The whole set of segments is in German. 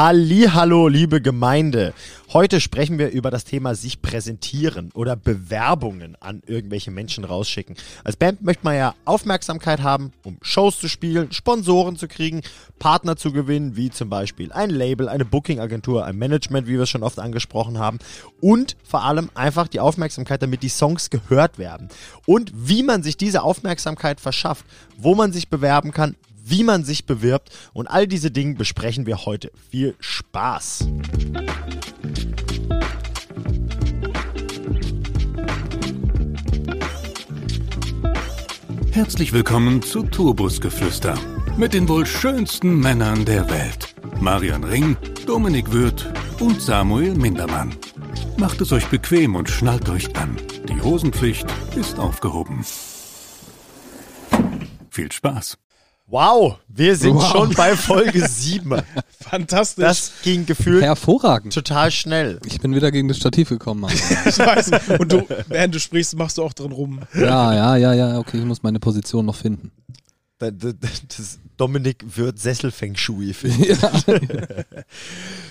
Hallo, liebe Gemeinde. Heute sprechen wir über das Thema sich präsentieren oder Bewerbungen an irgendwelche Menschen rausschicken. Als Band möchte man ja Aufmerksamkeit haben, um Shows zu spielen, Sponsoren zu kriegen, Partner zu gewinnen, wie zum Beispiel ein Label, eine Booking-Agentur, ein Management, wie wir es schon oft angesprochen haben und vor allem einfach die Aufmerksamkeit, damit die Songs gehört werden. Und wie man sich diese Aufmerksamkeit verschafft, wo man sich bewerben kann, wie man sich bewirbt und all diese Dinge besprechen wir heute. Viel Spaß! Herzlich willkommen zu Turbusgeflüster mit den wohl schönsten Männern der Welt. Marian Ring, Dominik Würth und Samuel Mindermann. Macht es euch bequem und schnallt euch an. Die Hosenpflicht ist aufgehoben. Viel Spaß! Wow, wir sind wow. schon bei Folge 7. Fantastisch. Das ging gefühlt hervorragend. Total schnell. Ich bin wieder gegen das Stativ gekommen. ich weiß. Und du, während du sprichst, machst du auch drin rum. Ja, ja, ja, ja. Okay, ich muss meine Position noch finden. Das, Dominik wird Sesselfeng Shui finden. Ja.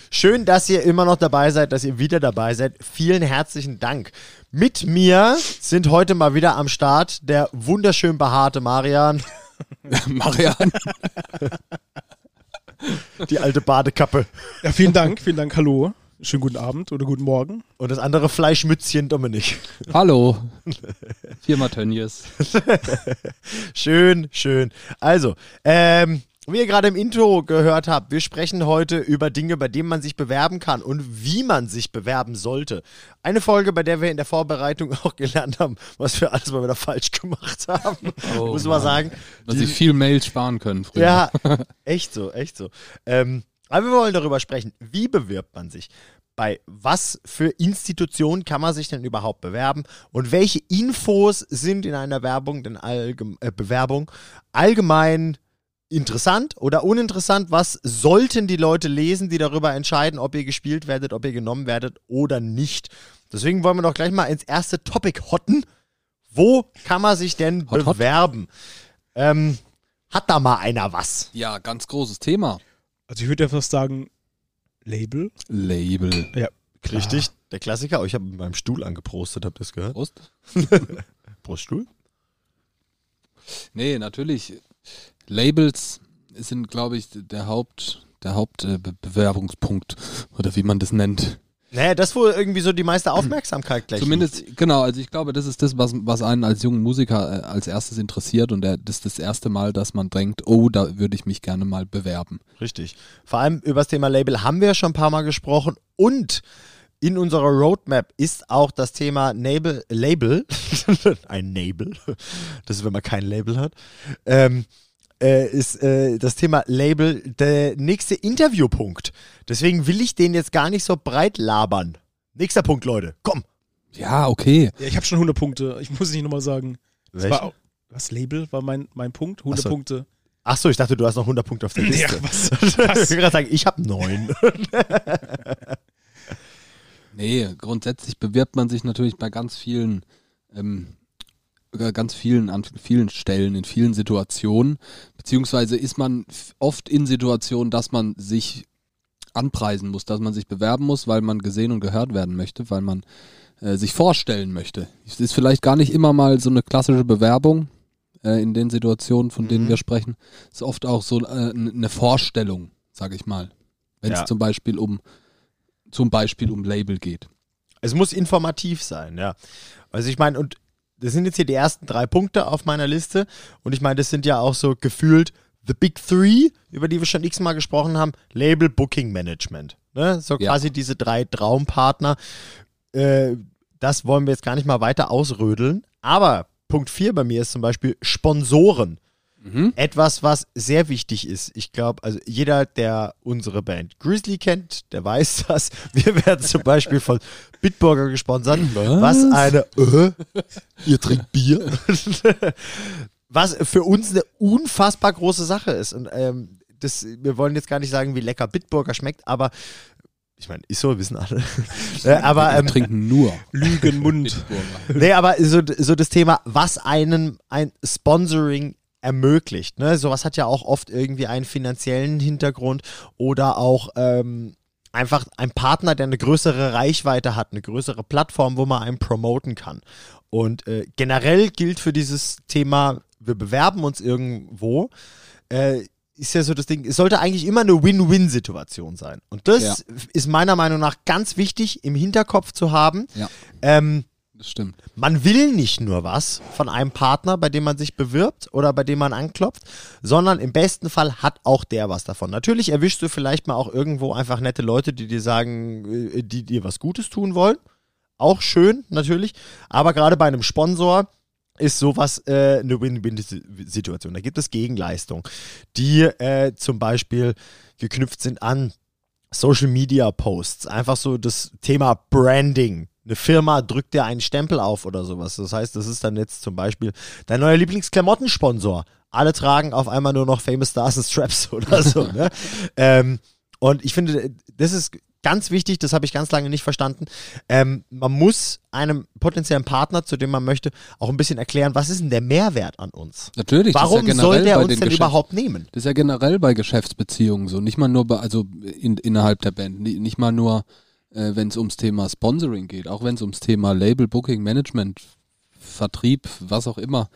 Schön, dass ihr immer noch dabei seid, dass ihr wieder dabei seid. Vielen herzlichen Dank. Mit mir sind heute mal wieder am Start der wunderschön behaarte Marian. Marian. Die alte Badekappe. Ja, vielen Dank, vielen Dank, hallo. Schönen guten Abend oder guten Morgen. Und das andere Fleischmützchen Dominik. Hallo. Firma Tönnies. schön, schön. Also, ähm, wie ihr gerade im Intro gehört habt, wir sprechen heute über Dinge, bei denen man sich bewerben kann und wie man sich bewerben sollte. Eine Folge, bei der wir in der Vorbereitung auch gelernt haben, was wir alles mal wieder falsch gemacht haben, oh, muss man sagen. Dass sie viel Mails sparen können. Früher. Ja, echt so, echt so. Ähm, aber wir wollen darüber sprechen, wie bewirbt man sich? Bei was für Institutionen kann man sich denn überhaupt bewerben? Und welche Infos sind in einer Werbung, denn Allgeme äh, Bewerbung allgemein interessant oder uninteressant? Was sollten die Leute lesen, die darüber entscheiden, ob ihr gespielt werdet, ob ihr genommen werdet oder nicht? Deswegen wollen wir doch gleich mal ins erste Topic hotten. Wo kann man sich denn hot, bewerben? Hot. Ähm, hat da mal einer was? Ja, ganz großes Thema. Also ich würde ja fast sagen, Label. Label. Ja. Richtig, der Klassiker. Oh, ich habe mit meinem Stuhl angeprostet, habt ihr das gehört? Prost. Proststuhl? Nee, natürlich Labels sind, glaube ich, der Haupt, der Hauptbewerbungspunkt äh, oder wie man das nennt. Naja, das wohl irgendwie so die meiste Aufmerksamkeit gleich. Zumindest, liegt. genau, also ich glaube, das ist das, was, was einen als jungen Musiker äh, als erstes interessiert und der, das ist das erste Mal, dass man denkt, oh, da würde ich mich gerne mal bewerben. Richtig. Vor allem über das Thema Label haben wir ja schon ein paar Mal gesprochen und in unserer Roadmap ist auch das Thema Label, Label ein Label, das ist, wenn man kein Label hat, ähm, äh, ist äh, das Thema Label der nächste Interviewpunkt. Deswegen will ich den jetzt gar nicht so breit labern. Nächster Punkt, Leute. Komm. Ja, okay. Ja, ich habe schon 100 Punkte. Ich muss es nicht nochmal sagen. War, was Label war mein, mein Punkt? 100 Achso. Punkte. Achso, ich dachte, du hast noch 100 Punkte auf der Liste. Ja, was, was? ich will gerade sagen, ich habe neun. nee, grundsätzlich bewirbt man sich natürlich bei ganz vielen ähm, ganz vielen, an vielen Stellen, in vielen Situationen, beziehungsweise ist man oft in Situationen, dass man sich anpreisen muss, dass man sich bewerben muss, weil man gesehen und gehört werden möchte, weil man äh, sich vorstellen möchte. Es ist vielleicht gar nicht immer mal so eine klassische Bewerbung äh, in den Situationen, von denen mhm. wir sprechen. Es ist oft auch so äh, eine Vorstellung, sage ich mal, wenn es ja. zum Beispiel um zum Beispiel um Label geht. Es muss informativ sein, ja. Also ich meine, und das sind jetzt hier die ersten drei Punkte auf meiner Liste. Und ich meine, das sind ja auch so gefühlt The Big Three, über die wir schon x-mal gesprochen haben. Label Booking Management. Ne? So ja. quasi diese drei Traumpartner. Äh, das wollen wir jetzt gar nicht mal weiter ausrödeln. Aber Punkt 4 bei mir ist zum Beispiel Sponsoren. Mhm. Etwas, was sehr wichtig ist. Ich glaube, also jeder, der unsere Band Grizzly kennt, der weiß das. Wir werden zum Beispiel von Bitburger gesponsert. Was, was eine, äh, ihr trinkt Bier. was für uns eine unfassbar große Sache ist. Und ähm, das, wir wollen jetzt gar nicht sagen, wie lecker Bitburger schmeckt, aber ich meine, ist so, wissen alle. aber ähm, trinken nur Lügenmund. nee, aber so, so das Thema, was einem ein Sponsoring ermöglicht. Ne? Sowas hat ja auch oft irgendwie einen finanziellen Hintergrund oder auch ähm, einfach ein Partner, der eine größere Reichweite hat, eine größere Plattform, wo man einen promoten kann. Und äh, generell gilt für dieses Thema, wir bewerben uns irgendwo, äh, ist ja so das Ding, es sollte eigentlich immer eine Win-Win-Situation sein. Und das Ja. ist meiner Meinung nach ganz wichtig im Hinterkopf zu haben. Ja. Ähm, Das stimmt. man will nicht nur was von einem Partner, bei dem man sich bewirbt oder bei dem man anklopft, sondern im besten Fall hat auch der was davon. Natürlich erwischst du vielleicht mal auch irgendwo einfach nette Leute, die dir sagen, äh, die dir was Gutes tun wollen. Auch schön, natürlich. Aber gerade bei einem Sponsor ist sowas äh, eine Win-Win-Situation. Da gibt es Gegenleistungen, die äh, zum Beispiel geknüpft sind an Social Media Posts. Einfach so das Thema Branding. Eine Firma drückt dir einen Stempel auf oder sowas. Das heißt, das ist dann jetzt zum Beispiel dein neuer Lieblingsklamottensponsor. Alle tragen auf einmal nur noch Famous Stars and Straps oder so. ne? ähm, und ich finde, das ist ganz wichtig, das habe ich ganz lange nicht verstanden. Ähm, man muss einem potenziellen Partner, zu dem man möchte, auch ein bisschen erklären, was ist denn der Mehrwert an uns? Natürlich. Warum ja soll der uns den denn Geschäfts- überhaupt nehmen? Das ist ja generell bei Geschäftsbeziehungen so. Nicht mal nur bei, also in, innerhalb der Band. Ni- Nicht mal nur, äh, wenn es ums Thema Sponsoring geht. Auch wenn es ums Thema Label, Booking, Management, Vertrieb, was auch immer.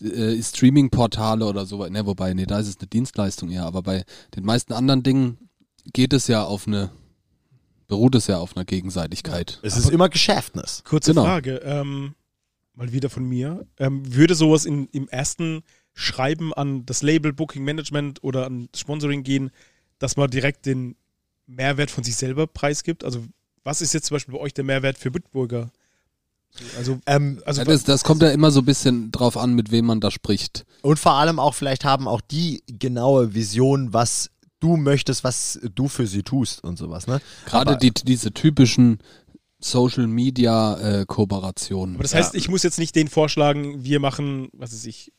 Äh, Streaming-Portale oder so. Ne, wobei, nee, da ist es eine Dienstleistung eher. Aber bei den meisten anderen Dingen geht es ja auf eine, beruht es ja auf einer Gegenseitigkeit. Es ist immer Geschäftnis. Kurze Genau. Frage, ähm, mal wieder von mir. Ähm, würde sowas in, im ersten Schreiben an das Label Booking Management oder an Sponsoring gehen, dass man direkt den Mehrwert von sich selber preisgibt? Also was ist jetzt zum Beispiel bei euch der Mehrwert für Bitburger? Also, Ähm, also Ja, das, das kommt ja immer so ein bisschen drauf an, mit wem man da spricht. Und vor allem auch, vielleicht haben auch die genaue Vision, was du möchtest, was du für sie tust und sowas, ne? Gerade die, diese typischen Social Media äh, Kooperationen. aber das heißt, ich muss jetzt nicht den vorschlagen, wir machen, was weiß ich,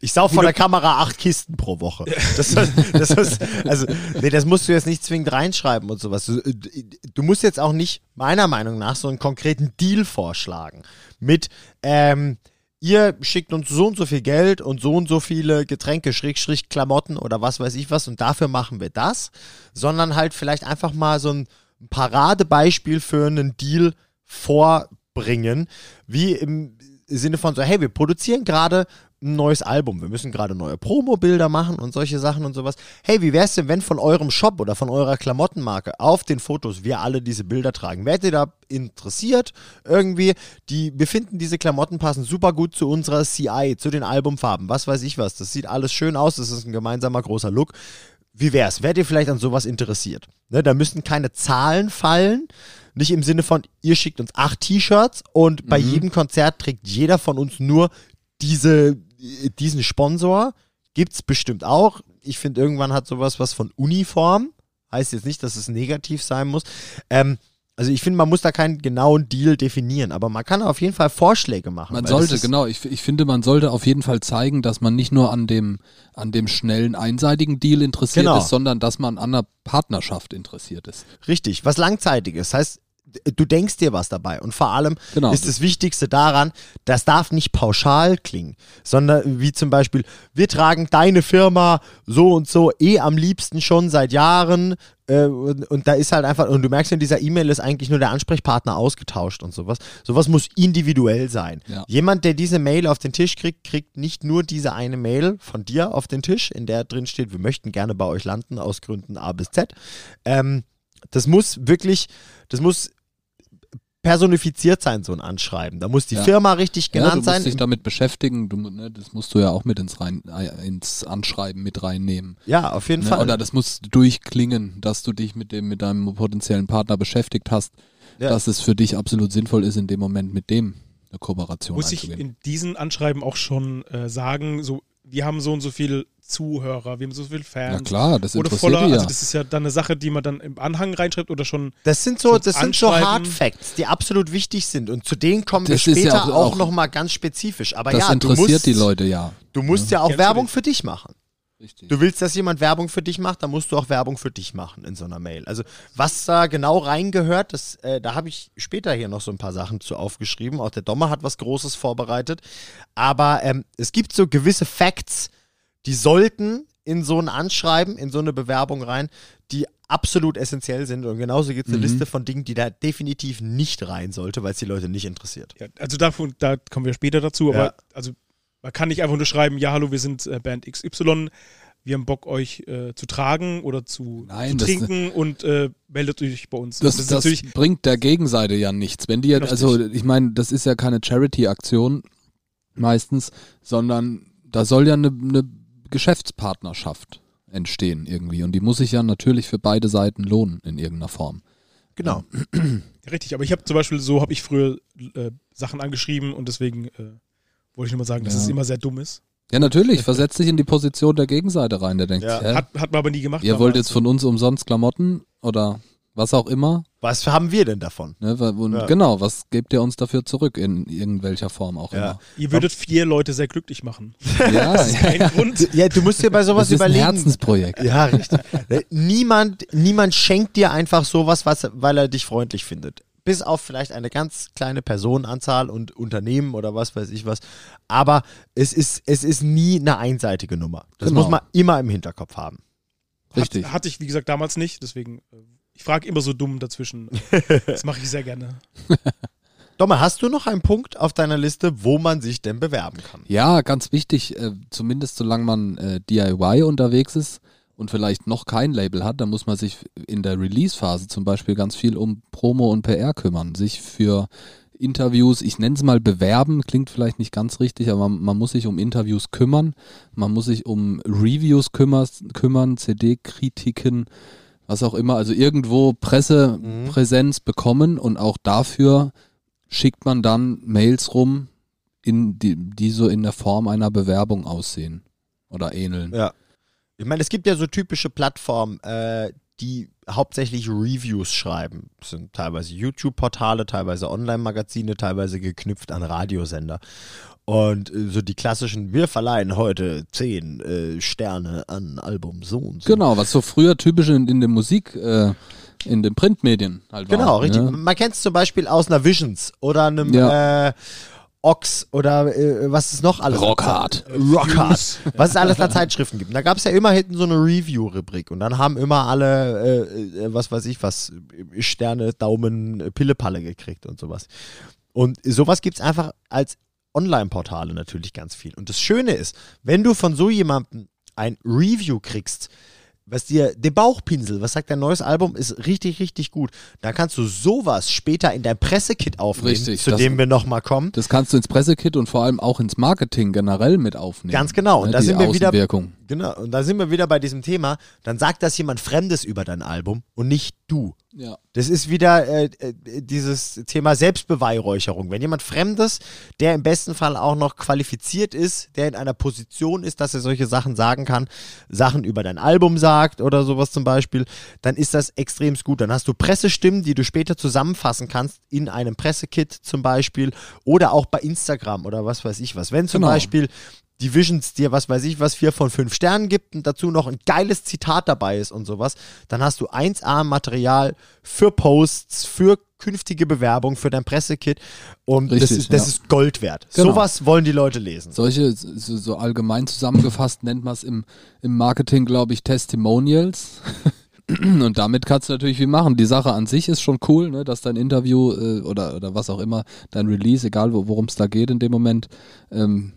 Ich sauf vor der Kamera acht Kisten pro Woche. Das, das ist, also, nee, das musst du jetzt nicht zwingend reinschreiben und sowas. Du, du musst jetzt auch nicht, meiner Meinung nach, so einen konkreten Deal vorschlagen. Mit, ähm, ihr schickt uns so und so viel Geld und so und so viele Getränke, Schrägstrich, Klamotten oder was weiß ich was und dafür machen wir das. Sondern halt vielleicht einfach mal so ein Paradebeispiel für einen Deal vorbringen, wie im Sinne von so, hey, wir produzieren gerade ein neues Album, wir müssen gerade neue Promo-Bilder machen und solche Sachen und sowas. Hey, wie wär's denn, wenn von eurem Shop oder von eurer Klamottenmarke auf den Fotos wir alle diese Bilder tragen? Werdet ihr da interessiert irgendwie? Die, wir finden, diese Klamotten passen super gut zu unserer CI, zu den Albumfarben, was weiß ich was. Das sieht alles schön aus, das ist ein gemeinsamer großer Look. Wie wär's? Wärt ihr vielleicht an sowas interessiert? Ne, da müssten keine Zahlen fallen. Nicht im Sinne von, ihr schickt uns acht T-Shirts und bei jedem Konzert trägt jeder von uns nur diese, diesen Sponsor. Gibt's bestimmt auch. Ich finde, irgendwann hat sowas was von Uniform. Heißt jetzt nicht, dass es negativ sein muss. Ähm, also ich finde, man muss da keinen genauen Deal definieren, aber man kann auf jeden Fall Vorschläge machen. Man sollte, genau, ich, ich finde, man sollte auf jeden Fall zeigen, dass man nicht nur an dem, an dem schnellen, einseitigen Deal interessiert Genau. ist, sondern dass man an einer Partnerschaft interessiert ist. Richtig, was langzeitiges. Heißt, du denkst dir was dabei. Und vor allem Genau. ist das Wichtigste daran, das darf nicht pauschal klingen, sondern wie zum Beispiel, wir tragen deine Firma so und so eh am liebsten schon seit Jahren. Äh, und, und da ist halt einfach, und du merkst in dieser E-Mail ist eigentlich nur der Ansprechpartner ausgetauscht und sowas. Sowas muss individuell sein. Ja. Jemand, der diese Mail auf den Tisch kriegt, kriegt nicht nur diese eine Mail von dir auf den Tisch, in der drin steht, wir möchten gerne bei euch landen aus Gründen A bis Z. Ähm, das muss wirklich, das muss personifiziert sein, so ein Anschreiben. Da muss die Ja. Firma richtig Ja, du genannt musst sein. dich damit beschäftigen, du, ne, das musst du ja auch mit ins, rein, ins Anschreiben mit reinnehmen. ja, auf jeden Ne? Fall. Oder das muss durchklingen, dass du dich mit dem, mit deinem potenziellen Partner beschäftigt hast, Ja. dass es für dich absolut sinnvoll ist, in dem Moment mit dem eine Kooperation muss ich in diesen Anschreiben auch schon äh, sagen, so, wir haben so und so viele Zuhörer, wir haben so viele Fans. Ja klar, das oder interessiert voller, die ja. also das ist ja dann eine Sache, die man dann im Anhang reinschreibt oder schon das sind so, das sind so Hard Facts, die absolut wichtig sind. Und zu denen kommen Das wir ist ja später auch- auch, nochmal ganz spezifisch. Aber das ja, du interessiert musst, die Leute ja. Du musst ja, auch Ja, Werbung für dich machen. Richtig. Du willst, dass jemand Werbung für dich macht, dann musst du auch Werbung für dich machen in so einer Mail. Also was da genau reingehört, das, äh, da habe ich später hier noch so ein paar Sachen zu aufgeschrieben. Auch der Dommer hat was Großes vorbereitet. Aber ähm, es gibt so gewisse Facts, die sollten in so ein Anschreiben, in so eine Bewerbung rein, die absolut essentiell sind. Und genauso gibt es eine Mhm. Liste von Dingen, die da definitiv nicht rein sollte, weil es die Leute nicht interessiert. Ja, also davon, da kommen wir später dazu, aber Ja. also man kann nicht einfach nur schreiben, ja, hallo, wir sind äh, Band XY, wir haben Bock, euch äh, zu tragen oder zu, Nein, zu das- trinken und äh, meldet euch bei uns. Das, ist das, natürlich, bringt der Gegenseite ja nichts. Wenn die jetzt, also ich meine, das ist ja keine Charity-Aktion meistens, sondern da soll ja eine, eine Geschäftspartnerschaft entstehen irgendwie. Und die muss sich ja natürlich für beide Seiten lohnen in irgendeiner Form. Genau. richtig, aber ich habe zum Beispiel, so habe ich früher äh, Sachen angeschrieben und deswegen äh, wollte ich nur mal sagen, dass Ja. es immer sehr dumm ist. Ja, natürlich, versetz dich in die Position der Gegenseite rein. Der denkt, Ja. hä, Hat, hat man aber nie gemacht. ihr wollt jetzt von uns umsonst Klamotten oder was auch immer. Was haben wir denn davon? Ne? Ja. Genau, was gebt ihr uns dafür zurück in irgendwelcher Form auch Ja. Ihr würdet vier Leute sehr glücklich machen. immer? Ja, ja. Kein Grund. Ja, du musst dir bei sowas Das ist ein überlegen. Herzensprojekt. Ja, richtig. Niemand, niemand schenkt dir einfach sowas, was, weil er dich freundlich findet. Bis auf vielleicht eine ganz kleine Personenanzahl und Unternehmen oder was weiß ich was. Aber es ist, es ist nie eine einseitige Nummer. Das Genau. muss man immer im Hinterkopf haben. Richtig. Hat, hatte ich, wie gesagt, damals nicht, deswegen, äh, ich frage immer so dumm dazwischen. Das mache ich sehr gerne. Domme, hast du noch einen Punkt auf deiner Liste, wo man sich denn bewerben kann? Ja, ganz wichtig, äh, zumindest solange man äh, DIY unterwegs ist und vielleicht noch kein Label hat, dann muss man sich in der Release-Phase zum Beispiel ganz viel um Promo und PR kümmern, sich für Interviews, ich nenne es mal bewerben, klingt vielleicht nicht ganz richtig, aber man, man muss sich um Interviews kümmern, man muss sich um Reviews kümmern, kümmern CD-Kritiken, was auch immer, also irgendwo Pressepräsenz bekommen und auch dafür schickt man dann Mails rum, in die, die so in der Form einer Bewerbung aussehen oder ähneln. Ja. Ich meine, es gibt ja so typische Plattformen, äh, die hauptsächlich Reviews schreiben. Das sind teilweise YouTube-Portale, teilweise Online-Magazine, teilweise geknüpft an Radiosender. Und äh, so die klassischen, wir verleihen heute zehn äh, Sterne an Album so und so. Genau, was so früher typisch in, in der Musik, äh, in den Printmedien halt war. Genau, richtig. Ne? Man kennt es zum Beispiel aus einer Visions oder einem Ja. äh, Ox oder äh, was ist noch alles? Rockhard. Rockhard. Was es alles an Zeitschriften gibt. Und da gab es ja immer hinten so eine Review-Rubrik und dann haben immer alle, äh, äh, was weiß ich was, Sterne, Daumen, Pillepalle gekriegt und sowas. Und sowas gibt es einfach als Online-Portale natürlich ganz viel. Und das Schöne ist, wenn du von so jemandem ein Review kriegst, was dir, der Bauchpinsel, was sagt dein neues Album, ist richtig, richtig gut. Dann kannst du sowas später in dein Pressekit aufnehmen, Richtig, zu das- dem wir nochmal kommen. Das kannst du ins Pressekit und vor allem auch ins Marketing generell mit aufnehmen. Ganz genau. Und Ne, da die sind wir wieder. Genau, und da sind wir wieder bei diesem Thema. Dann sagt das jemand Fremdes über dein Album und nicht du. Ja. Das ist wieder äh, äh, dieses Thema Selbstbeweihräucherung. Wenn jemand Fremdes, der im besten Fall auch noch qualifiziert ist, der in einer Position ist, dass er solche Sachen sagen kann, Sachen über dein Album sagt oder sowas zum Beispiel, dann ist das extrem gut. Dann hast du Pressestimmen, die du später zusammenfassen kannst in einem Pressekit zum Beispiel oder auch bei Instagram oder was weiß ich was. Wenn zum Genau. Beispiel die Visions dir, was weiß ich, was vier von fünf Sternen gibt und dazu noch ein geiles Zitat dabei ist und sowas, dann hast du 1A-Material für Posts, für künftige Bewerbung, für dein Pressekit und das, Richtig, ist, das ja. ist Gold wert. Genau. Sowas wollen die Leute lesen. Solche, so, so allgemein zusammengefasst nennt man es im, im Marketing, glaube ich, Testimonials. Und damit kannst du natürlich viel machen. Die Sache an sich ist schon cool, ne, dass dein Interview äh, oder, oder was auch immer, dein Release, egal wo- worum es da geht in dem Moment, ähm,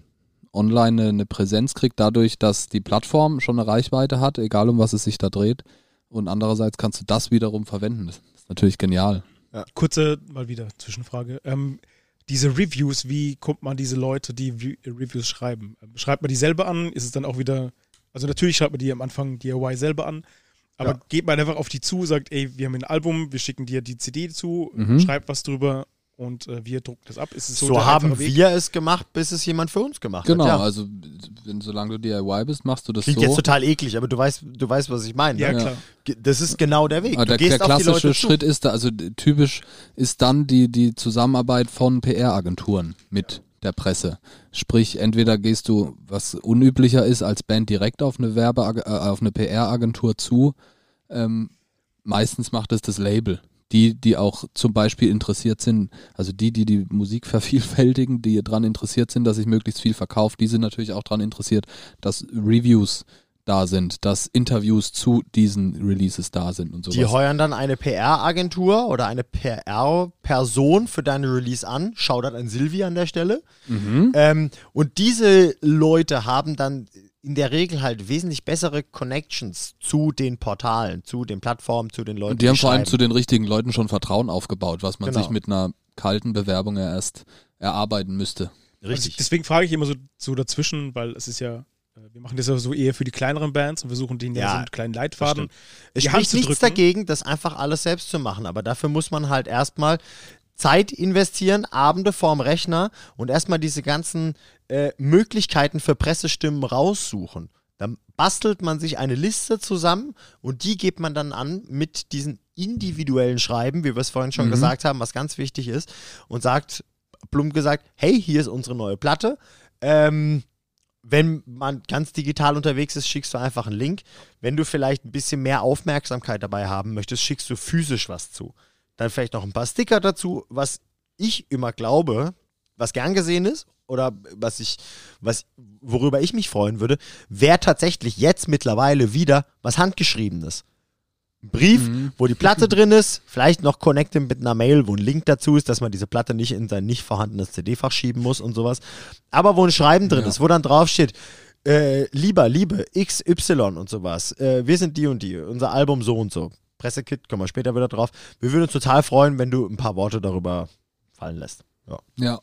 online eine, eine Präsenz kriegt, dadurch, dass die Plattform schon eine Reichweite hat, egal um was es sich da dreht. Und andererseits kannst du das wiederum verwenden. Das ist natürlich genial. Kurze, mal wieder Zwischenfrage. Ähm, diese Reviews, wie kommt man diese Leute, die Re Reviews schreiben? Ähm, Schreibt man die selber an? Ist es dann auch wieder, also natürlich schreibt man die am Anfang DIY selber an, aber Ja. geht man einfach auf die zu, sagt, ey, wir haben ein Album, wir schicken dir die CD zu, Mhm. schreibt was drüber und äh, wir drucken das ab. Ist es so, So, haben wir es gemacht, bis es jemand für uns gemacht Genau, hat. Ja. also wenn, solange du DIY bist, machst du das Klingt so. jetzt total eklig, aber du weißt, du weißt, was ich meine. Ja, ne? klar. Das ist genau der Weg. Aber du der, gehst der auf die klassische Schritt ist da, also typisch ist dann die, die Zusammenarbeit von PR-Agenturen mit der Presse. Sprich, entweder gehst du, was unüblicher ist, als Band direkt auf eine Werbe, äh, auf eine PR-Agentur zu. Ähm, meistens macht es das Label die, die auch zum Beispiel interessiert sind, also die, die die Musik vervielfältigen, die daran interessiert sind, dass sich möglichst viel verkauft, die sind natürlich auch daran interessiert, dass Reviews da sind, dass Interviews zu diesen Releases da sind und sowas. Die heuern dann eine PR-Agentur oder eine PR-Person für deine Release an. Schau dann an Silvi an der Stelle. mhm. Ähm, und diese Leute haben dann in der Regel halt wesentlich bessere Connections zu den Portalen, zu den Plattformen, zu den Leuten. Und die haben vor allem zu den richtigen Leuten schon Vertrauen aufgebaut, was man Genau. sich mit einer kalten Bewerbung ja erst erarbeiten müsste. Richtig. Also deswegen frage ich immer so, so dazwischen, weil es ist ja, äh, wir machen das ja so eher für die kleineren Bands und versuchen denen ja, Ja, so einen kleinen Leitfaden. Es spricht nichts dagegen, das einfach alles selbst zu machen, aber dafür muss man halt erstmal Zeit investieren, Abende vorm Rechner und erstmal diese ganzen äh, Möglichkeiten für Pressestimmen raussuchen. Dann bastelt man sich eine Liste zusammen und die gibt man dann an mit diesen individuellen Schreiben, wie wir es vorhin schon Mhm. gesagt haben, was ganz wichtig ist, und sagt, plump gesagt, hey, hier ist unsere neue Platte. Ähm, wenn man ganz digital unterwegs ist, schickst du einfach einen Link. Wenn du vielleicht ein bisschen mehr Aufmerksamkeit dabei haben möchtest, schickst du physisch was zu. Dann vielleicht noch ein paar Sticker dazu, was ich immer glaube, was gern gesehen ist oder was ich, was, worüber ich mich freuen würde, wäre tatsächlich jetzt mittlerweile wieder was Handgeschriebenes. Ein Brief, Mhm. wo die Platte drin ist, vielleicht noch connected mit einer Mail, wo ein Link dazu ist, dass man diese Platte nicht in sein nicht vorhandenes CD-Fach schieben muss und sowas. Aber wo ein Schreiben drin Ja. ist, wo dann drauf steht, äh, lieber, liebe, XY und sowas. Äh, wir sind die und die, unser Album so und so. Pressekit, kommen wir später wieder drauf. Wir würden uns total freuen, wenn du ein paar Worte darüber fallen lässt. Ja. Ja.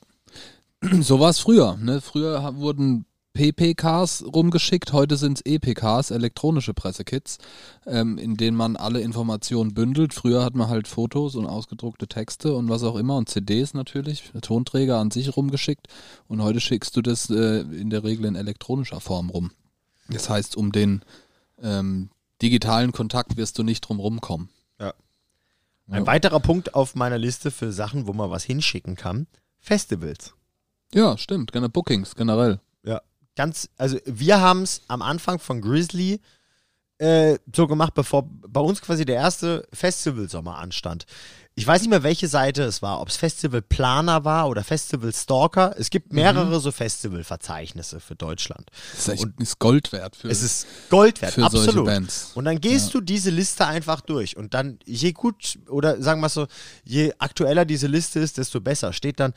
So war es früher. Ne? Früher wurden PPKs rumgeschickt, heute sind es EPKs, elektronische Pressekits, ähm, in denen man alle Informationen bündelt. Früher hat man halt Fotos und ausgedruckte Texte und was auch immer und CDs natürlich, Tonträger an sich rumgeschickt und heute schickst du das äh, in der Regel in elektronischer Form rum. Das heißt, um den ähm, digitalen Kontakt wirst du nicht drum rumkommen. Ja. Ja. Ein weiterer Punkt auf meiner Liste für Sachen, wo man was hinschicken kann, Festivals. Ja, stimmt, gerne Bookings generell. ganz, also wir haben es am Anfang von Grizzly äh, so gemacht, bevor bei uns quasi der erste Festivalsommer anstand. Ich weiß nicht mehr, welche Seite es war, ob es Festival Planer war oder Festival Stalker. Es gibt mehrere so Festivalverzeichnisse für Deutschland. Das ist Und ist Gold wert für, Es ist Gold wert, für solche absolut. Bands. Und dann gehst du diese Liste einfach durch. Und dann, je gut, oder sagen wir so, je aktueller diese Liste ist, desto besser. Steht dann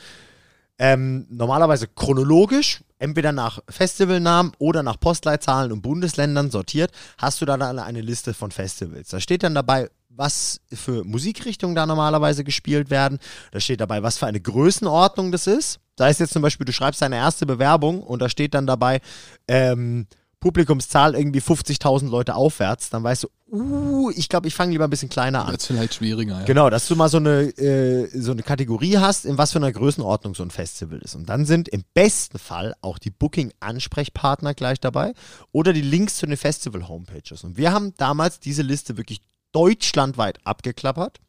ähm, normalerweise chronologisch, entweder nach Festivalnamen oder nach Postleitzahlen und Bundesländern sortiert, hast du dann eine Liste von Festivals. Da steht dann dabei, was für Musikrichtungen da normalerweise gespielt werden. Da steht dabei, was für eine Größenordnung das ist. Da ist jetzt zum Beispiel, du schreibst deine erste Bewerbung und da steht dann dabei, ähm, Publikumszahl irgendwie 50.000 Leute aufwärts, dann weißt du, uh, ich glaube, ich fange lieber ein bisschen kleiner an. Jetzt vielleicht schwieriger, ja. Genau, dass du mal so eine, äh, so eine Kategorie hast, in was für einer Größenordnung so ein Festival ist. Und dann sind im besten Fall auch die Booking-Ansprechpartner gleich dabei oder die Links zu den Festival-Homepages. Und wir haben damals diese Liste wirklich deutschlandweit abgeklappert.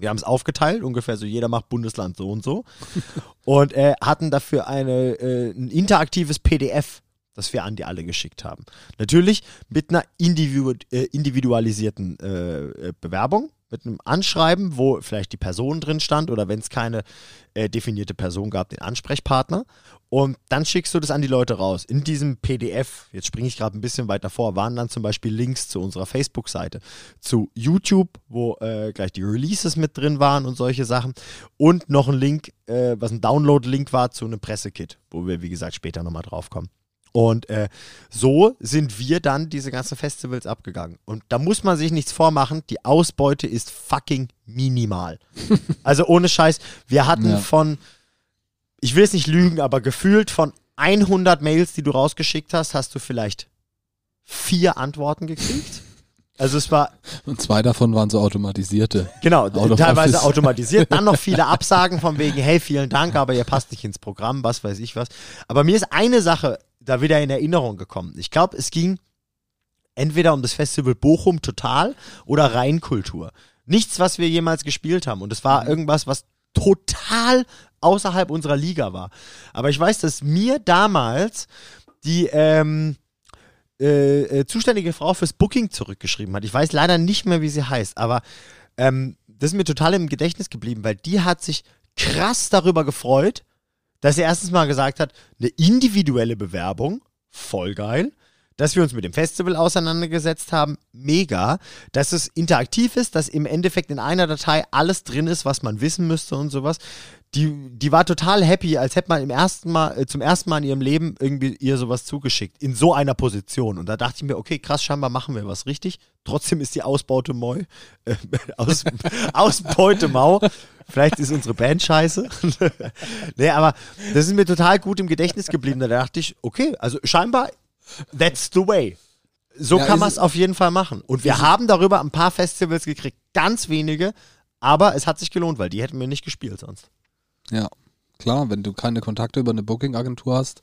Wir haben es aufgeteilt, ungefähr so jeder macht Bundesland so und so. und äh, hatten dafür eine, äh, ein interaktives PDF, das wir an die alle geschickt haben. Natürlich mit einer individu äh, individualisierten äh, äh, Bewerbung, mit einem Anschreiben, wo vielleicht die Person drin stand oder wenn es keine äh, definierte Person gab, den Ansprechpartner. Und dann schickst du das an die Leute raus. In diesem PDF, jetzt springe ich gerade ein bisschen weiter vor, waren dann zum Beispiel Links zu unserer Facebook-Seite, zu YouTube, wo äh, gleich die Releases mit drin waren und solche Sachen. Und noch ein Link, äh, was ein Download-Link war zu einem Pressekit, wo wir, wie gesagt, später nochmal drauf kommen. Und äh, so sind wir dann diese ganzen Festivals abgegangen. Und da muss man sich nichts vormachen, die Ausbeute ist fucking minimal. also ohne Scheiß, wir hatten Ja. von, ich will es nicht lügen, aber gefühlt von 100 Mails, die du rausgeschickt hast, hast du vielleicht vier Antworten gekriegt. Also es war Und zwei davon waren so automatisierte. Genau, Out teilweise office. automatisiert. Dann noch viele Absagen von wegen, hey, vielen Dank, aber ihr passt nicht ins Programm, was weiß ich was. Aber mir ist eine Sache da wieder in Erinnerung gekommen. Ich glaube, es ging entweder um das Festival Bochum Total oder Rheinkultur. Nichts, was wir jemals gespielt haben. Und es war irgendwas, was total außerhalb unserer Liga war. Aber ich weiß, dass mir damals die ähm, äh, äh, zuständige Frau fürs Booking zurückgeschrieben hat. Ich weiß leider nicht mehr, wie sie heißt, aber ähm, das ist mir total im Gedächtnis geblieben, weil die hat sich krass darüber gefreut, dass sie erstens mal gesagt hat, eine individuelle Bewerbung, voll geil. Dass wir uns mit dem Festival auseinandergesetzt haben, mega. Dass es interaktiv ist, dass im Endeffekt in einer Datei alles drin ist, was man wissen müsste und sowas. Die, die war total happy, als hätte man im ersten Mal, äh, zum ersten Mal in ihrem Leben irgendwie ihr sowas zugeschickt. In so einer Position. Und da dachte ich mir, okay, krass, scheinbar machen wir was richtig. Trotzdem ist die Ausbaute Moi. Äh, aus, Ausbeute Mau. Vielleicht ist unsere Band scheiße. nee, aber das ist mir total gut im Gedächtnis geblieben. Da dachte ich, okay, also scheinbar, that's the way. So Ja, kann man es- auf jeden Fall machen. Und wir haben darüber ein paar Festivals gekriegt, ganz wenige, aber es hat sich gelohnt, weil die hätten wir nicht gespielt sonst. Ja, klar, wenn du keine Kontakte über eine Booking-Agentur hast,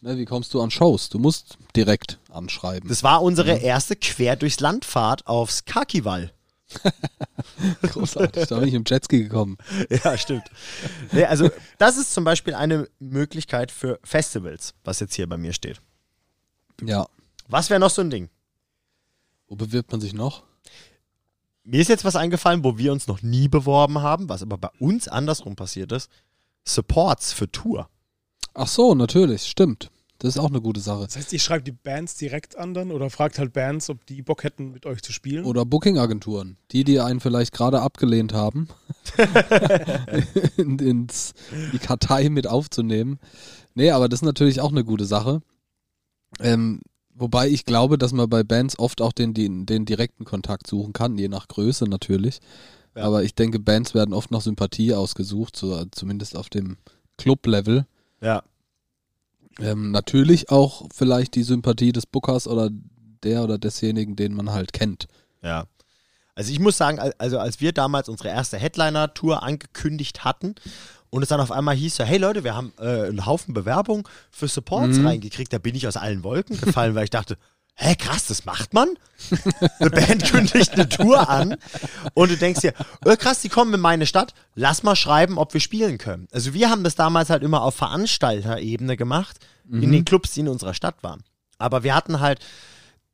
ne, wie kommst du an Shows? Du musst direkt anschreiben. Das war unsere erste Quer durchs Landfahrt aufs Kakiwall. Großartig, da bin ich im Jetski gekommen. Ja, stimmt. nee, also, das ist zum Beispiel eine Möglichkeit für Festivals, was jetzt hier bei mir steht. Ja, Was wäre noch so ein Ding? wo bewirbt man sich noch? Mir ist jetzt was eingefallen, wo wir uns noch nie beworben haben, was aber bei uns andersrum passiert ist. Supports für Tour. Ach so, natürlich, stimmt. Das ist auch eine gute Sache. Das heißt, ihr schreibt die Bands direkt an dann oder fragt halt Bands, ob die Bock hätten, mit euch zu spielen? Oder Booking-Agenturen, die, die einen vielleicht gerade abgelehnt haben, in, ins, die Kartei mit aufzunehmen. Nee, aber das ist natürlich auch eine gute Sache. Ähm, wobei ich glaube, dass man bei Bands oft auch den, den, den direkten Kontakt suchen kann, je nach Größe natürlich. Ja. Aber ich denke, Bands werden oft nach Sympathie ausgesucht, so, zumindest auf dem Club-Level. Ja. Ähm, natürlich auch vielleicht die Sympathie des Bookers oder der oder desjenigen, den man halt kennt. Ja. Also ich muss sagen, al- also als wir damals unsere erste Headliner-Tour angekündigt hatten und es dann auf einmal hieß, so, hey Leute, wir haben äh, einen Haufen Bewerbungen für Supports Mhm. reingekriegt, da bin ich aus allen Wolken gefallen, weil ich dachte, hä, krass, das macht man? Eine Band kündigt eine Tour an und du denkst dir, oh, krass, die kommen in meine Stadt, lass mal schreiben, ob wir spielen können. Also wir haben das damals halt immer auf Veranstalterebene gemacht, in den Clubs, die in unserer Stadt waren. Aber wir hatten halt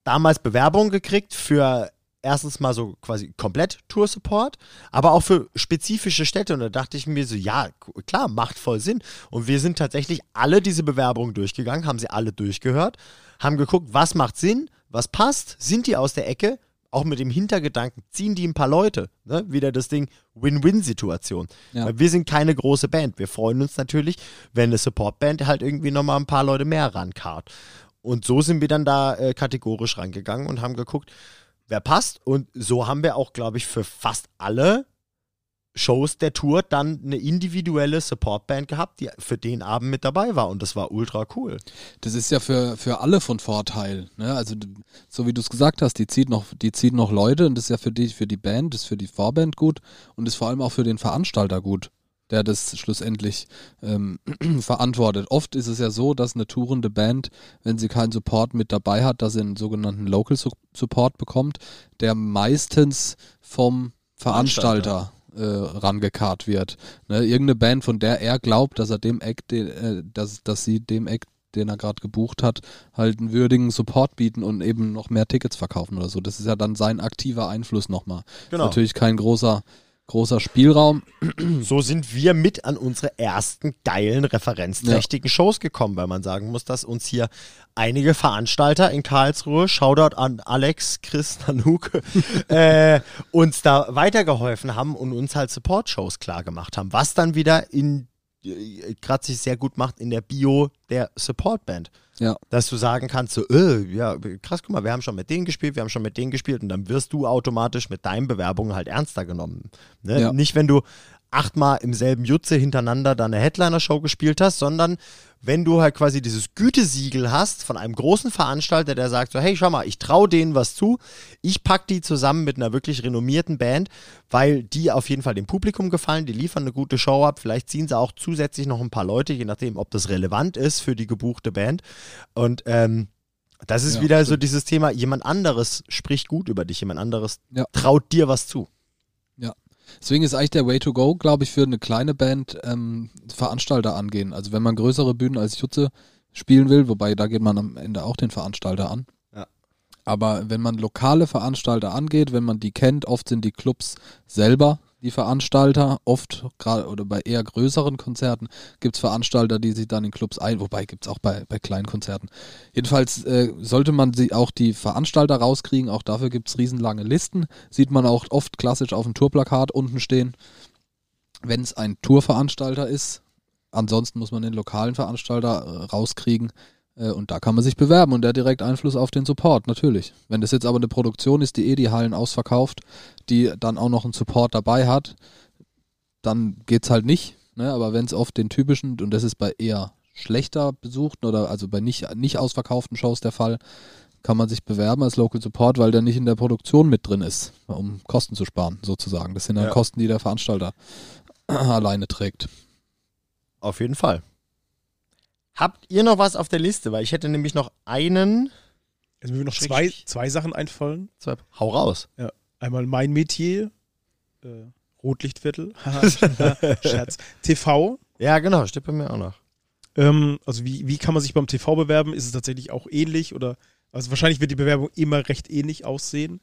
damals Bewerbungen gekriegt für erstens mal so quasi komplett Tour-Support, aber auch für spezifische Städte. Und da dachte ich mir so, ja, klar, macht voll Sinn. Und wir sind tatsächlich alle diese Bewerbungen durchgegangen, haben sie alle durchgehört, haben geguckt, was macht Sinn, was passt, sind die aus der Ecke, auch mit dem Hintergedanken, ziehen die ein paar Leute. Ne? Wieder das Ding Win-Win-Situation. Ja. Weil wir sind keine große Band. Wir freuen uns natürlich, wenn eine Support-Band halt irgendwie nochmal ein paar Leute mehr rankarrt. Und so sind wir dann da äh, kategorisch rangegangen und haben geguckt, wer passt. Und so haben wir auch, glaube ich, für fast alle Shows der Tour dann eine individuelle Supportband gehabt, die für den Abend mit dabei war. Und das war ultra cool. Das ist ja für, für alle von Vorteil. Ne? Also so wie du es gesagt hast, die zieht noch, die zieht noch Leute und das ist ja für die, für die Band, das ist für die Vorband gut und ist vor allem auch für den Veranstalter gut, der das schlussendlich ähm, verantwortet. Oft ist es ja so, dass eine tourende Band, wenn sie keinen Support mit dabei hat, dass sie einen sogenannten Local Su Support bekommt, der meistens vom Veranstalter äh, rangekarrt wird. Ne? Irgendeine Band, von der er glaubt, dass er dem Act, äh, dass, dass sie dem Act, den er gerade gebucht hat, halt einen würdigen Support bieten und eben noch mehr Tickets verkaufen oder so. Das ist ja dann sein aktiver Einfluss nochmal. Genau. Ist natürlich kein großer, großer Spielraum. So sind wir mit an unsere ersten geilen, referenzträchtigen Shows gekommen, weil man sagen muss, dass uns hier einige Veranstalter in Karlsruhe, Shoutout an Alex, Chris, Nanook, äh, uns da weitergeholfen haben und uns halt Support-Shows klar gemacht haben, was dann wieder in äh, gerade sich sehr gut macht in der Bio der Support-Band. Ja. Dass du sagen kannst, so, äh, ja, krass, guck mal, wir haben schon mit denen gespielt, wir haben schon mit denen gespielt und dann wirst du automatisch mit deinen Bewerbungen halt ernster genommen. Ne? Ja. Nicht, wenn du achtmal im selben Jutze hintereinander deine Headliner-Show gespielt hast, sondern wenn du halt quasi dieses Gütesiegel hast von einem großen Veranstalter, der sagt so, hey, schau mal, ich traue denen was zu, ich pack die zusammen mit einer wirklich renommierten Band, weil die auf jeden Fall dem Publikum gefallen, die liefern eine gute Show ab, vielleicht ziehen sie auch zusätzlich noch ein paar Leute, je nachdem, ob das relevant ist für die gebuchte Band und ähm, das ist Ja, wieder so stimmt. dieses Thema, jemand anderes spricht gut über dich, jemand anderes Ja. traut dir was zu. Deswegen ist eigentlich der Way to go, glaube ich, für eine kleine Band ähm, Veranstalter angehen. Also wenn man größere Bühnen als Jutze spielen will, wobei da geht man am Ende auch den Veranstalter an. Ja. Aber wenn man lokale Veranstalter angeht, wenn man die kennt, oft sind die Clubs selber die Veranstalter, oft gerade oder bei eher größeren Konzerten gibt es Veranstalter, die sich dann in Clubs ein, wobei gibt es auch bei, bei kleinen Konzerten. Jedenfalls äh, sollte man sie auch die Veranstalter rauskriegen, auch dafür gibt es riesenlange Listen, sieht man auch oft klassisch auf dem Tourplakat unten stehen, wenn es ein Tourveranstalter ist. Ansonsten muss man den lokalen Veranstalter äh, rauskriegen. Äh, und da kann man sich bewerben und der hat direkt Einfluss auf den Support, natürlich. Wenn das jetzt aber eine Produktion ist, die eh die Hallen ausverkauft, die dann auch noch einen Support dabei hat, dann geht's halt nicht. Ne? Aber wenn es oft den typischen, und das ist bei eher schlechter besuchten oder also bei nicht, nicht ausverkauften Shows der Fall, kann man sich bewerben als Local Support, weil der nicht in der Produktion mit drin ist, um Kosten zu sparen, sozusagen. Das sind dann Ja. Kosten, die der Veranstalter alleine trägt. Auf jeden Fall. Habt ihr noch was auf der Liste? Weil ich hätte nämlich noch einen. Also mir würden noch zwei, zwei Sachen einfallen. Zwei, hau raus. Einmal mein Metier, äh, Rotlichtviertel, Scherz, TV. Ja, genau, steht bei mir auch noch. Ähm, also wie, wie kann man sich beim TV bewerben? Ist es tatsächlich auch ähnlich oder also wahrscheinlich wird die Bewerbung immer recht ähnlich aussehen.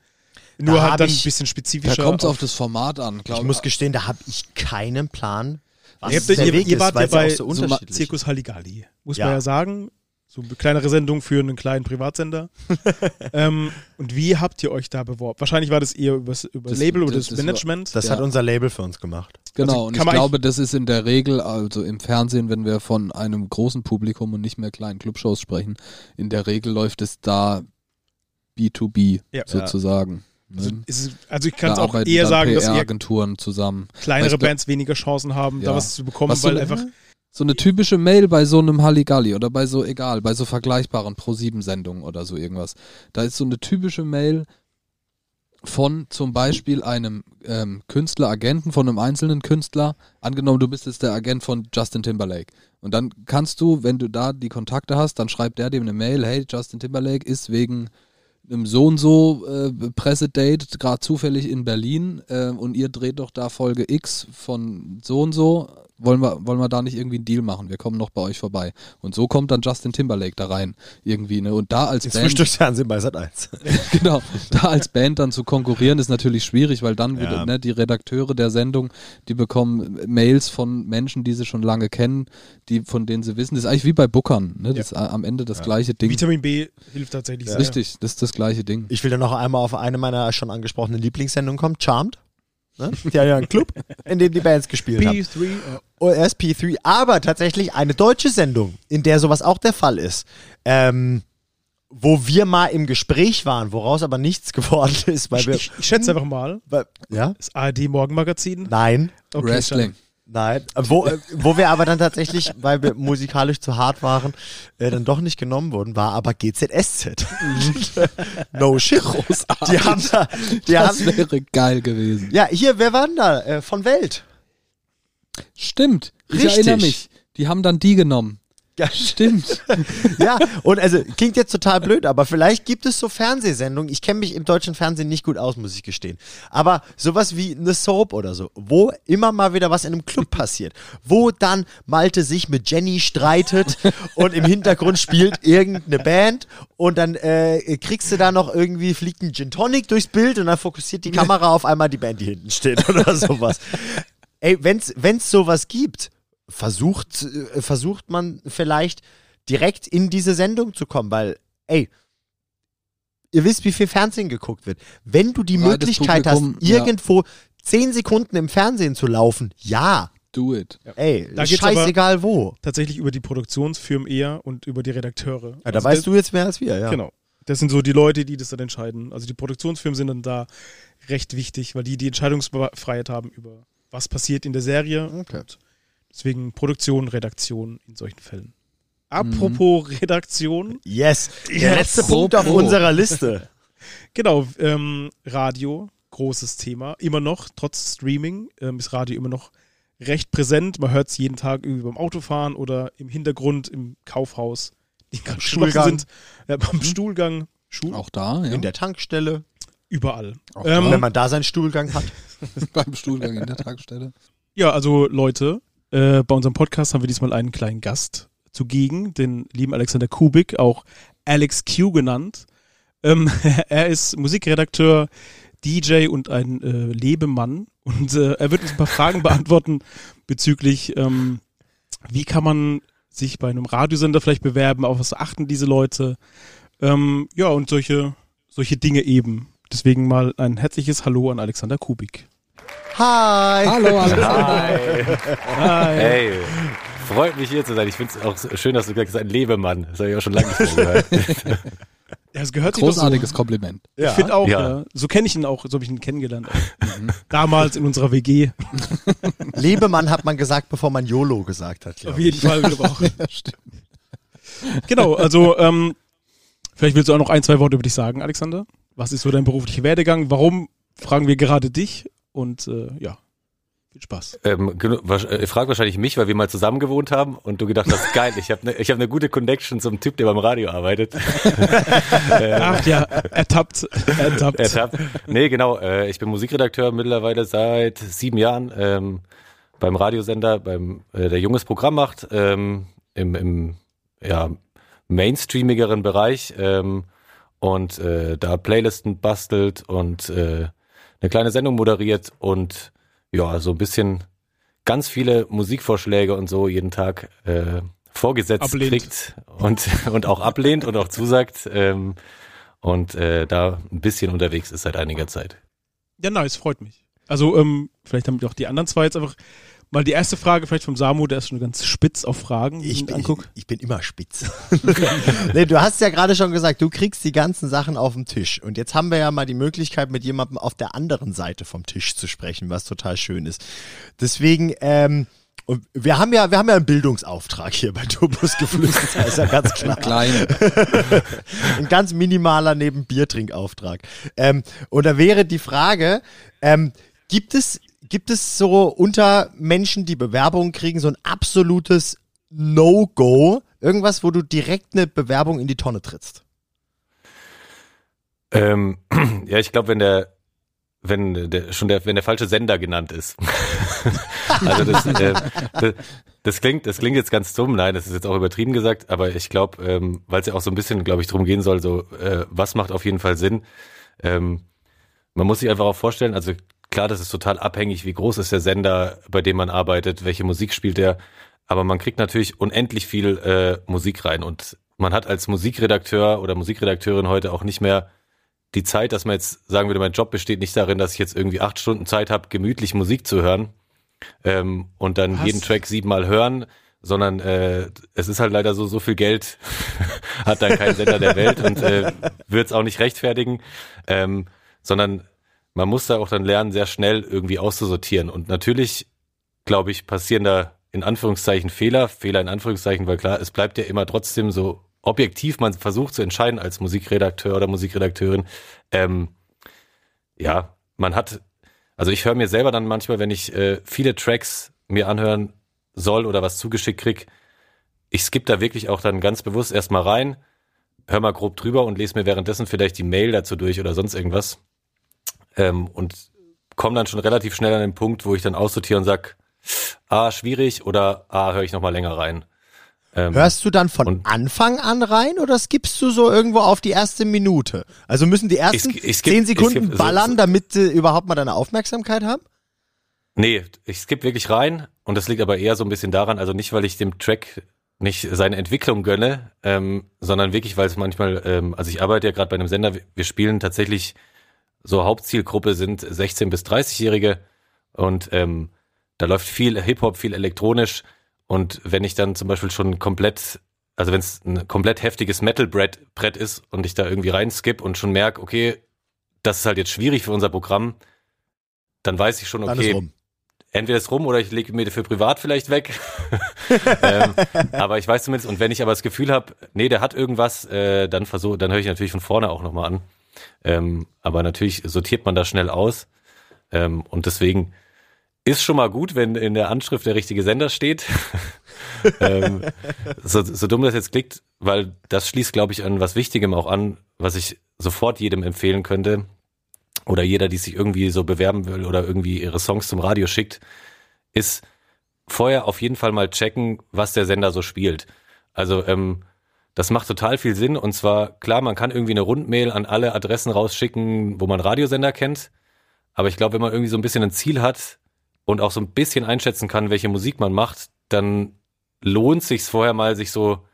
Nur Da halt dann ein ich- bisschen Da spezifischer. kommt es auf das Format an, Ich glaube muss gestehen, da habe ich keinen Plan, was Ihr habt- der ihr- Weg ihr wart ja bei so so Zirkus Halligalli, muss Ja. man ja sagen. So eine kleinere Sendung für einen kleinen Privatsender. ähm, und wie habt ihr euch da beworben? Wahrscheinlich war das eher übers, über Das- Label oder das- das, war- Management. Das Ja. hat unser Label für uns gemacht. Genau, Also und ich glaube, das ist in der Regel, also im Fernsehen, wenn wir von einem großen Publikum und nicht mehr kleinen Clubshows sprechen, in der Regel läuft es da B2B Ja. sozusagen. Also, Ne? ist also ich kann es Da auch eher sagen, dass eher PR-Agenturen zusammen. kleinere du- Bands weniger Chancen haben, da Ja. was zu bekommen, Was so weil eine- einfach So eine typische Mail bei so einem Halligalli oder bei so, egal, bei so vergleichbaren Pro-7-Sendungen oder so irgendwas. Da ist so eine typische Mail von zum Beispiel einem ähm, Künstler, Agenten, von einem einzelnen Künstler. Angenommen, du bist jetzt der Agent von Justin Timberlake. Und dann kannst du, wenn du da die Kontakte hast, dann schreibt der dem eine Mail, hey, Justin Timberlake ist wegen einem so und so äh, Pressedate gerade zufällig in Berlin äh, und ihr dreht doch da Folge X von so und so. Wollen wir, wollen wir da nicht irgendwie einen Deal machen? Wir kommen noch bei euch vorbei. Und so kommt dann Justin Timberlake da rein. Irgendwie, ne? Und da als Ins Band. Frühstücksfernsehen bei Sat 1. genau, da als Band dann zu konkurrieren ist natürlich schwierig, weil dann Ja. wieder ne, die Redakteure der Sendung, die bekommen Mails von Menschen, die sie schon lange kennen, die von denen sie wissen, das ist eigentlich wie bei Bookern, ne? Das ist a- am Ende das gleiche Ding. Vitamin B hilft tatsächlich sehr. Richtig, das ist das gleiche Ding. Ich will dann noch einmal auf eine meiner schon angesprochenen Lieblingssendungen kommen, Charmed. Ne? Die haben ja einen Club, in dem die Bands gespielt haben. P3, äh, Oh, SP3, aber tatsächlich eine deutsche Sendung, in der sowas auch der Fall ist. Ähm, wo wir mal im Gespräch waren, woraus aber nichts geworden ist, weil ich, wir. ich, ich schätze einfach mal, weil, ja? das ARD Morgenmagazin. Nein. Okay, Wrestling. Nein, wo, äh, wo wir aber dann tatsächlich, weil wir musikalisch zu hart waren, äh, dann doch nicht genommen wurden, war aber GZSZ. no shit. Die haben da, die Das haben, wäre geil gewesen. ja, hier, wer war denn da? Äh, von Welt. Stimmt, ich Richtig. erinnere mich. Die haben dann die genommen. Ja, Stimmt. ja, und also klingt jetzt total blöd, aber vielleicht gibt es so Fernsehsendungen. Ich kenne mich im deutschen Fernsehen nicht gut aus, muss ich gestehen. Aber sowas wie eine Soap oder so, wo immer mal wieder was in einem Club passiert, wo dann Malte sich mit Jenny streitet und im Hintergrund spielt irgendeine Band und dann äh, kriegst du da noch irgendwie fliegt ein Gin Tonic durchs Bild und dann fokussiert die Kamera auf einmal die Band, die hinten steht oder sowas. Ey, wenn's, wenn's sowas gibt, versucht, äh, versucht man vielleicht direkt in diese Sendung zu kommen, weil, ey, ihr wisst, wie viel Fernsehen geguckt wird. Wenn du die Breites Möglichkeit Publikum, hast, ja. irgendwo zehn Sekunden im Fernsehen zu laufen, ja, Do it. ey, Da scheißegal wo. Tatsächlich über die Produktionsfirmen eher und über die Redakteure. Ja, da Also weißt das, du jetzt mehr als wir, ja. Genau. Das sind so die Leute, die das dann entscheiden. Also die Produktionsfirmen sind dann da recht wichtig, weil die die Entscheidungsfreiheit haben über was passiert in der Serie. Okay. Und deswegen Produktion, Redaktion in solchen Fällen. Apropos Redaktion, Yes, der Ja, letzte apropos. Punkt auf unserer Liste. genau, ähm, Radio, großes Thema. Immer noch, trotz Streaming, ähm, ist Radio immer noch recht präsent. Man hört es jeden Tag irgendwie beim Autofahren oder im Hintergrund im Kaufhaus, die gerade geschlossen Stuhlgang. sind. Ja, beim Stuhlgang, Schul Auch da, ja. In der Tankstelle, überall. Auch Ähm, wenn man da seinen Stuhlgang hat. beim Stuhlgang in der Tankstelle. Ja, also Leute, äh, bei unserem Podcast haben wir diesmal einen kleinen Gast zugegen, den lieben Alexander Kubik, auch Alex Q genannt. Ähm, er ist Musikredakteur, DJ und ein äh, Lebemann. Und äh, er wird uns ein paar Fragen beantworten bezüglich, ähm, wie kann man sich bei einem Radiosender vielleicht bewerben, auf was achten diese Leute. Ähm, ja, und solche, solche Dinge eben. Deswegen mal ein herzliches Hallo an Alexander Kubik. Hi! Hallo, Alexander. Hi. Hi. Hey, freut mich hier zu sein. Ich finde es auch schön, dass du gesagt hast, ein Lebemann. Das habe ich auch schon lange nicht mehr gehört. Ja, es gehört doch so. Großartiges Kompliment. Ich finde auch, ja. Ja. So kenne ich ihn auch, so habe ich ihn kennengelernt. Damals in unserer WG. Lebemann hat man gesagt, bevor man YOLO gesagt hat. Auf ich. jeden Fall. glaub auch. genau, also ähm, vielleicht willst du auch noch ein, zwei Worte über dich sagen, Alexander. Was ist so dein beruflicher Werdegang? Warum fragen wir gerade dich? Und äh, ja, viel Spaß. ähm, äh, ihr fragt wahrscheinlich mich, weil wir mal zusammen gewohnt haben und du gedacht hast, geil, ich habe eine ich hab ne gute Connection zum Typ, der beim Radio arbeitet. Ach ja, ertappt, ertappt. Ertappt. Nee, genau. Äh, ich bin Musikredakteur mittlerweile seit sieben Jahren ähm, beim Radiosender, beim äh, der junges Programm macht, ähm, im, im ja, mainstreamigeren Bereich ähm, und äh, da Playlisten bastelt und äh, eine kleine Sendung moderiert und ja, so ein bisschen ganz viele Musikvorschläge und so jeden Tag äh, vorgesetzt Ablehnt. kriegt und, und auch ablehnt und auch zusagt. Ähm, und äh, da ein bisschen unterwegs ist seit einiger Zeit. Ja, nice, freut mich. Also, ähm, vielleicht haben auch die anderen zwei jetzt einfach mal die erste Frage vielleicht vom Samu, der ist schon ganz spitz auf Fragen. Ich bin, ich, ich bin immer spitz. nee, du hast ja gerade schon gesagt, du kriegst die ganzen Sachen auf den Tisch. Und jetzt haben wir ja mal die Möglichkeit, mit jemandem auf der anderen Seite vom Tisch zu sprechen, was total schön ist. Deswegen, ähm, und wir haben ja, wir haben ja einen Bildungsauftrag hier bei Turbus Geflüster, ist ja ganz klar. Klein. Ein ganz minimaler neben Biertrinkauftrag. Ähm, und da wäre die Frage, ähm, gibt es, gibt es so unter Menschen, die Bewerbungen kriegen, so ein absolutes No-Go? Irgendwas, wo du direkt eine Bewerbung in die Tonne trittst? Ähm, ja, ich glaube, wenn der, wenn der, schon der, wenn der falsche Sender genannt ist. also das, äh, das, das klingt, das klingt jetzt ganz dumm, nein, das ist jetzt auch übertrieben gesagt, aber ich glaube, ähm, weil es ja auch so ein bisschen, glaube ich, drum gehen soll, so, äh, was macht auf jeden Fall Sinn? Ähm, man muss sich einfach auch vorstellen, also klar, das ist total abhängig, wie groß ist der Sender, bei dem man arbeitet, welche Musik spielt der, aber man kriegt natürlich unendlich viel äh, Musik rein. Und man hat als Musikredakteur oder Musikredakteurin heute auch nicht mehr die Zeit, dass man jetzt sagen würde, mein Job besteht nicht darin, dass ich jetzt irgendwie acht Stunden Zeit habe, gemütlich Musik zu hören ähm, und dann Was? jeden Track siebenmal hören, sondern äh, es ist halt leider so, so viel Geld hat dann kein Sender der Welt und äh, wird es auch nicht rechtfertigen, ähm, sondern man muss da auch dann lernen, sehr schnell irgendwie auszusortieren. Und natürlich, glaube ich, passieren da in Anführungszeichen Fehler, Fehler in Anführungszeichen, weil klar, es bleibt ja immer trotzdem so objektiv, man versucht zu entscheiden als Musikredakteur oder Musikredakteurin. Ähm, ja, man hat, also ich höre mir selber dann manchmal, wenn ich äh, viele Tracks mir anhören soll oder was zugeschickt krieg, ich skippe da wirklich auch dann ganz bewusst erstmal rein, hör mal grob drüber und lese mir währenddessen vielleicht die Mail dazu durch oder sonst irgendwas. Ähm, und komme dann schon relativ schnell an den Punkt, wo ich dann aussortiere und sag, ah, schwierig oder ah, höre ich noch mal länger rein. Ähm, Hörst du dann von Anfang an rein oder skippst du so irgendwo auf die erste Minute? Also müssen die ersten Ich ich skipp- zehn Sekunden so- ballern, so- damit sie überhaupt mal deine Aufmerksamkeit haben? Nee, ich skippe wirklich rein und das liegt aber eher so ein bisschen daran, also nicht, weil ich dem Track nicht seine Entwicklung gönne, ähm, sondern wirklich, weil es manchmal, ähm, also ich arbeite ja gerade bei einem Sender, wir spielen tatsächlich, so Hauptzielgruppe sind 16- bis 30-Jährige und ähm, da läuft viel Hip-Hop, viel elektronisch und wenn ich dann zum Beispiel schon komplett, also wenn es ein komplett heftiges Metal-Brett Brett ist und ich da irgendwie reinskip und schon merke, okay, das ist halt jetzt schwierig für unser Programm, dann weiß ich schon, okay, entweder ist rum oder ich lege mir für privat vielleicht weg. ähm, aber ich weiß zumindest, und wenn ich aber das Gefühl habe, nee, der hat irgendwas, äh, dann versuche, dann höre ich natürlich von vorne auch nochmal an. Ähm, aber natürlich sortiert man das schnell aus. Ähm, und deswegen ist schon mal gut, wenn in der Anschrift der richtige Sender steht. ähm, so, so dumm das jetzt klingt, weil das schließt, glaube ich, an was Wichtigem auch an, was ich sofort jedem empfehlen könnte. Oder jeder, die sich irgendwie so bewerben will oder irgendwie ihre Songs zum Radio schickt, ist vorher auf jeden Fall mal checken, was der Sender so spielt. Also ähm, das macht total viel Sinn. Und zwar, klar, man kann irgendwie eine Rundmail an alle Adressen rausschicken, wo man Radiosender kennt. Aber ich glaube, wenn man irgendwie so ein bisschen ein Ziel hat und auch so ein bisschen einschätzen kann, welche Musik man macht, dann lohnt sich's vorher mal, sich so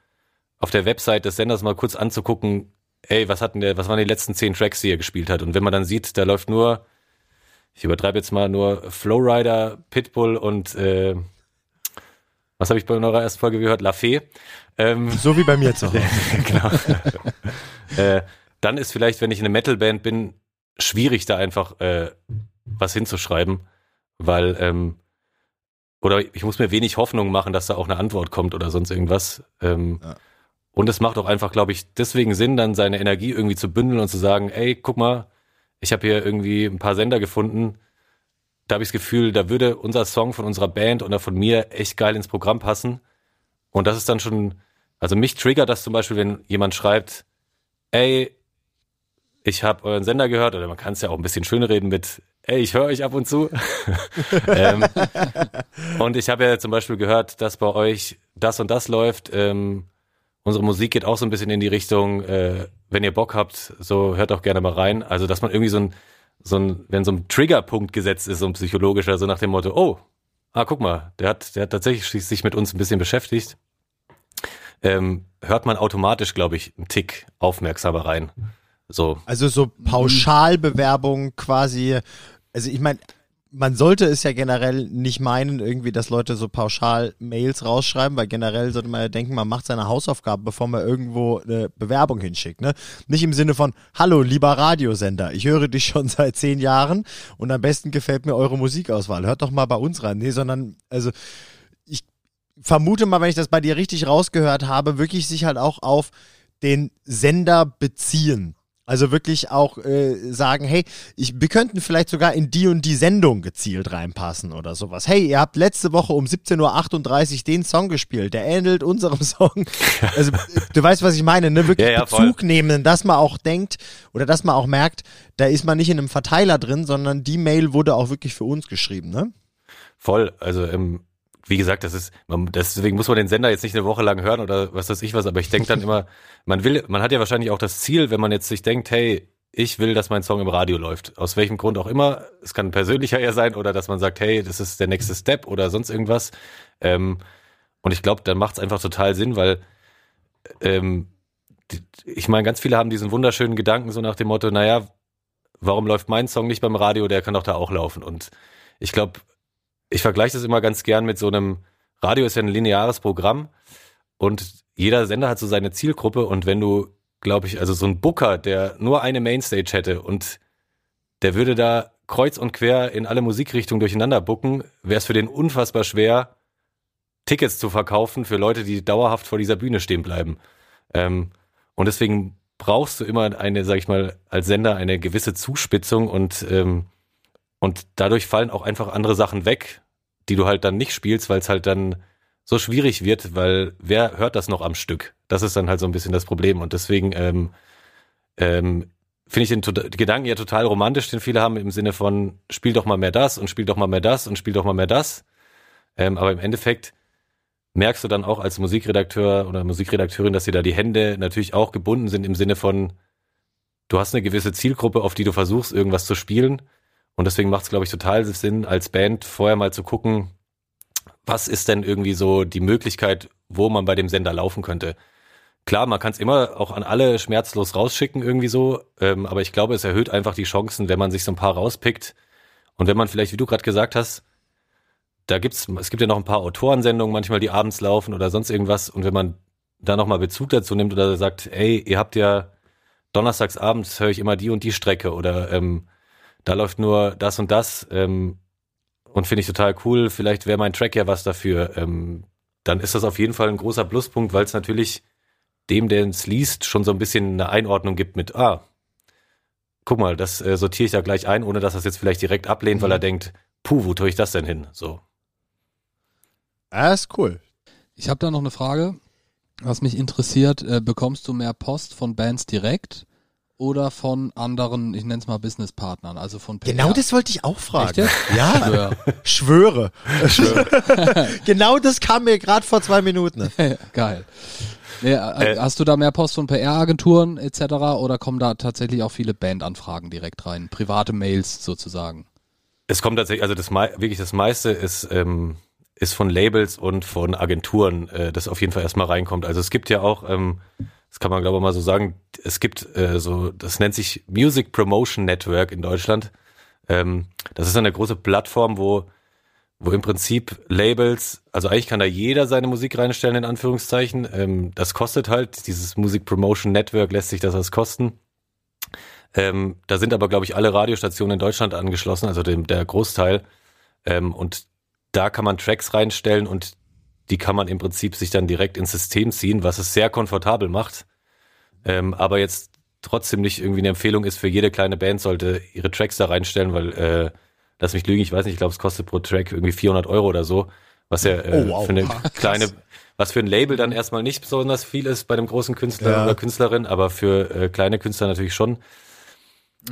auf der Website des Senders mal kurz anzugucken, ey, was hatten der, was waren die letzten zehn Tracks, die er gespielt hat? Und wenn man dann sieht, da läuft nur, ich übertreibe jetzt mal, nur Flowrider, Pitbull und äh, was habe ich bei eurer ersten Folge gehört? La Fee. Ähm, So wie bei mir zu Hause. genau. äh, dann ist vielleicht, wenn ich eine Metalband bin, schwierig, da einfach äh, was hinzuschreiben, weil ähm, oder ich muss mir wenig Hoffnung machen, dass da auch eine Antwort kommt oder sonst irgendwas. Ähm, Ja. Und es macht auch einfach, glaube ich, deswegen Sinn, dann seine Energie irgendwie zu bündeln und zu sagen, ey, guck mal, ich habe hier irgendwie ein paar Sender gefunden. Da habe ich das Gefühl, da würde unser Song von unserer Band oder von mir echt geil ins Programm passen. Und das ist dann schon, also mich triggert das zum Beispiel, wenn jemand schreibt, ey, ich habe euren Sender gehört, oder man kann es ja auch ein bisschen schön reden mit, ey, ich höre euch ab und zu. ähm, und ich habe ja zum Beispiel gehört, dass bei euch das und das läuft. Ähm, unsere Musik geht auch so ein bisschen in die Richtung, äh, wenn ihr Bock habt, so hört auch gerne mal rein. Also, dass man irgendwie so ein, so ein, wenn so ein Triggerpunkt gesetzt ist, so ein psychologischer, so nach dem Motto, oh, ah, guck mal, der hat, der hat tatsächlich sich mit uns ein bisschen beschäftigt. Ähm, hört man automatisch, glaube ich, einen Tick aufmerksamer rein. So, Also so Pauschalbewerbung quasi. Also ich meine, man sollte es ja generell nicht meinen, irgendwie, dass Leute so pauschal Mails rausschreiben, weil generell sollte man ja denken, man macht seine Hausaufgaben, bevor man irgendwo eine Bewerbung hinschickt. Ne? Nicht im Sinne von, hallo, lieber Radiosender, ich höre dich schon seit zehn Jahren und am besten gefällt mir eure Musikauswahl. Hört doch mal bei uns rein. Nee, sondern, also vermute mal, wenn ich das bei dir richtig rausgehört habe, wirklich sich halt auch auf den Sender beziehen. Also wirklich auch äh, sagen, hey, ich, wir könnten vielleicht sogar in die und die Sendung gezielt reinpassen oder sowas. Hey, ihr habt letzte Woche um 17.38 Uhr den Song gespielt, der ähnelt unserem Song. Also du weißt, was ich meine, ne? Wirklich Ja, ja, voll. Bezug nehmen, dass man auch denkt oder dass man auch merkt, da ist man nicht in einem Verteiler drin, sondern die Mail wurde auch wirklich für uns geschrieben, ne? Voll, also ähm, wie gesagt, das ist, man, deswegen muss man den Sender jetzt nicht eine Woche lang hören oder was weiß ich was, aber ich denke dann immer, man will, man hat ja wahrscheinlich auch das Ziel, wenn man jetzt sich denkt, hey, ich will, dass mein Song im Radio läuft. Aus welchem Grund auch immer. Es kann persönlicher eher sein oder dass man sagt, hey, das ist der nächste Step oder sonst irgendwas. Ähm, und ich glaube, dann macht es einfach total Sinn, weil ähm, die, ich meine, ganz viele haben diesen wunderschönen Gedanken so nach dem Motto, naja, warum läuft mein Song nicht beim Radio, der kann doch da auch laufen. Und ich glaube, ich vergleiche das immer ganz gern mit so einem, Radio ist ja ein lineares Programm und jeder Sender hat so seine Zielgruppe und wenn du, glaube ich, also so ein Booker, der nur eine Mainstage hätte und der würde da kreuz und quer in alle Musikrichtungen durcheinander booken, wäre es für den unfassbar schwer, Tickets zu verkaufen für Leute, die dauerhaft vor dieser Bühne stehen bleiben. Ähm, und deswegen brauchst du immer eine, sag ich mal, als Sender eine gewisse Zuspitzung und ähm, und dadurch fallen auch einfach andere Sachen weg, die du halt dann nicht spielst, weil es halt dann so schwierig wird, weil wer hört das noch am Stück? Das ist dann halt so ein bisschen das Problem. Und deswegen ähm, ähm, finde ich den tot- Gedanken ja total romantisch, den viele haben im Sinne von spiel doch mal mehr das und spiel doch mal mehr das und spiel doch mal mehr das. Ähm, aber im Endeffekt merkst du dann auch als Musikredakteur oder Musikredakteurin, dass dir da die Hände natürlich auch gebunden sind im Sinne von, du hast eine gewisse Zielgruppe, auf die du versuchst, irgendwas zu spielen. Und deswegen macht es, glaube ich, total Sinn, als Band vorher mal zu gucken, was ist denn irgendwie so die Möglichkeit, wo man bei dem Sender laufen könnte. Klar, man kann es immer auch an alle schmerzlos rausschicken, irgendwie so, ähm, aber ich glaube, es erhöht einfach die Chancen, wenn man sich so ein paar rauspickt. Und wenn man vielleicht, wie du gerade gesagt hast, da gibt's, es gibt ja noch ein paar Autorensendungen manchmal, die abends laufen oder sonst irgendwas. Und wenn man da nochmal Bezug dazu nimmt oder sagt, ey, ihr habt ja donnerstags abends höre ich immer die und die Strecke oder ähm, da läuft nur das und das ähm, und finde ich total cool. Vielleicht wäre mein Track ja was dafür. Ähm, dann ist das auf jeden Fall ein großer Pluspunkt, weil es natürlich dem, der es liest, schon so ein bisschen eine Einordnung gibt mit, ah, guck mal, das äh, sortiere ich da gleich ein, ohne dass er es jetzt vielleicht direkt ablehnt, weil er denkt, puh, wo tue ich das denn hin? So. Ja, ist cool. Ich habe da noch eine Frage, was mich interessiert. Äh, bekommst du mehr Post von Bands direkt oder von anderen, ich nenne es mal Businesspartnern, also von PR? Genau das wollte ich auch fragen. Echt? Ja, Schwör. schwöre. genau das kam mir gerade vor zwei Minuten. Geil. Nee, äh, hast du da mehr Post von PR-Agenturen etc. oder kommen da tatsächlich auch viele Bandanfragen direkt rein? Private Mails sozusagen? Es kommt tatsächlich, also das wirklich das meiste ist, ähm, ist von Labels und von Agenturen, äh, das auf jeden Fall erstmal reinkommt. Also es gibt ja auch, ähm, das kann man glaube ich mal so sagen, es gibt äh, so, das nennt sich Music Promotion Network in Deutschland. Ähm, das ist eine große Plattform, wo wo im Prinzip Labels, also eigentlich kann da jeder seine Musik reinstellen, in Anführungszeichen. Ähm, das kostet halt, dieses Music Promotion Network lässt sich das als kosten. Ähm, da sind aber, glaube ich, alle Radiostationen in Deutschland angeschlossen, also dem, der Großteil. Ähm, und da kann man Tracks reinstellen und die kann man im Prinzip sich dann direkt ins System ziehen, was es sehr komfortabel macht. Ähm, aber jetzt trotzdem nicht irgendwie eine Empfehlung ist, für jede kleine Band sollte ihre Tracks da reinstellen, weil äh, lass mich lügen, ich weiß nicht, ich glaube, es kostet pro Track irgendwie 400 Euro oder so, was ja äh, Oh, wow. für eine kleine, was für ein Label dann erstmal nicht besonders viel ist bei einem großen Künstler Ja. oder Künstlerin, aber für äh, kleine Künstler natürlich schon.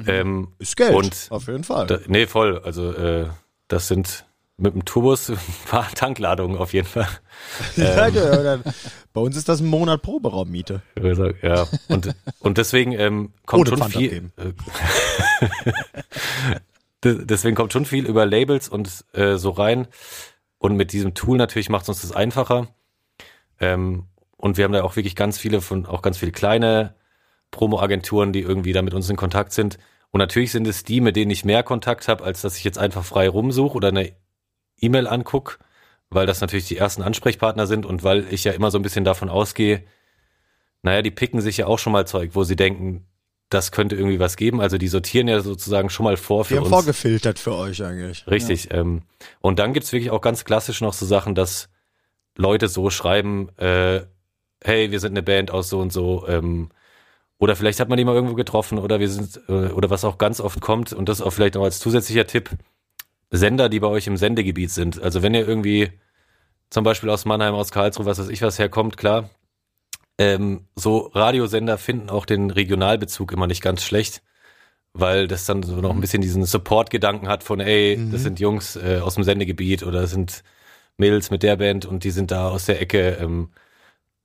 Ähm, Ist Geld. Und auf jeden Fall. da, nee, voll. Also äh, das sind mit dem Tourbus ein paar Tankladungen auf jeden Fall. ja, ja, dann, bei uns ist das ein Monat Proberaummiete. Ja, und, und deswegen ähm, kommt Ohne schon Pfand viel. De- deswegen kommt schon viel über Labels und äh, so rein. Und mit diesem Tool natürlich macht es uns das einfacher. Ähm, und wir haben da auch wirklich ganz viele von, auch ganz viele kleine Promo-Agenturen, die irgendwie da mit uns in Kontakt sind. Und natürlich sind es die, mit denen ich mehr Kontakt habe, als dass ich jetzt einfach frei rumsuche oder eine E-Mail anguck, weil das natürlich die ersten Ansprechpartner sind und weil ich ja immer so ein bisschen davon ausgehe, naja, die picken sich ja auch schon mal Zeug, wo sie denken, das könnte irgendwie was geben. Also die sortieren ja sozusagen schon mal vor für Wir haben uns. vorgefiltert für euch eigentlich. Richtig. Ähm, und dann gibt's wirklich auch ganz klassisch noch so Sachen, dass Leute so schreiben, äh, hey, wir sind eine Band aus so und so, ähm, oder vielleicht hat man die mal irgendwo getroffen oder wir sind, äh, oder was auch ganz oft kommt, und das auch vielleicht noch als zusätzlicher Tipp, Sender, die bei euch im Sendegebiet sind. Also wenn ihr irgendwie zum Beispiel aus Mannheim, aus Karlsruhe, was weiß ich was herkommt, klar, ähm, so Radiosender finden auch den Regionalbezug immer nicht ganz schlecht, weil das dann so noch ein bisschen diesen Support-Gedanken hat von, ey, das sind Jungs äh, aus dem Sendegebiet oder das sind Mädels mit der Band und die sind da aus der Ecke. Ähm,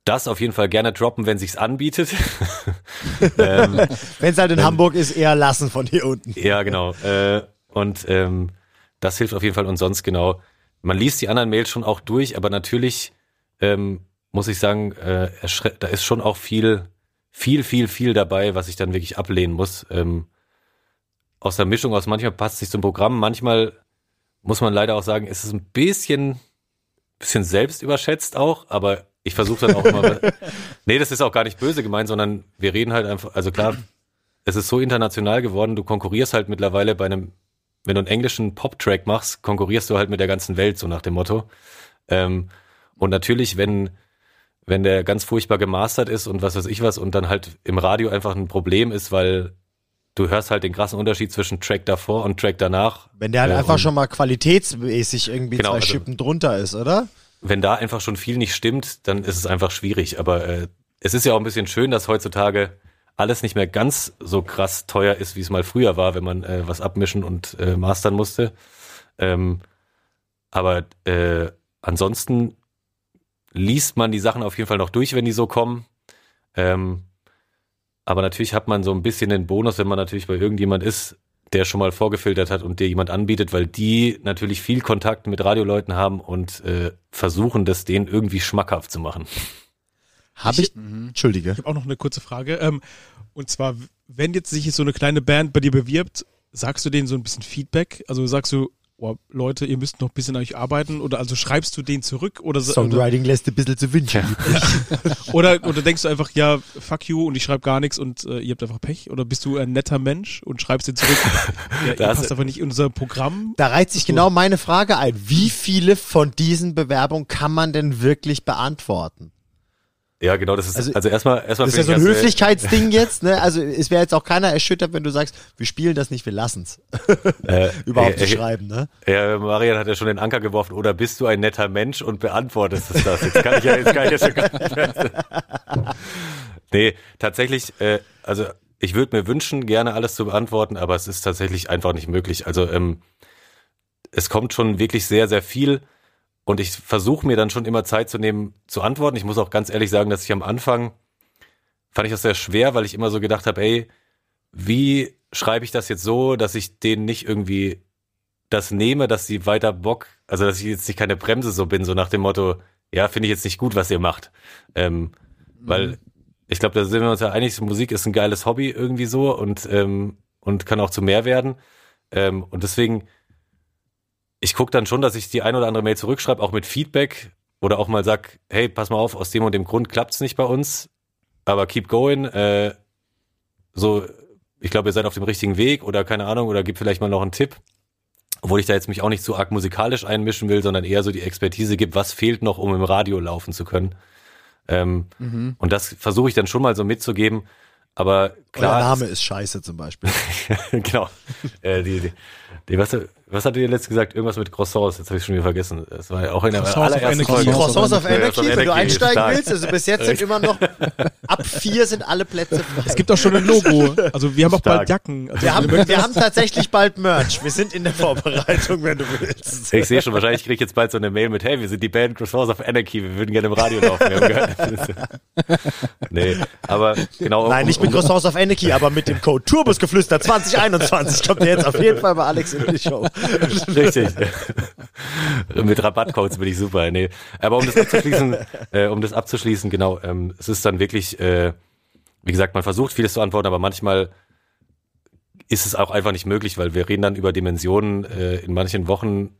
das auf jeden Fall gerne droppen, wenn sich's anbietet. ähm, Wenn es halt in Hamburg ist, eher lassen von hier unten. ja, genau. Äh, und ähm, das hilft auf jeden Fall. Und sonst genau, man liest die anderen Mails schon auch durch, aber natürlich ähm, muss ich sagen, äh, da ist schon auch viel, viel, viel, viel dabei, was ich dann wirklich ablehnen muss. Ähm, aus der Mischung aus manchmal passt es sich zum Programm, manchmal muss man leider auch sagen, ist es ein bisschen, bisschen selbst überschätzt auch, aber ich versuche dann auch immer. nee, das ist auch gar nicht böse gemeint, sondern wir reden halt einfach, also klar, es ist so international geworden, du konkurrierst halt mittlerweile bei einem, wenn du einen englischen Pop-Track machst, konkurrierst du halt mit der ganzen Welt, so nach dem Motto. Ähm, und natürlich, wenn, wenn der ganz furchtbar gemastert ist und was weiß ich was und dann halt im Radio einfach ein Problem ist, weil du hörst halt den krassen Unterschied zwischen Track davor und Track danach. Wenn der halt Äh, einfach schon mal qualitätsmäßig irgendwie Genau, zwei also- Schippen drunter ist, oder? wenn da einfach schon viel nicht stimmt, dann ist es einfach schwierig. Aber äh, es ist ja auch ein bisschen schön, dass heutzutage alles nicht mehr ganz so krass teuer ist, wie es mal früher war, wenn man äh, was abmischen und äh, mastern musste. Ähm, aber äh, ansonsten liest man die Sachen auf jeden Fall noch durch, wenn die so kommen. Ähm, aber natürlich hat man so ein bisschen den Bonus, wenn man natürlich bei irgendjemand ist, der schon mal vorgefiltert hat und dir jemand anbietet, weil die natürlich viel Kontakt mit Radioleuten haben und äh, versuchen, das denen irgendwie schmackhaft zu machen. Habe ich, Entschuldige. Ich habe auch noch eine kurze Frage. Ähm, und zwar, wenn jetzt sich so eine kleine Band bei dir bewirbt, sagst du denen so ein bisschen Feedback? Also sagst du, oh, Leute, ihr müsst noch ein bisschen an euch arbeiten? Oder also schreibst du denen zurück? Oder, so- oder, Songwriting lässt ein bisschen zu wünschen. oder, oder denkst du einfach, ja, fuck you und ich schreibe gar nichts und äh, ihr habt einfach Pech? Oder bist du ein netter Mensch und schreibst denen zurück, ja, Das- passt einfach nicht in unser Programm? Da reiht sich genau meine Frage ein. Wie viele von diesen Bewerbungen kann man denn wirklich beantworten? Ja, genau, das ist Also- also, erstmal erstmal Das ist ja so ein äh, Höflichkeitsding jetzt, ne? Also es wäre jetzt auch keiner erschüttert, wenn du sagst, wir spielen das nicht, wir lassen's. äh, Überhaupt äh, zu schreiben, ne? Ja, Marian hat ja schon den Anker geworfen, oder bist du ein netter Mensch und beantwortest es das? Jetzt kann ich ja, jetzt kann ich ja schon gar nicht mehr. Nee, tatsächlich, äh, also ich würde mir wünschen, gerne alles zu beantworten, aber es ist tatsächlich einfach nicht möglich. Also ähm, es kommt schon wirklich sehr, sehr viel und ich versuche mir dann schon immer Zeit zu nehmen, zu antworten. Ich muss auch ganz ehrlich sagen, dass ich am Anfang fand ich das sehr schwer, weil ich immer so gedacht habe, ey, wie schreibe ich das jetzt so, dass ich denen nicht irgendwie das nehme, dass sie weiter Bock, also dass ich jetzt nicht keine Bremse so bin, so nach dem Motto, ja, finde ich jetzt nicht gut, was ihr macht. Ähm, Weil ich glaube, da sind wir uns ja einig, Musik ist ein geiles Hobby irgendwie so und, ähm, und kann auch zu mehr werden. Ähm, und deswegen, ich gucke dann schon, dass ich die ein oder andere Mail zurückschreibe, auch mit Feedback oder auch mal sag, hey, pass mal auf, aus dem und dem Grund klappt's nicht bei uns, aber keep going. Äh, so, ich glaube, ihr seid auf dem richtigen Weg oder keine Ahnung, oder gib vielleicht mal noch einen Tipp. Obwohl ich da jetzt mich auch nicht so arg musikalisch einmischen will, sondern eher so die Expertise gibt, was fehlt noch, um im Radio laufen zu können. Ähm, Und das versuche ich dann schon mal so mitzugeben. Aber Klar, Der Name ist scheiße zum Beispiel. genau. Äh, die, die, die, was, was hat ihr letzt gesagt? Irgendwas mit Croissants, jetzt habe ich schon wieder vergessen. Das war ja auch in der Croissants auf allerersten. Folge. Croissants of Croissants Anarchy, wenn du einsteigen stark. willst. Also bis jetzt sind immer noch, ab vier sind alle Plätze frei. Es gibt auch schon ein Logo. Also wir haben auch Stark. bald Jacken. Also wir haben, wir haben tatsächlich bald Merch. Wir sind in der Vorbereitung, wenn du willst. Ich sehe schon, wahrscheinlich kriege ich jetzt bald so eine Mail mit, hey, wir sind die Band Croissants of Anarchy, wir würden gerne im Radio laufen. Wir haben gehört. nee, aber genau. Nein, um- nicht mit Croissants of Anarchy, aber mit dem Code Turbusgeflüster 2021 kommt ihr jetzt auf jeden Fall bei Alex in die Show. Richtig. Mit Rabattcodes bin ich super. Nee. Aber um das abzuschließen, äh, um das abzuschließen, genau, ähm, es ist dann wirklich, äh, wie gesagt, man versucht vieles zu antworten, aber manchmal ist es auch einfach nicht möglich, weil wir reden dann über Dimensionen. Äh, in manchen Wochen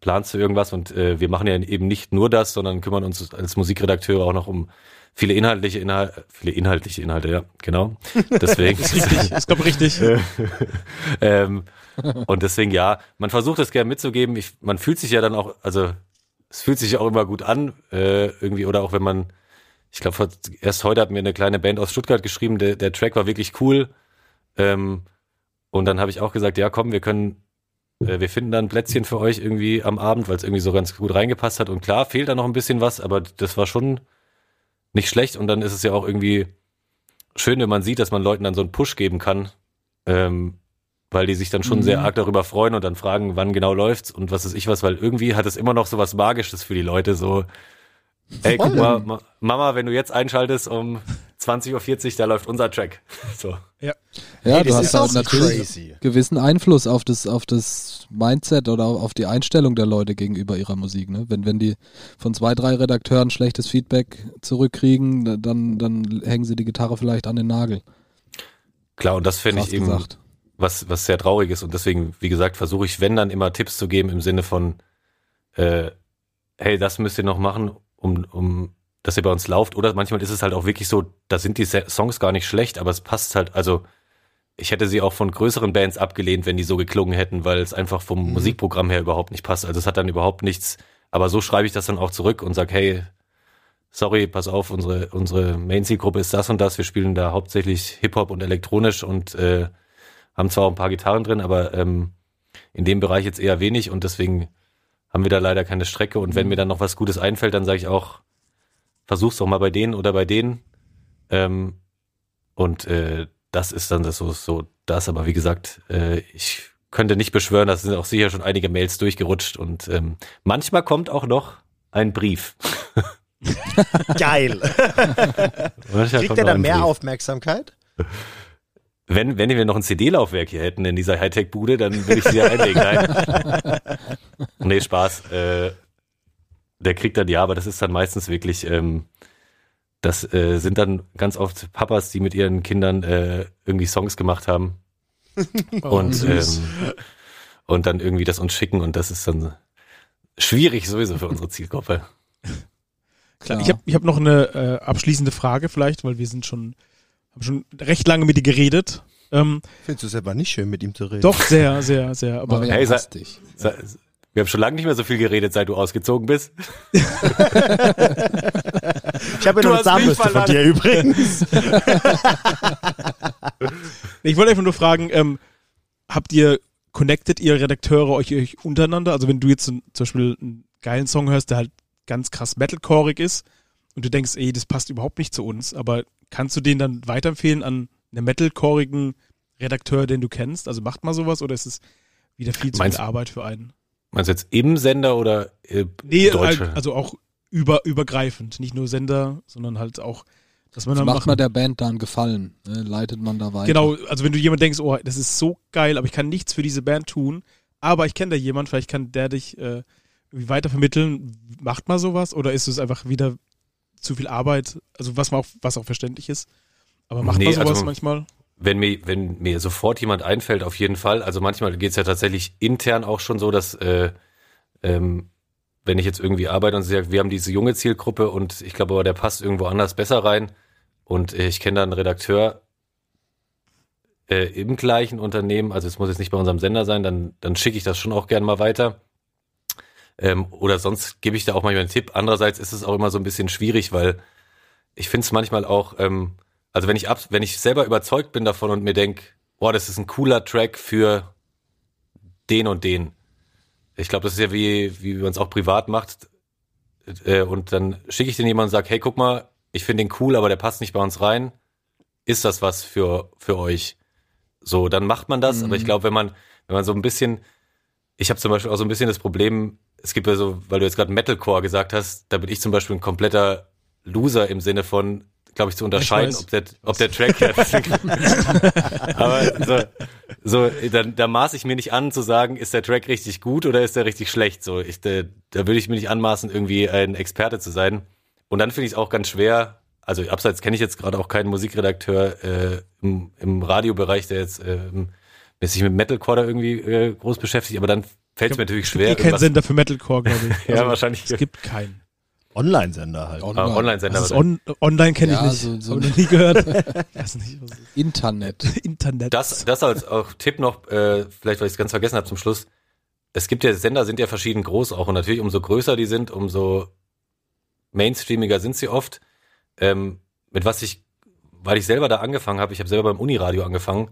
planst du irgendwas und äh, wir machen ja eben nicht nur das, sondern kümmern uns als Musikredakteure auch noch um viele inhaltliche Inhalte, viele inhaltliche Inhalte, ja, genau. Deswegen. richtig. Ist glaube richtig. ähm, und deswegen ja, man versucht das gerne mitzugeben. Ich, man fühlt sich ja dann auch, also es fühlt sich auch immer gut an, äh, irgendwie, oder auch wenn man, ich glaube, erst heute hat mir eine kleine Band aus Stuttgart geschrieben, der, der Track war wirklich cool. Ähm, und dann habe ich auch gesagt, ja komm, wir können, äh, wir finden dann ein Plätzchen für euch irgendwie am Abend, weil es irgendwie so ganz gut reingepasst hat. Und klar, fehlt da noch ein bisschen was, aber das war schon nicht schlecht. Und dann ist es ja auch irgendwie schön, wenn man sieht, dass man Leuten dann so einen Push geben kann. Ähm, weil die sich dann schon sehr arg darüber freuen und dann fragen, wann genau läuft's und was ist ich was, weil irgendwie hat es immer noch so was Magisches für die Leute, so, ey, guck mal, Ma Mama, wenn du jetzt einschaltest um 20.40 Uhr, da läuft unser Track. So. Ja, Hey, du das hast ist halt auch natürlich crazy. gewissen Einfluss auf das, auf das Mindset oder auf die Einstellung der Leute gegenüber ihrer Musik. Ne? Wenn, wenn die von zwei, drei Redakteuren schlechtes Feedback zurückkriegen, dann, dann hängen sie die Gitarre vielleicht an den Nagel. Klar, und das finde ich eben, gesagt. Was, was sehr traurig ist und deswegen, wie gesagt, versuche ich, wenn dann immer Tipps zu geben im Sinne von, äh, hey, das müsst ihr noch machen, um, um, dass ihr bei uns lauft. Oder manchmal ist es halt auch wirklich so, da sind die Songs gar nicht schlecht, aber es passt halt, also ich hätte sie auch von größeren Bands abgelehnt, wenn die so geklungen hätten, weil es einfach vom Musikprogramm her überhaupt nicht passt. Also es hat dann überhaupt nichts, aber so schreibe ich das dann auch zurück und sag, hey, sorry, pass auf, unsere, unsere Main-Zielgruppe ist das und das. Wir spielen da hauptsächlich Hip-Hop und elektronisch und äh, haben zwar auch ein paar Gitarren drin, aber ähm, in dem Bereich jetzt eher wenig und deswegen haben wir da leider keine Strecke. Und wenn mir dann noch was Gutes einfällt, dann sage ich auch, versuch's doch mal bei denen oder bei denen. Ähm, und äh, das ist dann das so, so das. Aber wie gesagt, äh, ich könnte nicht beschwören, da sind auch sicher schon einige Mails durchgerutscht und ähm, manchmal kommt auch noch ein Brief. Geil. Kriegt er dann mehr Brief. Aufmerksamkeit? Wenn, wenn wir noch ein CD-Laufwerk hier hätten in dieser Hightech-Bude, dann würde ich sie ja einlegen. Nein. nee, Spaß. Äh, der kriegt dann ja, aber das ist dann meistens wirklich, ähm, das äh, sind dann ganz oft Papas, die mit ihren Kindern äh, irgendwie Songs gemacht haben und, ähm, und dann irgendwie das uns schicken und das ist dann schwierig sowieso für unsere Zielgruppe. Klar. Ich habe ich hab noch eine äh, abschließende Frage vielleicht, weil wir sind schon, haben schon recht lange mit dir geredet. Ähm, Findest du selber nicht schön, mit ihm zu reden? doch, sehr, sehr, sehr. Aber Hey, sei-. Sa- Wir haben schon lange nicht mehr so viel geredet, seit du ausgezogen bist. Ich habe ja Du noch eine Zahnbürste von dir übrigens. ich wollte einfach nur fragen, ähm, habt ihr, connectet ihr Redakteure euch, euch untereinander? Also wenn du jetzt zum Beispiel einen geilen Song hörst, der halt ganz krass metalcoreig ist und du denkst, ey, das passt überhaupt nicht zu uns, aber kannst du den dann weiterempfehlen an einen metalcoreigen Redakteur, den du kennst? Also macht mal sowas oder ist es wieder viel zu Meinst- viel Arbeit für einen? Meinst du jetzt im Sender oder äh, Nee, Deutsche? halt, also auch über, übergreifend. Nicht nur Sender, sondern halt auch, dass man Das dann macht macht. man der Band dann Gefallen. Ne? Leitet man da weiter. Genau, also wenn du jemand denkst, oh, das ist so geil, aber ich kann nichts für diese Band tun, aber ich kenne da jemand, vielleicht kann der dich äh, irgendwie weitervermitteln. Macht mal sowas oder ist es einfach wieder zu viel Arbeit? Also was auch, was auch verständlich ist. Aber macht Nee, man sowas also- manchmal? wenn mir, wenn mir sofort jemand einfällt, auf jeden Fall. Also manchmal geht's ja tatsächlich intern auch schon so, dass äh, ähm, wenn ich jetzt irgendwie arbeite und sage, wir haben diese junge Zielgruppe und ich glaube aber, der passt irgendwo anders besser rein und äh, ich kenne da einen Redakteur äh, im gleichen Unternehmen, also es muss jetzt nicht bei unserem Sender sein, dann, dann schicke ich das schon auch gern mal weiter. Ähm, oder sonst gebe ich da auch manchmal einen Tipp. Andererseits ist es auch immer so ein bisschen schwierig, weil ich finde es manchmal auch, ähm, also wenn ich ab, wenn ich selber überzeugt bin davon und mir denk, boah, das ist ein cooler Track für den und den. Ich glaube, das ist ja wie, wie man es auch privat macht. Äh, und dann schicke ich den jemanden und sage, hey, guck mal, ich finde den cool, aber der passt nicht bei uns rein. Ist das was für, für euch? So, dann macht man das. Aber ich glaube, wenn man, wenn man so ein bisschen, ich habe zum Beispiel auch so ein bisschen das Problem, es gibt ja so, weil du jetzt gerade Metalcore gesagt hast, da bin ich zum Beispiel ein kompletter Loser im Sinne von, glaube ich, zu unterscheiden, weiß. ob der, ob der Track ja, aber so, so dann, da maß ich mir nicht an zu sagen, ist der Track richtig gut oder ist der richtig schlecht. So, ich, da, da würde ich mir nicht anmaßen, irgendwie ein Experte zu sein. Und dann finde ich es auch ganz schwer. Also abseits kenne ich jetzt gerade auch keinen Musikredakteur äh, im, im Radiobereich, der jetzt äh, sich mit Metalcore da irgendwie äh, groß beschäftigt. Aber dann fällt es mir natürlich Es schwer. gibt eh keinen Sender für Metalcore, glaube ich. ja, Also, wahrscheinlich. Es gibt keinen. Online-Sender halt. Online. Online-Sender. Das ist wahrscheinlich. on, online kenne ich Ja, nicht. so- so Hab ein- noch nie gehört. Ich weiß nicht, was ist. Internet. Internet. Das, das als auch Tipp noch, äh, vielleicht weil ich es ganz vergessen habe zum Schluss. Es gibt ja Sender, sind ja verschieden groß auch und natürlich umso größer die sind, umso mainstreamiger sind sie oft. Ähm, mit was ich, weil ich selber da angefangen habe, ich habe selber beim Uniradio angefangen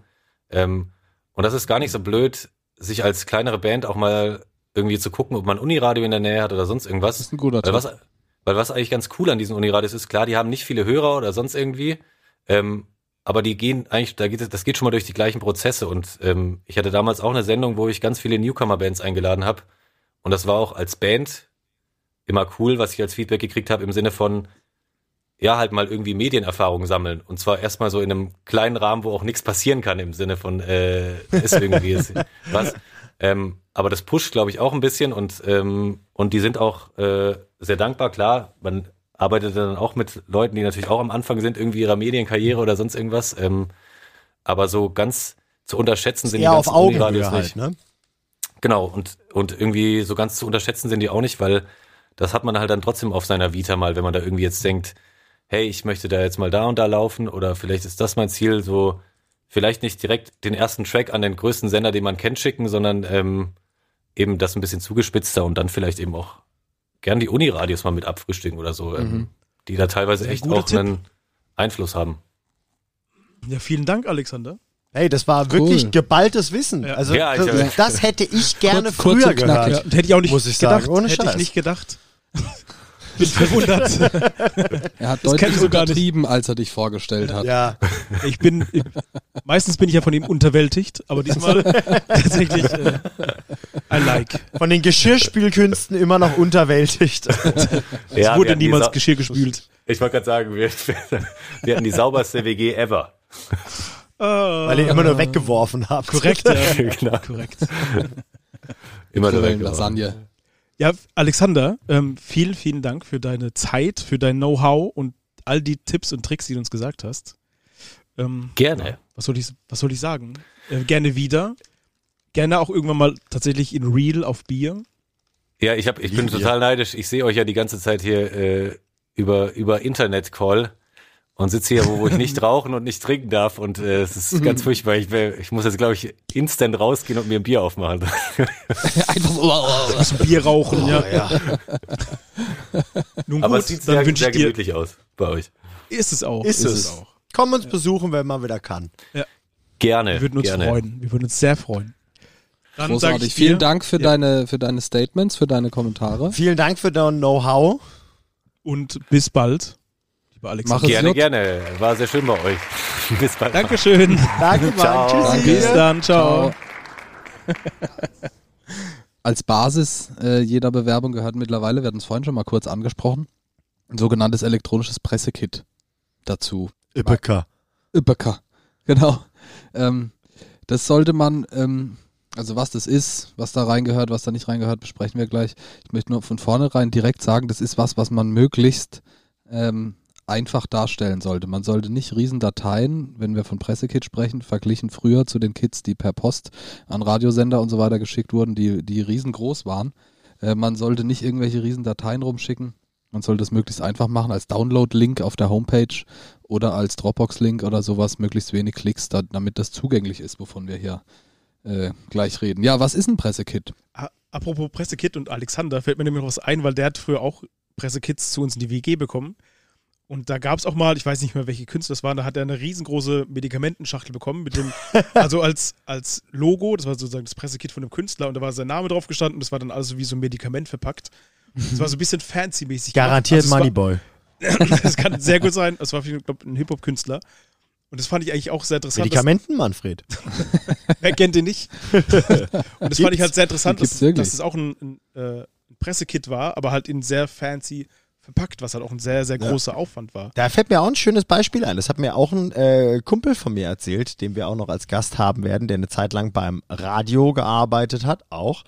ähm, und das ist gar nicht so blöd, sich als kleinere Band auch mal irgendwie zu gucken, ob man Uniradio in der Nähe hat oder sonst irgendwas. Das ist ein guter Weil was, weil was eigentlich ganz cool an diesen Uniradios ist, klar, die haben nicht viele Hörer oder sonst irgendwie, ähm, aber die gehen eigentlich, da geht es, das geht schon mal durch die gleichen Prozesse. Und ähm, ich hatte damals auch eine Sendung, wo ich ganz viele Newcomer-Bands eingeladen habe. Und das war auch als Band immer cool, was ich als Feedback gekriegt habe, im Sinne von, ja, halt mal irgendwie Medienerfahrung sammeln. Und zwar erstmal so in einem kleinen Rahmen, wo auch nichts passieren kann, im Sinne von, äh, ist irgendwie ist, was. Ähm, aber das pusht, glaube ich, auch ein bisschen und, ähm, und die sind auch äh, sehr dankbar. Klar, man arbeitet dann auch mit Leuten, die natürlich auch am Anfang sind, irgendwie ihrer Medienkarriere oder sonst irgendwas. Ähm, aber so ganz zu unterschätzen sind die auf ganzen Uniradios Augenhöhe nicht. halt, ne? Genau, und, und irgendwie so ganz zu unterschätzen sind die auch nicht, weil das hat man halt dann trotzdem auf seiner Vita mal, wenn man da irgendwie jetzt denkt, hey, ich möchte da jetzt mal da und da laufen oder vielleicht ist das mein Ziel, so vielleicht nicht direkt den ersten Track an den größten Sender, den man kennt, schicken, sondern ähm, eben das ein bisschen zugespitzter und dann vielleicht eben auch gern die Uniradios mal mit abfrühstücken oder so, ähm, Mhm. die da teilweise echt auch Tipp. einen Einfluss haben. Ja, vielen Dank, Alexander. Hey, das war Cool. wirklich geballtes Wissen. Ja. Also Ja, ich- das, das hätte ich gerne Kurz- früher gehört. Ja, hätte ich auch nicht Muss ich gedacht. sagen, ohne hätte Scheiß. ich nicht gedacht. Bin verwundert. Er hat Das deutlich ich so gar nicht. untertrieben, als er dich vorgestellt hat. Ja, Ich bin, meistens bin ich ja von ihm unterwältigt, aber diesmal tatsächlich, äh, I like. von den Geschirrspülkünsten immer noch unterwältigt. Ja, es wir wurde niemals Geschirr gespült. Ich wollte gerade sagen, wir, wir hatten die sauberste WG ever. Weil ich immer nur weggeworfen habe. Korrekt, ja. genau. Korrekt. Immer nur weggeworfen. Lasagne. Ja, Alexander, ähm, vielen, vielen Dank für deine Zeit, für dein Know-how und all die Tipps und Tricks, die du uns gesagt hast. Ähm, Gerne. was soll ich, was soll ich sagen? Äh, gerne wieder. Gerne auch irgendwann mal tatsächlich in Real auf Bier. Ja, ich, hab, ich bin total neidisch. Ich sehe euch ja die ganze Zeit hier äh, über, über Internet-Call und sitze hier, wo, wo ich nicht rauchen und nicht trinken darf. Und äh, es ist ganz furchtbar. Ich, ich muss jetzt, glaube ich, instant rausgehen und mir ein Bier aufmachen. Einfach so. Bisschen Bier rauchen, ja. Nun Aber gut, es sieht dann sehr, wünsche sehr ich dir. gemütlich aus bei euch. Ist es auch. Ist es. auch. Komm uns besuchen, wenn man wieder kann. Gerne. Wir würden uns gerne. freuen. Wir würden uns sehr freuen. Dann Großartig. Vielen Dank für, Ja. deine, für deine Statements, für deine Kommentare. Vielen Dank für dein Know-how. Und bis bald, lieber Alexander. Mach Gerne, gut. gerne. War sehr schön bei euch. Bis bald. Dankeschön. Danke, Mann. Ciao. Tschüssi. Bis dann. Ciao. Ciao. als Basis äh, jeder Bewerbung gehört mittlerweile, wir hatten es vorhin schon mal kurz angesprochen, ein sogenanntes elektronisches Pressekit dazu. Ipeca. Üppecker, genau. Ähm, das sollte man, ähm, also was das ist, was da reingehört, was da nicht reingehört, besprechen wir gleich. Ich möchte nur von vornherein direkt sagen, das ist was, was man möglichst ähm, einfach darstellen sollte. Man sollte nicht Riesendateien, wenn wir von Pressekit sprechen, verglichen früher zu den Kits, die per Post an Radiosender und so weiter geschickt wurden, die, die riesengroß waren. Äh, man sollte nicht irgendwelche Riesendateien rumschicken. Man sollte es möglichst einfach machen als Download-Link auf der Homepage oder als Dropbox-Link oder sowas, möglichst wenig Klicks, da, damit das zugänglich ist, wovon wir hier äh, gleich reden. Ja, was ist ein Pressekit? Apropos Pressekit und Alexander, fällt mir nämlich noch was ein, weil der hat früher auch Pressekits zu uns in die WG bekommen. Und da gab es auch mal, ich weiß nicht mehr, welche Künstler das waren, da hat er eine riesengroße Medikamentenschachtel bekommen, mit dem, also als, als Logo, das war sozusagen das Pressekit von dem Künstler und da war sein Name drauf gestanden und das war dann alles so wie so ein Medikament verpackt. Das war so ein bisschen fancy-mäßig. Garantiert Also Moneyboy. das kann sehr gut sein. Das war, ich glaube, ein Hip-Hop-Künstler. Und das fand ich eigentlich auch sehr interessant. Medikamenten, Manfred. Wer kennt den nicht? und das fand ich halt sehr interessant, dass, dass es auch ein, ein, äh, ein Pressekit war, aber halt in sehr fancy verpackt, was halt auch ein sehr, sehr Ja. großer Aufwand war. Da fällt mir auch ein schönes Beispiel ein. Das hat mir auch ein äh, Kumpel von mir erzählt, den wir auch noch als Gast haben werden, der eine Zeit lang beim Radio gearbeitet hat, auch.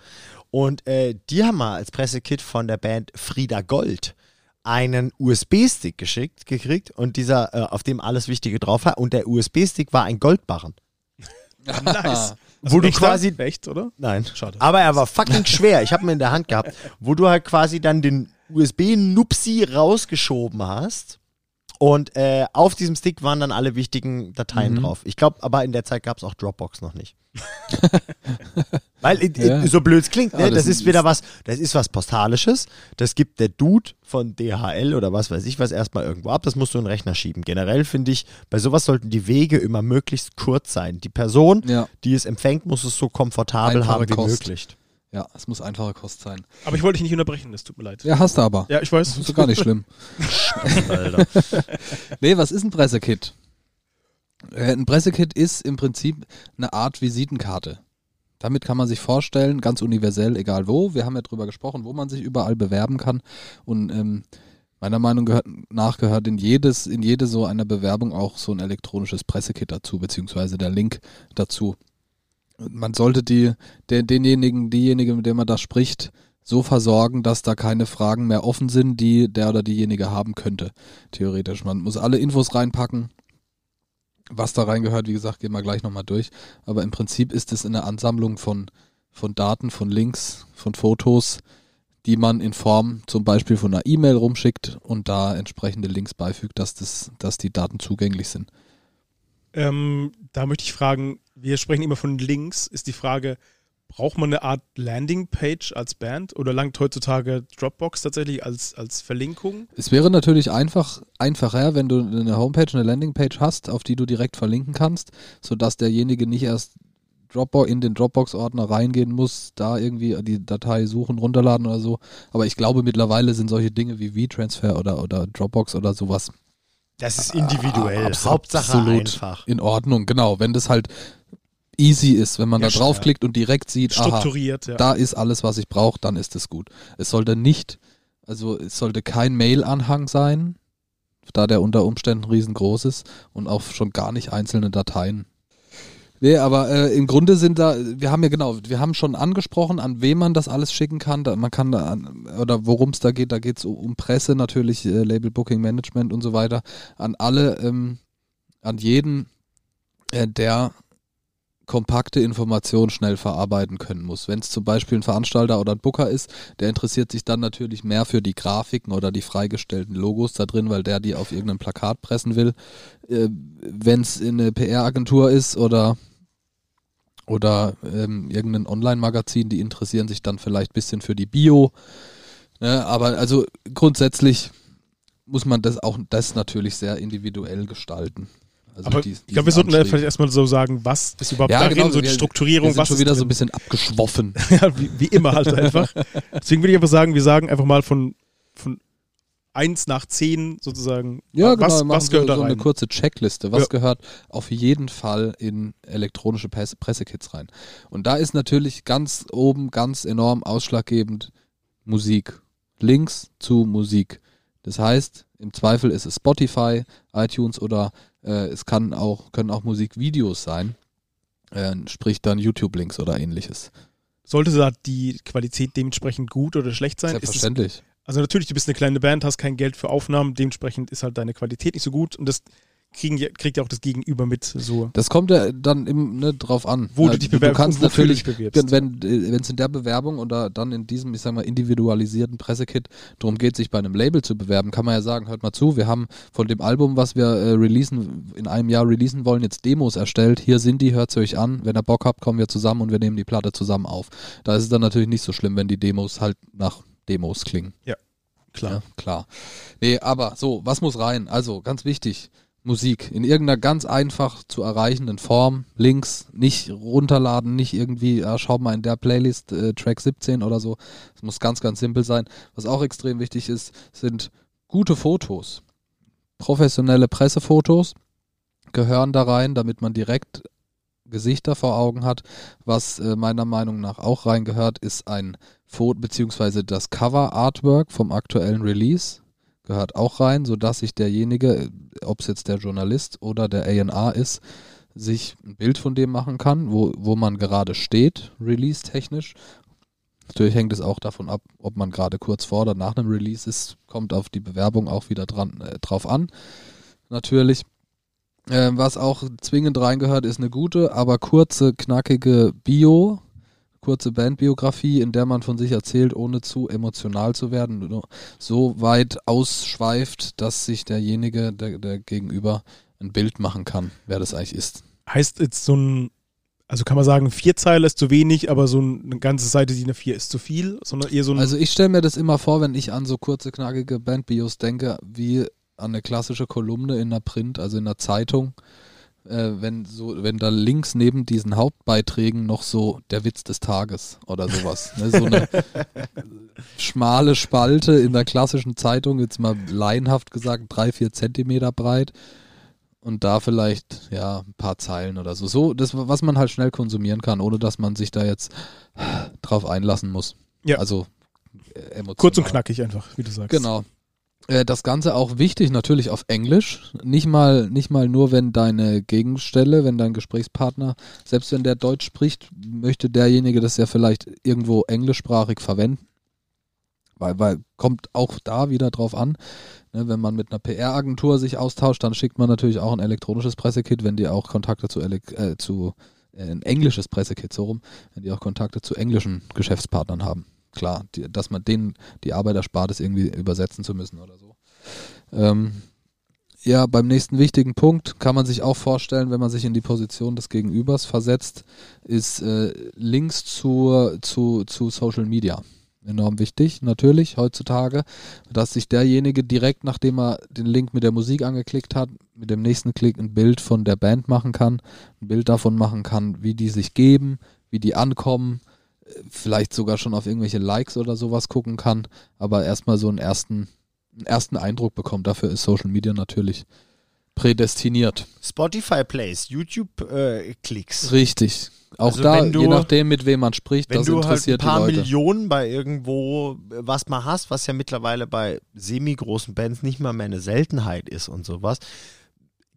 Und äh, die haben mal als Pressekit von der Band Frieda Gold einen USB-Stick geschickt, gekriegt und dieser, äh, auf dem alles Wichtige drauf war. Und der USB-Stick war ein Goldbarren. Nice. Wo du quasi- Echt, oder? Nein. Schade. Aber er war fucking schwer. Ich habe ihn in der Hand gehabt, wo du halt quasi dann den USB-Nupsi rausgeschoben hast. Und äh, auf diesem Stick waren dann alle wichtigen Dateien Mhm. drauf. Ich glaube, aber in der Zeit gab es auch Dropbox noch nicht. Weil äh, Ja. so blöd es klingt, ne? Ja, das, das ist ist- wieder was, das ist was Postalisches. Das gibt der Dude von DHL oder was weiß ich was erstmal irgendwo ab. Das musst du in den Rechner schieben. Generell finde ich, bei sowas sollten die Wege immer möglichst kurz sein. Die Person, Ja, die es empfängt, muss es so komfortabel Einfache haben wie Kost. möglich. Ja, es muss einfache Kost sein. Aber ich wollte dich nicht unterbrechen, das tut mir leid. Ja, hast du aber. Ja, ich weiß. Das ist gar nicht schlimm. Alter. Nee, was ist ein Pressekit? Äh, ein Pressekit ist im Prinzip eine Art Visitenkarte. Damit kann man sich vorstellen, ganz universell, egal wo. Wir haben ja drüber gesprochen, wo man sich überall bewerben kann. Und ähm, meiner Meinung gehört, nach gehört in jedes, in jede so einer Bewerbung auch so ein elektronisches Pressekit dazu, beziehungsweise der Link dazu. Man sollte die, der, denjenigen, diejenige, mit der man da spricht, so versorgen, dass da keine Fragen mehr offen sind, die der oder diejenige haben könnte theoretisch. Man muss alle Infos reinpacken. Was da reingehört, wie gesagt, gehen wir gleich nochmal durch. Aber im Prinzip ist es eine Ansammlung von, von Daten, von Links, von Fotos, die man in Form zum Beispiel von einer E-Mail rumschickt und da entsprechende Links beifügt, dass, das, dass die Daten zugänglich sind. Ähm, da möchte ich fragen, wir sprechen immer von Links. Ist die Frage, braucht man eine Art Landingpage als Band oder langt heutzutage Dropbox tatsächlich als, als Verlinkung? Es wäre natürlich einfach, einfacher, wenn du eine Homepage, eine Landingpage hast, auf die du direkt verlinken kannst, sodass derjenige nicht erst Dropbox in den Dropbox-Ordner reingehen muss, da irgendwie die Datei suchen, runterladen oder so. Aber ich glaube, mittlerweile sind solche Dinge wie V-Transfer oder, oder Dropbox oder sowas Das ist individuell. Abs- Hauptsache absolut einfach. in Ordnung. Genau, wenn das halt easy ist, wenn man Ja, da draufklickt und direkt sieht, aha, Strukturiert, ja. da ist alles, was ich brauche, dann ist es gut. Es sollte nicht, also es sollte kein Mail-Anhang sein, da der unter Umständen riesengroß ist und auch schon gar nicht einzelne Dateien. Nee, aber äh, im Grunde sind da, wir haben ja genau, wir haben schon angesprochen, an wen man das alles schicken kann. Da, man kann da an, oder worum es da geht, da geht es um, um Presse natürlich, äh, Label Booking Management und so weiter. An alle, ähm, an jeden, äh, der kompakte Informationen schnell verarbeiten können muss. Wenn es zum Beispiel ein Veranstalter oder ein Booker ist, der interessiert sich dann natürlich mehr für die Grafiken oder die freigestellten Logos da drin, weil der die auf irgendeinem Plakat pressen will. Äh, Wenn es in eine PR-Agentur ist oder oder ähm, irgendein Online-Magazin, die interessieren sich dann vielleicht ein bisschen für die Bio. Ne? Aber also grundsätzlich muss man das auch das natürlich sehr individuell gestalten. Also Aber die- ich glaube, wir sollten da Anschlägen. vielleicht erstmal so sagen, was ist überhaupt Ja, darin, genau, so die wir- Strukturierung, Wir sind was schon wieder so drin? ein bisschen abgeschwoffen. ja, wie, wie immer halt einfach. Deswegen würde ich einfach sagen, wir sagen einfach mal von, von eins nach zehn sozusagen. Ja, was, genau, was gehört so, da so eine rein? kurze Checkliste. Was Ja. gehört auf jeden Fall in elektronische Presse Pressekits rein? Und da ist natürlich ganz oben, ganz enorm ausschlaggebend Musik. Links zu Musik. Das heißt, im Zweifel ist es Spotify, iTunes oder äh, es kann auch, können auch Musikvideos sein. Äh, sprich dann YouTube-Links oder ähnliches. Sollte da die Qualität dementsprechend gut oder schlecht sein? Selbstverständlich. Also natürlich, du bist eine kleine Band, hast kein Geld für Aufnahmen, dementsprechend ist halt deine Qualität nicht so gut und das kriegen, kriegt ja auch das Gegenüber mit. So. Das kommt ja dann im, ne, drauf an. Wo Ja, du dich bewerbst Du kannst wofür du natürlich, dich wenn es in der Bewerbung oder dann in diesem, ich sag mal, individualisierten Pressekit darum geht, sich bei einem Label zu bewerben, kann man ja sagen, hört mal zu, wir haben von dem Album, was wir äh, releasen, in einem Jahr releasen wollen, jetzt Demos erstellt. Hier sind die, hört sie euch an. Wenn ihr Bock habt, kommen wir zusammen und wir nehmen die Platte zusammen auf. Da ist es dann natürlich nicht so schlimm, wenn die Demos halt nach Demos klingen. Klar. Ja, klar. Nee, aber so, was muss rein? Also, ganz wichtig, Musik in irgendeiner ganz einfach zu erreichenden Form. Links nicht runterladen, nicht irgendwie, ja, schau mal in der Playlist äh, Track 17 oder so. Es muss ganz, ganz simpel sein. Was auch extrem wichtig ist, sind gute Fotos. Professionelle Pressefotos gehören da rein, damit man direkt Gesichter vor Augen hat. Was äh, meiner Meinung nach auch reingehört, ist ein Foto beziehungsweise das Cover Artwork vom aktuellen Release gehört auch rein, sodass sich derjenige, ob es jetzt der Journalist oder der A&R ist, sich ein Bild von dem machen kann, wo, wo man gerade steht, release-technisch. Natürlich hängt es auch davon ab, ob man gerade kurz vor oder nach einem Release ist, kommt auf die Bewerbung auch wieder dran, äh, drauf an. Natürlich. Ähm, was auch zwingend reingehört, ist eine gute, aber kurze, knackige Bio, kurze Bandbiografie, in der man von sich erzählt, ohne zu emotional zu werden, so weit ausschweift, dass sich derjenige, der, der Gegenüber, ein Bild machen kann, wer das eigentlich ist. Heißt jetzt so ein, also kann man sagen, vier Zeilen ist zu wenig, aber so ein- eine ganze Seite DIN A4 ist zu viel, sondern eher so ein. Also ich stelle mir das immer vor, wenn ich an so kurze, knackige Bandbios denke, wie an eine klassische Kolumne in einer Print, also in einer Zeitung. Äh, wenn so, wenn da links neben diesen Hauptbeiträgen noch so der Witz des Tages oder sowas. ne, so eine schmale Spalte in der klassischen Zeitung, jetzt mal laienhaft gesagt, drei, vier Zentimeter breit. Und da vielleicht, ja, ein paar Zeilen oder so. So, das, was man halt schnell konsumieren kann, ohne dass man sich da jetzt drauf einlassen muss. Ja. Also äh, emotional. kurz und knackig einfach, wie du sagst. Genau. Äh, Das Ganze auch wichtig, natürlich auf Englisch. Nicht mal, nicht mal nur, wenn deine Gegenstelle, wenn dein Gesprächspartner, selbst wenn der Deutsch spricht, möchte derjenige das ja vielleicht irgendwo englischsprachig verwenden. Weil, weil kommt auch da wieder drauf an. Ne, wenn man mit einer PR-Agentur sich austauscht, dann schickt man natürlich auch ein elektronisches Pressekit, wenn die auch Kontakte zu, äh, zu äh, ein englisches Pressekit, so rum, wenn die auch Kontakte zu englischen Geschäftspartnern haben. Klar, die, dass man denen die Arbeit erspart, es irgendwie übersetzen zu müssen oder so. Ähm, ja, beim nächsten wichtigen Punkt kann man sich auch vorstellen, wenn man sich in die Position des Gegenübers versetzt, ist äh, Links zu, zu, zu Social Media. Enorm wichtig, natürlich, heutzutage, dass sich derjenige direkt, nachdem er den Link mit der Musik angeklickt hat, mit dem nächsten Klick ein Bild von der Band machen kann, ein Bild davon machen kann, wie die sich geben, wie die ankommen, vielleicht sogar schon auf irgendwelche Likes oder sowas gucken kann, aber erstmal so einen ersten, einen ersten Eindruck bekommt. Dafür ist Social Media natürlich prädestiniert. Spotify Plays, YouTube äh, Klicks. Richtig. Auch Also da, wenn du- je nachdem, mit wem man spricht, Wenn das du halt ein interessiert paar die Leute. Millionen bei irgendwo äh, was mal hast, was ja mittlerweile bei semi-großen Bands nicht mal mehr eine Seltenheit ist und sowas,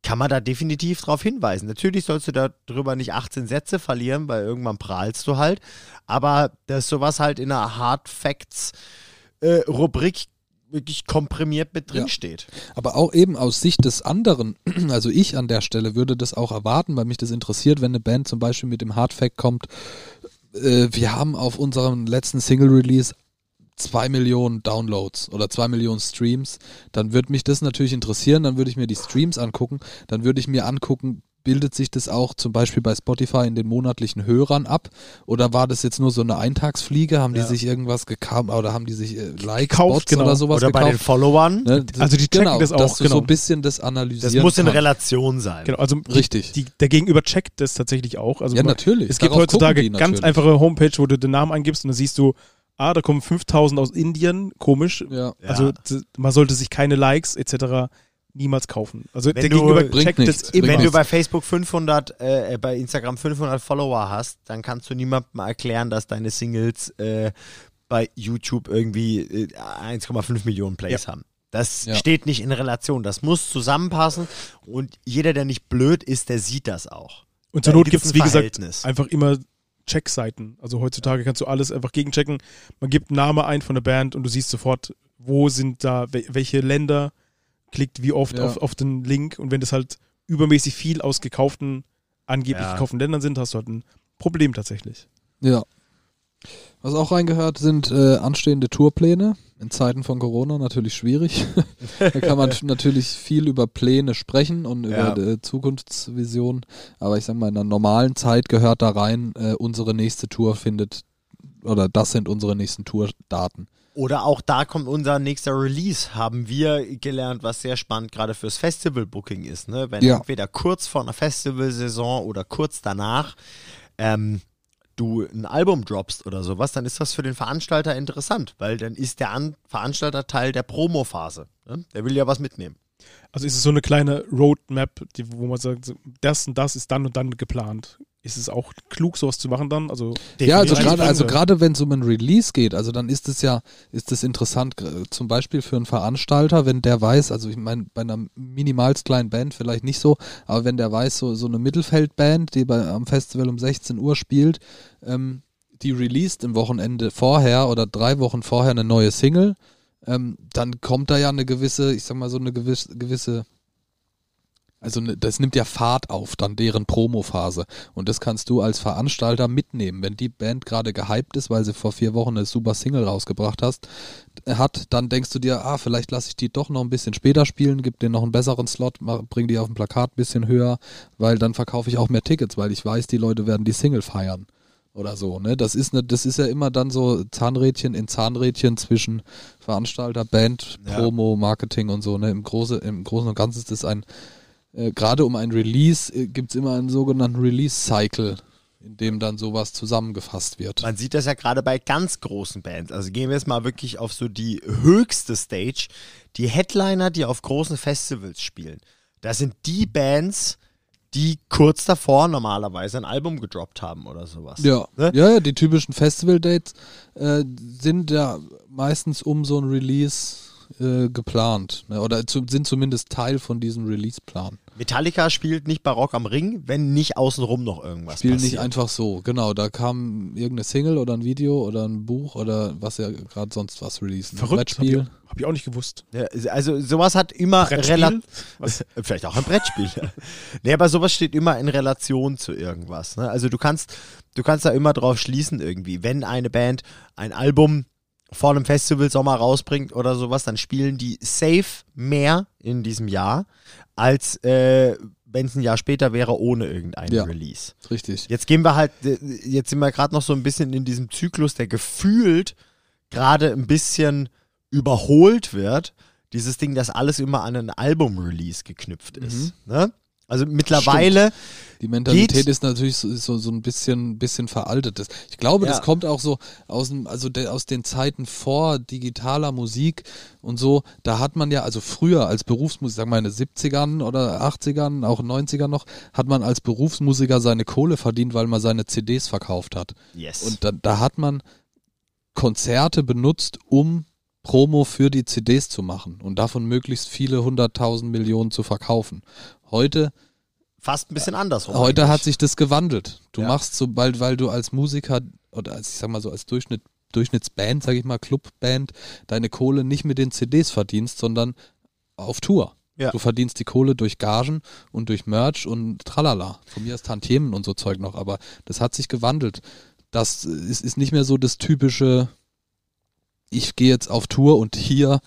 kann man da definitiv drauf hinweisen. Natürlich sollst du darüber nicht 18 Sätze verlieren, weil irgendwann prahlst du halt. Aber dass sowas halt in einer Hard Facts äh, Rubrik wirklich komprimiert mit drin Ja. steht. Aber auch eben aus Sicht des anderen, also ich an der Stelle würde das auch erwarten, weil mich das interessiert, wenn eine Band zum Beispiel mit dem Hardfact kommt, äh, wir haben auf unserem letzten Single-Release zwei Millionen Downloads oder zwei Millionen Streams, dann würde mich das natürlich interessieren, dann würde ich mir die Streams angucken, dann würde ich mir angucken, bildet sich das auch zum Beispiel bei Spotify in den monatlichen Hörern ab? Oder war das jetzt nur so eine Eintagsfliege? Haben Ja. die sich irgendwas gekauft oder haben die sich äh, Likes, Gekauft, genau. oder sowas Oder bei den gekauft? Followern. Ne, Also die checken genau, das auch, dass du so genau. ein bisschen das analysieren Das muss in kannst. Relation sein. Genau, also Richtig. Die, der Gegenüber checkt das tatsächlich auch. Also ja, man- natürlich. Es gibt Darauf heutzutage die ganz einfache Homepage, wo du den Namen eingibst und dann siehst du, ah, da kommen 5000 aus Indien, komisch. Ja. Also Ja. man sollte sich keine Likes etc. niemals kaufen. Also Wenn der du- Gegenüber Bringt checkt nichts, das immer. Wenn du bei Facebook 500, äh, bei Instagram 500 Follower hast, dann kannst du niemandem erklären, dass deine Singles äh, bei YouTube irgendwie äh, 1,5 Millionen Plays haben. Das Ja. steht nicht in Relation. Das muss zusammenpassen und jeder, der nicht blöd ist, der sieht das auch. Und zur Da Not gibt es, wie gesagt, einfach immer Checkseiten. Also heutzutage kannst du alles einfach gegenchecken. Man gibt einen Namen ein von der Band und du siehst sofort, wo sind da, wel- welche Länder, klickt wie oft Ja. auf, auf den Link. Und wenn das halt übermäßig viel aus gekauften, angeblich Ja. gekauften Ländern sind, hast du halt ein Problem tatsächlich. Ja. Was auch reingehört, sind äh, anstehende Tourpläne. In Zeiten von Corona natürlich schwierig. da kann man natürlich viel über Pläne sprechen und Ja. über äh, Zukunftsvisionen. Aber ich sag mal, in einer normalen Zeit gehört da rein, äh, unsere nächste Tour findet, oder das sind unsere nächsten Tourdaten. Oder auch da kommt unser nächster Release, haben wir gelernt, was sehr spannend gerade fürs Festival-Booking ist. Ne? Wenn Ja. entweder kurz vor einer Festivalsaison oder kurz danach ähm, du ein Album droppst oder sowas, dann ist das für den Veranstalter interessant, weil dann ist der An Veranstalter Teil der Promophase. Ne? Der will ja was mitnehmen. Also ist es so eine kleine Roadmap, die, wo man sagt, das und das ist dann und dann geplant. Ist es auch klug, sowas zu machen dann? Also Ja, also gerade also gerade wenn es um ein Release geht, also dann ist es ja, ist es interessant, gr- zum Beispiel für einen Veranstalter, wenn der weiß, also ich meine, bei einer minimalst kleinen Band vielleicht nicht so, aber wenn der weiß, so, so eine Mittelfeldband, die bei, am Festival um 16 Uhr spielt, ähm, die released im Wochenende vorher oder drei Wochen vorher eine neue Single, ähm, dann kommt da ja eine gewisse, ich sag mal so eine gewisse, gewisse also ne, das nimmt ja Fahrt auf, dann deren Promophase. Und das kannst du als Veranstalter mitnehmen. Wenn die Band gerade gehypt ist, weil sie vor vier Wochen eine super Single rausgebracht hast, hat, dann denkst du dir, ah, vielleicht lasse ich die doch noch ein bisschen später spielen, gib denen noch einen besseren Slot, mach, bring die auf dem Plakat ein bisschen höher, weil dann verkaufe ich auch mehr Tickets, weil ich weiß, die Leute werden die Single feiern. Oder so, ne? Das ist ne, das ist ja immer dann so Zahnrädchen in Zahnrädchen zwischen Veranstalter, Band, Ja. Promo, Marketing und so, ne? Im, Große, im Großen und Ganzen ist das ein äh, gerade um ein Release äh, gibt es immer einen sogenannten Release-Cycle, in dem dann sowas zusammengefasst wird. Man sieht das ja gerade bei ganz großen Bands. Also gehen wir jetzt mal wirklich auf so die höchste Stage. Die Headliner, die auf großen Festivals spielen. Das sind die Bands, die kurz davor normalerweise ein Album gedroppt haben oder sowas. Ja, Ne? ja, ja, die typischen Festival-Dates äh, sind ja meistens um so ein Release äh, geplant. Ne? Oder zu, sind zumindest Teil von diesem Release-Plan. Metallica spielt nicht Barock am Ring, wenn nicht außenrum noch irgendwas Spielen passiert. nicht einfach so, genau. Da kam irgendeine Single oder ein Video oder ein Buch oder was ja gerade sonst was releasen. verrückt, habe ich, Brettspiel. hab ich auch nicht gewusst. Ja, also sowas hat immer relativ. Vielleicht auch ein Brettspiel. nee, aber sowas steht immer in Relation zu irgendwas. Ne? Also du kannst, du kannst da immer drauf schließen irgendwie. Wenn eine Band ein Album vor einem Festival Sommer rausbringt oder sowas, dann spielen die safe mehr in diesem Jahr, als äh, wenn es ein Jahr später wäre ohne irgendeinen Ja. Release. Richtig. Jetzt gehen wir halt, äh, jetzt sind wir gerade noch so ein bisschen in diesem Zyklus, der gefühlt gerade ein bisschen überholt wird. Dieses Ding, dass alles immer an ein Album-Release geknüpft ist. Ne? Also mittlerweile, Die Mentalität ist natürlich so, so, so ein bisschen, bisschen veraltet. Ich glaube, Ja. das kommt auch so aus, dem, also de, aus den Zeiten vor digitaler Musik und so. Da hat man ja, also früher als Berufsmusiker, sagen wir in den 70ern oder 80ern, auch 90ern noch, hat man als Berufsmusiker seine Kohle verdient, weil man seine CDs verkauft hat. yes. Und da, da hat man Konzerte benutzt, um Promo für die CDs zu machen und davon möglichst viele hunderttausend Millionen zu verkaufen. Heute fast ein bisschen andersrum. Heute eigentlich. hat sich das gewandelt. Du Ja. machst so bald, weil du als Musiker oder als ich sag mal so als Durchschnitt, Durchschnittsband, sag ich mal, Clubband, deine Kohle nicht mit den CDs verdienst, sondern auf Tour. Ja. Du verdienst die Kohle durch Gagen und durch Merch und tralala. Von mir ist Tantiemen und so Zeug noch, aber das hat sich gewandelt. Das ist, ist nicht mehr so das typische, ich gehe jetzt auf Tour und hier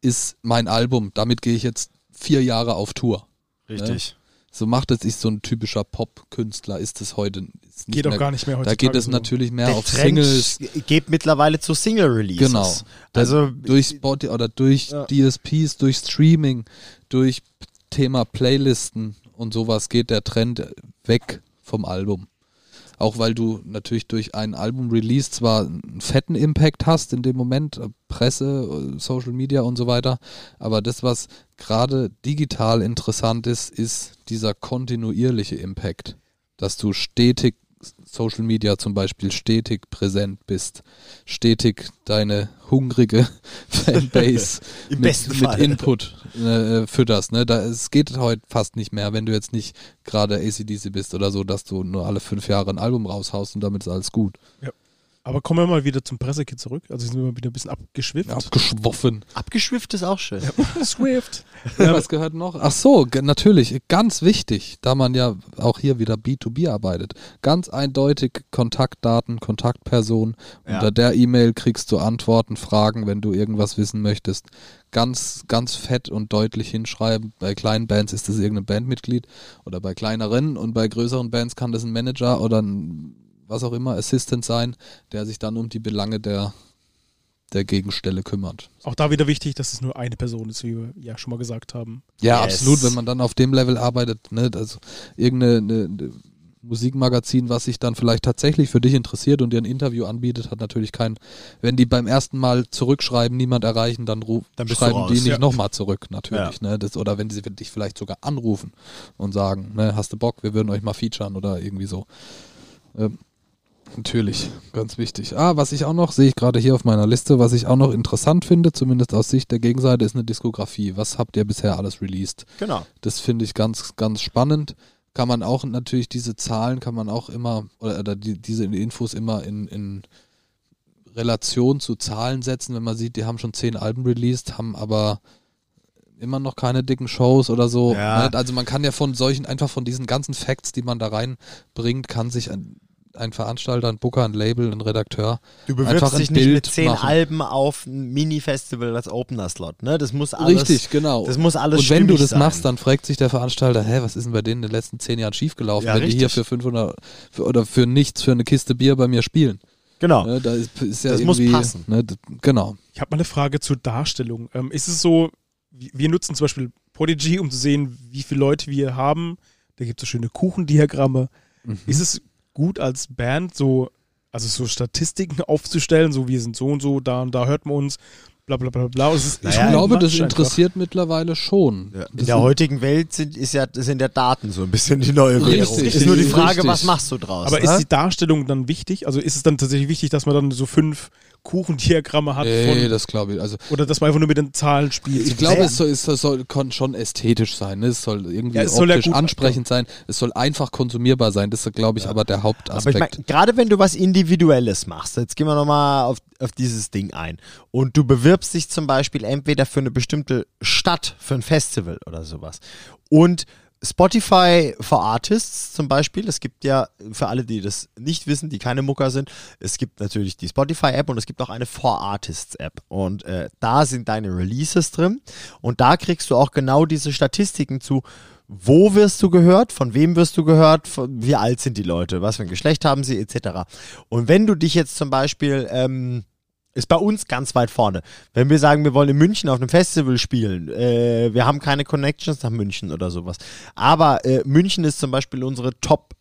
ist mein Album. Damit gehe ich jetzt vier Jahre auf Tour. Richtig. So macht es sich so ein typischer Pop-Künstler, ist es heute ist nicht Geht mehr, auch gar nicht mehr heute. Da geht es natürlich mehr Der auf Trend Singles, geht mittlerweile zu Single-Releases. genau. Da- Also durch Spotify oder durch Ja. DSPs, durch Streaming, durch Thema Playlisten und sowas geht der Trend weg vom Album. Auch weil du natürlich durch ein Album-Release zwar einen fetten Impact hast in dem Moment, äh, Presse, äh, Social Media und so weiter, aber das, was gerade digital interessant ist, ist dieser kontinuierliche Impact. Dass du stetig Social Media zum Beispiel stetig präsent bist, stetig deine hungrige Fanbase mit, mit. Input äh, fütterst. Ne? Da, es geht heute fast nicht mehr, wenn du jetzt nicht gerade ACDC bist oder so, dass du nur alle fünf Jahre ein Album raushaust und damit ist alles gut. Aber kommen wir mal wieder zum Pressekit zurück. Also sind wir wieder ein bisschen abgeschwifft. Abgeschwoffen. Abgeschwifft ist auch schön. Swift. Ja, was gehört noch? Ach so, natürlich, ganz wichtig, da man ja auch hier wieder B2B arbeitet. Ganz eindeutig Kontaktdaten, Kontaktperson. Ja. Unter der E-Mail kriegst du Antworten, Fragen, wenn du irgendwas wissen möchtest. Ganz, ganz fett und deutlich hinschreiben. Bei kleinen Bands ist das irgendein Bandmitglied oder bei kleineren und bei größeren Bands kann das ein Manager oder ein was auch immer, Assistant sein, der sich dann um die Belange der, der Gegenstelle kümmert. Auch da wieder wichtig, dass es nur eine Person ist, wie wir ja schon mal gesagt haben. Ja, Yes. absolut, wenn man dann auf dem Level arbeitet, ne, also irgendeine eine, eine Musikmagazin, was sich dann vielleicht tatsächlich für dich interessiert und dir ein Interview anbietet, hat natürlich kein, wenn die beim ersten Mal zurückschreiben, niemand erreichen, dann, ruf, Dann schreiben die nicht Ja. nochmal zurück, natürlich, ne, das, oder wenn sie dich vielleicht sogar anrufen und sagen, ne, hast du Bock, wir würden euch mal featuren oder irgendwie so. Ähm, Natürlich, ganz wichtig. Ah, was ich auch noch, sehe ich gerade hier auf meiner Liste, was ich auch noch interessant finde, zumindest aus Sicht der Gegenseite, ist eine Diskografie. Was habt ihr bisher alles released? Genau. Das finde ich ganz, ganz spannend. Kann man auch natürlich diese Zahlen, kann man auch immer, oder, oder die, diese Infos immer in, in Relation zu Zahlen setzen, wenn man sieht, die haben schon zehn Alben released, haben aber immer noch keine dicken Shows oder so. Ja. Ne? Also man kann ja von solchen, einfach von diesen ganzen Facts, die man da reinbringt, kann sich ein, Veranstalter, ein Booker, ein Label, ein Redakteur Du Einfach bewirbst ein dich nicht Bild mit zehn machen. Alben auf ein Mini-Festival als Opener-Slot, ne? Das muss alles. Richtig, genau. Das muss alles Und wenn du das sein. machst, dann fragt sich der Veranstalter, hä, was ist denn bei denen in den letzten zehn Jahren schiefgelaufen, Ja, wenn die hier richtig. für 500 für, oder für nichts, für eine Kiste Bier bei mir spielen. Genau. Ne, da ist, ist ja Das muss irgendwie, passen. Ne, genau. Ich habe mal eine Frage zur Darstellung. Ähm, ist es so, wir wir nutzen zum Beispiel Podigy, um zu sehen, wie viele Leute wir haben. Da gibt es so schöne Kuchendiagramme. Mhm. Ist es gut als Band so, also so Statistiken aufzustellen, so wir sind so und so, da und da hört man uns, bla bla bla bla. Ist, Naja, ich glaube, das Matsch interessiert mittlerweile schon. Ja, In Das der heutigen Welt sind, ist ja, sind ja Daten so ein bisschen die neue Währung. Richtig, ist nur die Frage, richtig. was machst du draus? Aber ne? ist die Darstellung dann wichtig? Also ist es dann tatsächlich wichtig, dass man dann so fünf Kuchendiagramme hat Nee, von, das glaube ich. Also oder dass man einfach nur mit den Zahlen spielt? ich glaube, es soll, es soll, schon ästhetisch sein. Ne? Es soll irgendwie Ja, es soll ja optisch ansprechend sein. Es soll einfach konsumierbar sein. Das ist, glaube ich, aber der Aber ich Hauptaspekt. meine, gerade wenn du was Individuelles machst, jetzt gehen wir nochmal auf, auf dieses Ding ein und du bewirbst dich zum Beispiel entweder für eine bestimmte Stadt, für ein Festival oder sowas und Spotify for Artists zum Beispiel, es gibt ja, für alle, die das nicht wissen, die keine Mucker sind, es gibt natürlich die Spotify-App und es gibt auch eine For Artists-App und äh, da sind deine Releases drin. Und da kriegst du auch genau diese Statistiken zu, wo wirst du gehört, von wem wirst du gehört, von, wie alt sind die Leute, was für ein Geschlecht haben sie, etc. Und wenn du dich jetzt zum Beispiel, ähm, ist bei uns ganz weit vorne, wenn wir sagen, wir wollen in München auf einem Festival spielen, äh, wir haben keine Connections nach München oder sowas, aber äh, München ist zum Beispiel unsere Top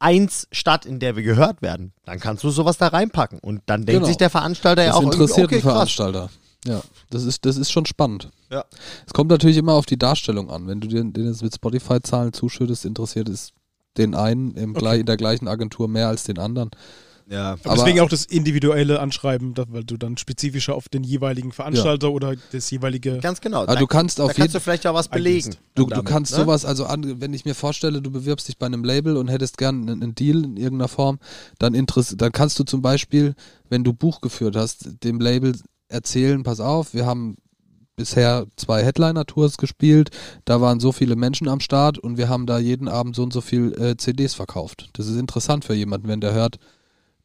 1 Stadt, in der wir gehört werden, dann kannst du sowas da reinpacken und dann denkt Genau. sich der Veranstalter ja Das auch irgendwie, interessiert okay, krass. Veranstalter. Ja, das ist, das ist schon spannend. Ja. Es kommt natürlich immer auf die Darstellung an. Wenn du den, den jetzt mit Spotify-Zahlen zuschüttest, interessiert es den einen im gleich, in der gleichen Agentur mehr als den anderen. Ja. Aber Aber- deswegen auch das individuelle Anschreiben, da- weil du dann spezifischer auf den jeweiligen Veranstalter oder das jeweilige. Ganz genau. Da, du kannst da auf kannst jeden du vielleicht auch was belegen. Du, du damit, kannst ne? sowas, also an, wenn ich mir vorstelle, du bewirbst dich bei einem Label und hättest gern einen, einen Deal in irgendeiner Form, dann, dann kannst du zum Beispiel, wenn du Buch geführt hast, dem Label erzählen, pass auf, wir haben bisher zwei Headliner-Tours gespielt, da waren so viele Menschen am Start und wir haben da jeden Abend so und so viel äh, CDs verkauft. Das ist interessant für jemanden, wenn der hört,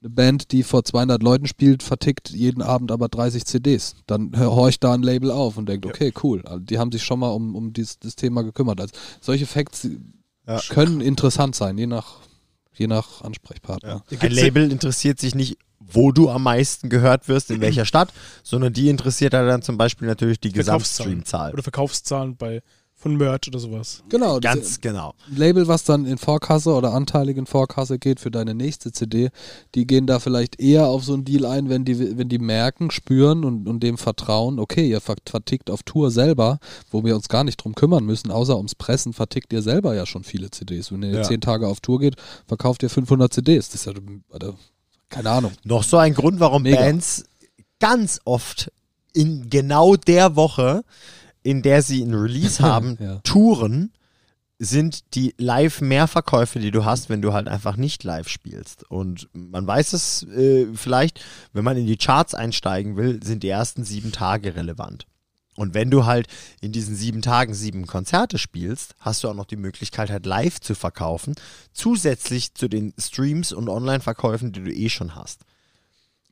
eine Band, die vor 200 Leuten spielt, vertickt jeden Abend aber 30 CDs. Dann hör- horcht da ein Label auf und denkt, okay, cool. Also die haben sich schon mal um, um dies, das Thema gekümmert. Also solche Facts Ja. können interessant sein, je nach, je nach Ansprechpartner. Ja. Ein Label interessiert sich nicht, wo du am meisten gehört wirst, in welcher Stadt, sondern die interessiert ja dann zum Beispiel natürlich die Verkaufszahlen. Gesamtstreamzahl. Oder Verkaufszahlen bei von Merch oder sowas. Genau, das Ganz genau. Label, was dann in Vorkasse oder anteilig in Vorkasse geht für deine nächste CD, die gehen da vielleicht eher auf so einen Deal ein, wenn die, wenn die merken, spüren und, und dem vertrauen, okay, ihr ver- vertickt auf Tour selber, wo wir uns gar nicht drum kümmern müssen, außer ums Pressen, vertickt ihr selber ja schon viele CDs. Wenn ihr Ja. zehn Tage auf Tour geht, verkauft ihr 500 CDs. Das ist ja, keine Ahnung. Noch so ein Grund, warum Mega. Bands ganz oft in genau der Woche, in der sie ein Release haben, Ja. touren, sind die Live-Mehrverkäufe, die du hast, wenn du halt einfach nicht live spielst. Und man weiß es äh, vielleicht, wenn man in die Charts einsteigen will, sind die ersten sieben Tage relevant. Und wenn du halt in diesen sieben Tagen sieben Konzerte spielst, hast du auch noch die Möglichkeit, halt live zu verkaufen, zusätzlich zu den Streams und Online-Verkäufen, die du eh schon hast.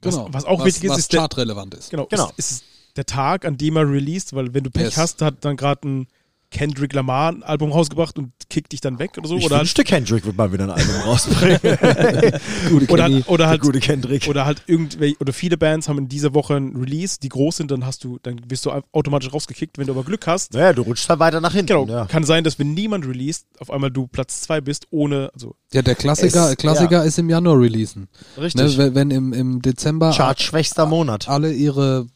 Was- Genau. was auch wichtig ist, was ist der- chartrelevant ist. Genau. Genau. Ist, ist der Tag, an dem er released, weil wenn du Pech Yes. hast, hat dann gerade ein Kendrick Lamar ein Album rausgebracht und kickt dich dann weg oder so. Ich oder, wünschte, Kendrick wird mal wieder ein Album rausbringen. Gute oder, Kenny. oder Der halt gute Kendrick. oder halt irgendwelche oder viele Bands haben in dieser Woche ein Release, die groß sind, dann hast du, dann wirst du automatisch rausgekickt. Wenn du aber Glück hast, naja, du rutschst halt weiter nach hinten. genau, Ja. kann sein, dass wenn niemand released, auf einmal du Platz zwei bist, ohne, also Ja, der Klassiker, Es- Klassiker ist im Januar releasen. Ne, Richtig. wenn, wenn im, im Dezember Chartschwächster Monat. alle ihre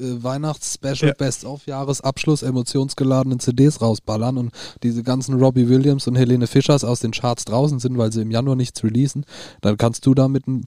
äh, Weihnachts-Special Ja. Best-of-Jahresabschluss emotionsgeladenen CDs rausballern und diese ganzen Robbie Williams und Helene Fischers aus den Charts draußen sind, weil sie im Januar nichts releasen, dann kannst du da mit ein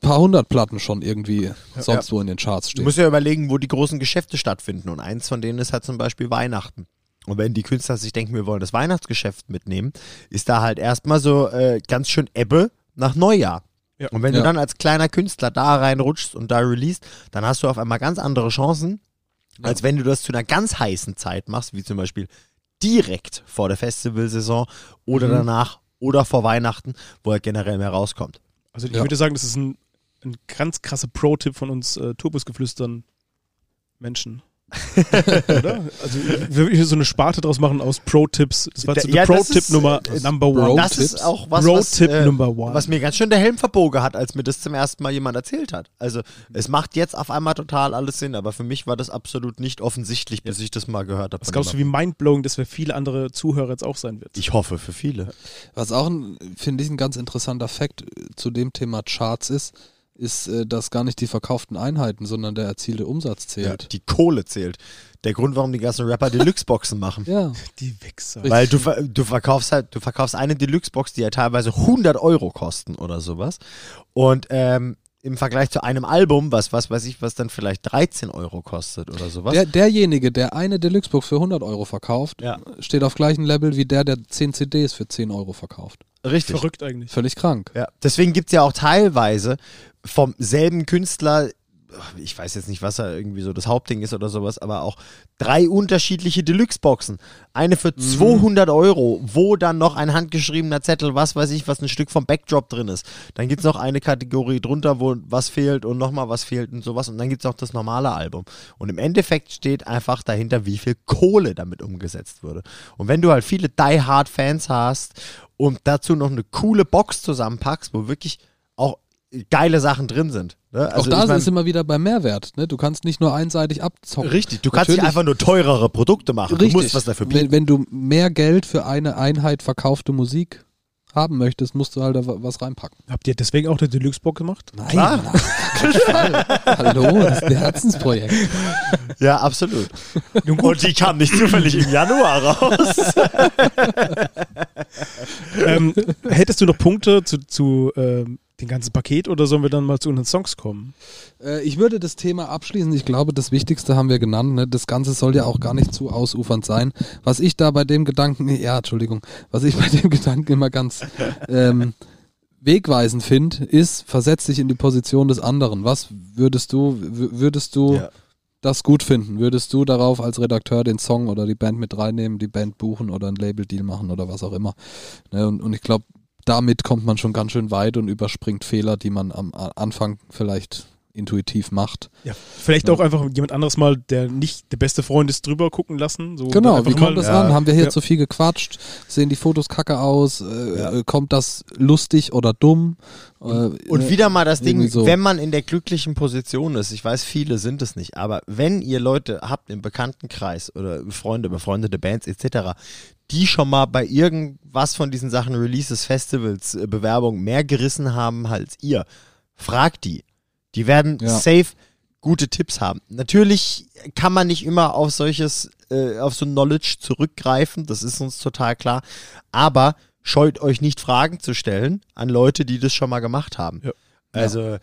paar hundert Platten schon irgendwie sonst wo in den Charts Du stehen. musst ja überlegen, wo die großen Geschäfte stattfinden. Und eins von denen ist halt zum Beispiel Weihnachten. Und wenn die Künstler sich denken, wir wollen das Weihnachtsgeschäft mitnehmen, ist da halt erstmal so äh, ganz schön Ebbe nach Neujahr. Ja. Und wenn Ja. du dann als kleiner Künstler da reinrutschst und da releast, dann hast du auf einmal ganz andere Chancen, als wenn du das zu einer ganz heißen Zeit machst, wie zum Beispiel direkt vor der Festivalsaison oder Mhm. danach oder vor Weihnachten, wo er generell mehr rauskommt. Also ich Ja. würde sagen, das ist ein, ein ganz krasser Pro-Tipp von uns äh, Turbusgeflüstern Menschen. Oder? Also wir hier so eine Sparte draus machen aus Pro-Tipps. Das war so ja, der das Pro-Tipp ist- Nummer das- Number One. das ist auch was, was, Pro-Tipp äh, Number One. was mir ganz schön der Helm verbogen hat, als mir das zum ersten Mal jemand erzählt hat. Also es macht jetzt auf einmal total alles Sinn, aber für mich war das absolut nicht offensichtlich, bis ich das mal gehört habe. Was glaubst du, wie mindblowing das für viele andere Zuhörer jetzt auch sein wird? Ich hoffe für viele. Was auch, finde ich, ein ganz interessanter Fakt äh, zu dem Thema Charts ist, ist, äh, dass gar nicht die verkauften Einheiten, sondern der erzielte Umsatz zählt. Die Kohle zählt. Der Grund, warum die ganzen Rapper Deluxe-Boxen machen. Ja. Die Wichser. Weil du, du verkaufst halt, du verkaufst eine Deluxe-Box, die ja teilweise 100 Euro kosten oder sowas. Und ähm, im Vergleich zu einem Album, was, was weiß ich, was dann vielleicht 13 Euro kostet oder sowas. Der, derjenige, der eine Deluxe-Box für 100 Euro verkauft, Ja. steht auf gleichem Level wie der, der 10 CDs für 10 Euro verkauft. Richtig. Verrückt eigentlich. Völlig krank. Ja, deswegen gibt es ja auch teilweise vom selben Künstler, ich weiß jetzt nicht, was er irgendwie so das Hauptding ist oder sowas, aber auch drei unterschiedliche Deluxe-Boxen. Eine für 200 Euro, wo dann noch ein handgeschriebener Zettel, was weiß ich, was ein Stück vom Backdrop drin ist. Dann gibt es noch eine Kategorie drunter, wo was fehlt und nochmal was fehlt und sowas. Und dann gibt es noch das normale Album. Und im Endeffekt steht einfach dahinter, wie viel Kohle damit umgesetzt wurde. Und wenn du halt viele Die-Hard-Fans hast und dazu noch eine coole Box zusammenpackst, wo wirklich auch geile Sachen drin sind. Ne? auch da ich mein- ist immer wieder beim Mehrwert. Ne? Du kannst nicht nur einseitig abzocken. Richtig, du kannst nicht Natürlich. einfach nur teurere Produkte machen. Richtig. Du musst was dafür bieten. wenn, wenn du mehr Geld für eine Einheit verkaufte Musik haben möchtest, musst du halt da wa- was reinpacken. Habt ihr deswegen auch eine Deluxe-Box gemacht? Nein, Klar. Fall. Hallo, das ist ein Herzensprojekt. Ja, absolut. Und die kam nicht zufällig im Januar raus. ähm, hättest du noch Punkte zu, zu ähm, dem ganzen Paket oder sollen wir dann mal zu unseren Songs kommen? Äh, ich würde das Thema abschließen. Ich glaube, das Wichtigste haben wir genannt. Ne? Das Ganze soll ja auch gar nicht zu ausufernd sein. Was ich da bei dem Gedanken, ja, Entschuldigung, was ich bei dem Gedanken immer ganz ähm, wegweisend finde, ist, versetz dich in die Position des anderen. Was würdest du, würdest du Ja. das gut finden? Würdest du darauf als Redakteur den Song oder die Band mit reinnehmen, die Band buchen oder einen Label-Deal machen oder was auch immer? Ne? Und, und ich glaube, damit kommt man schon ganz schön weit und überspringt Fehler, die man am Anfang vielleicht intuitiv macht. Ja, vielleicht auch einfach jemand anderes mal, der nicht der beste Freund ist, drüber gucken lassen. So Genau, wie kommt mal- das ja. an? Haben wir hier Ja. zu viel gequatscht? Sehen die Fotos kacke aus? Äh, Ja. äh, Kommt das lustig oder dumm? Äh, Und ne? wieder mal das Ding, so. wenn man in der glücklichen Position ist, ich weiß, viele sind es nicht, aber wenn ihr Leute habt im Bekanntenkreis oder Freunde, befreundete Bands etc., die schon mal bei irgendwas von diesen Sachen, Releases, Festivals, äh, Bewerbungen mehr gerissen haben als ihr, fragt die. Die werden Ja. safe gute Tipps haben. Natürlich kann man nicht immer auf solches, äh, auf so Knowledge zurückgreifen, das ist uns total klar, aber scheut euch nicht Fragen zu stellen an Leute, die das schon mal gemacht haben. Ja. Also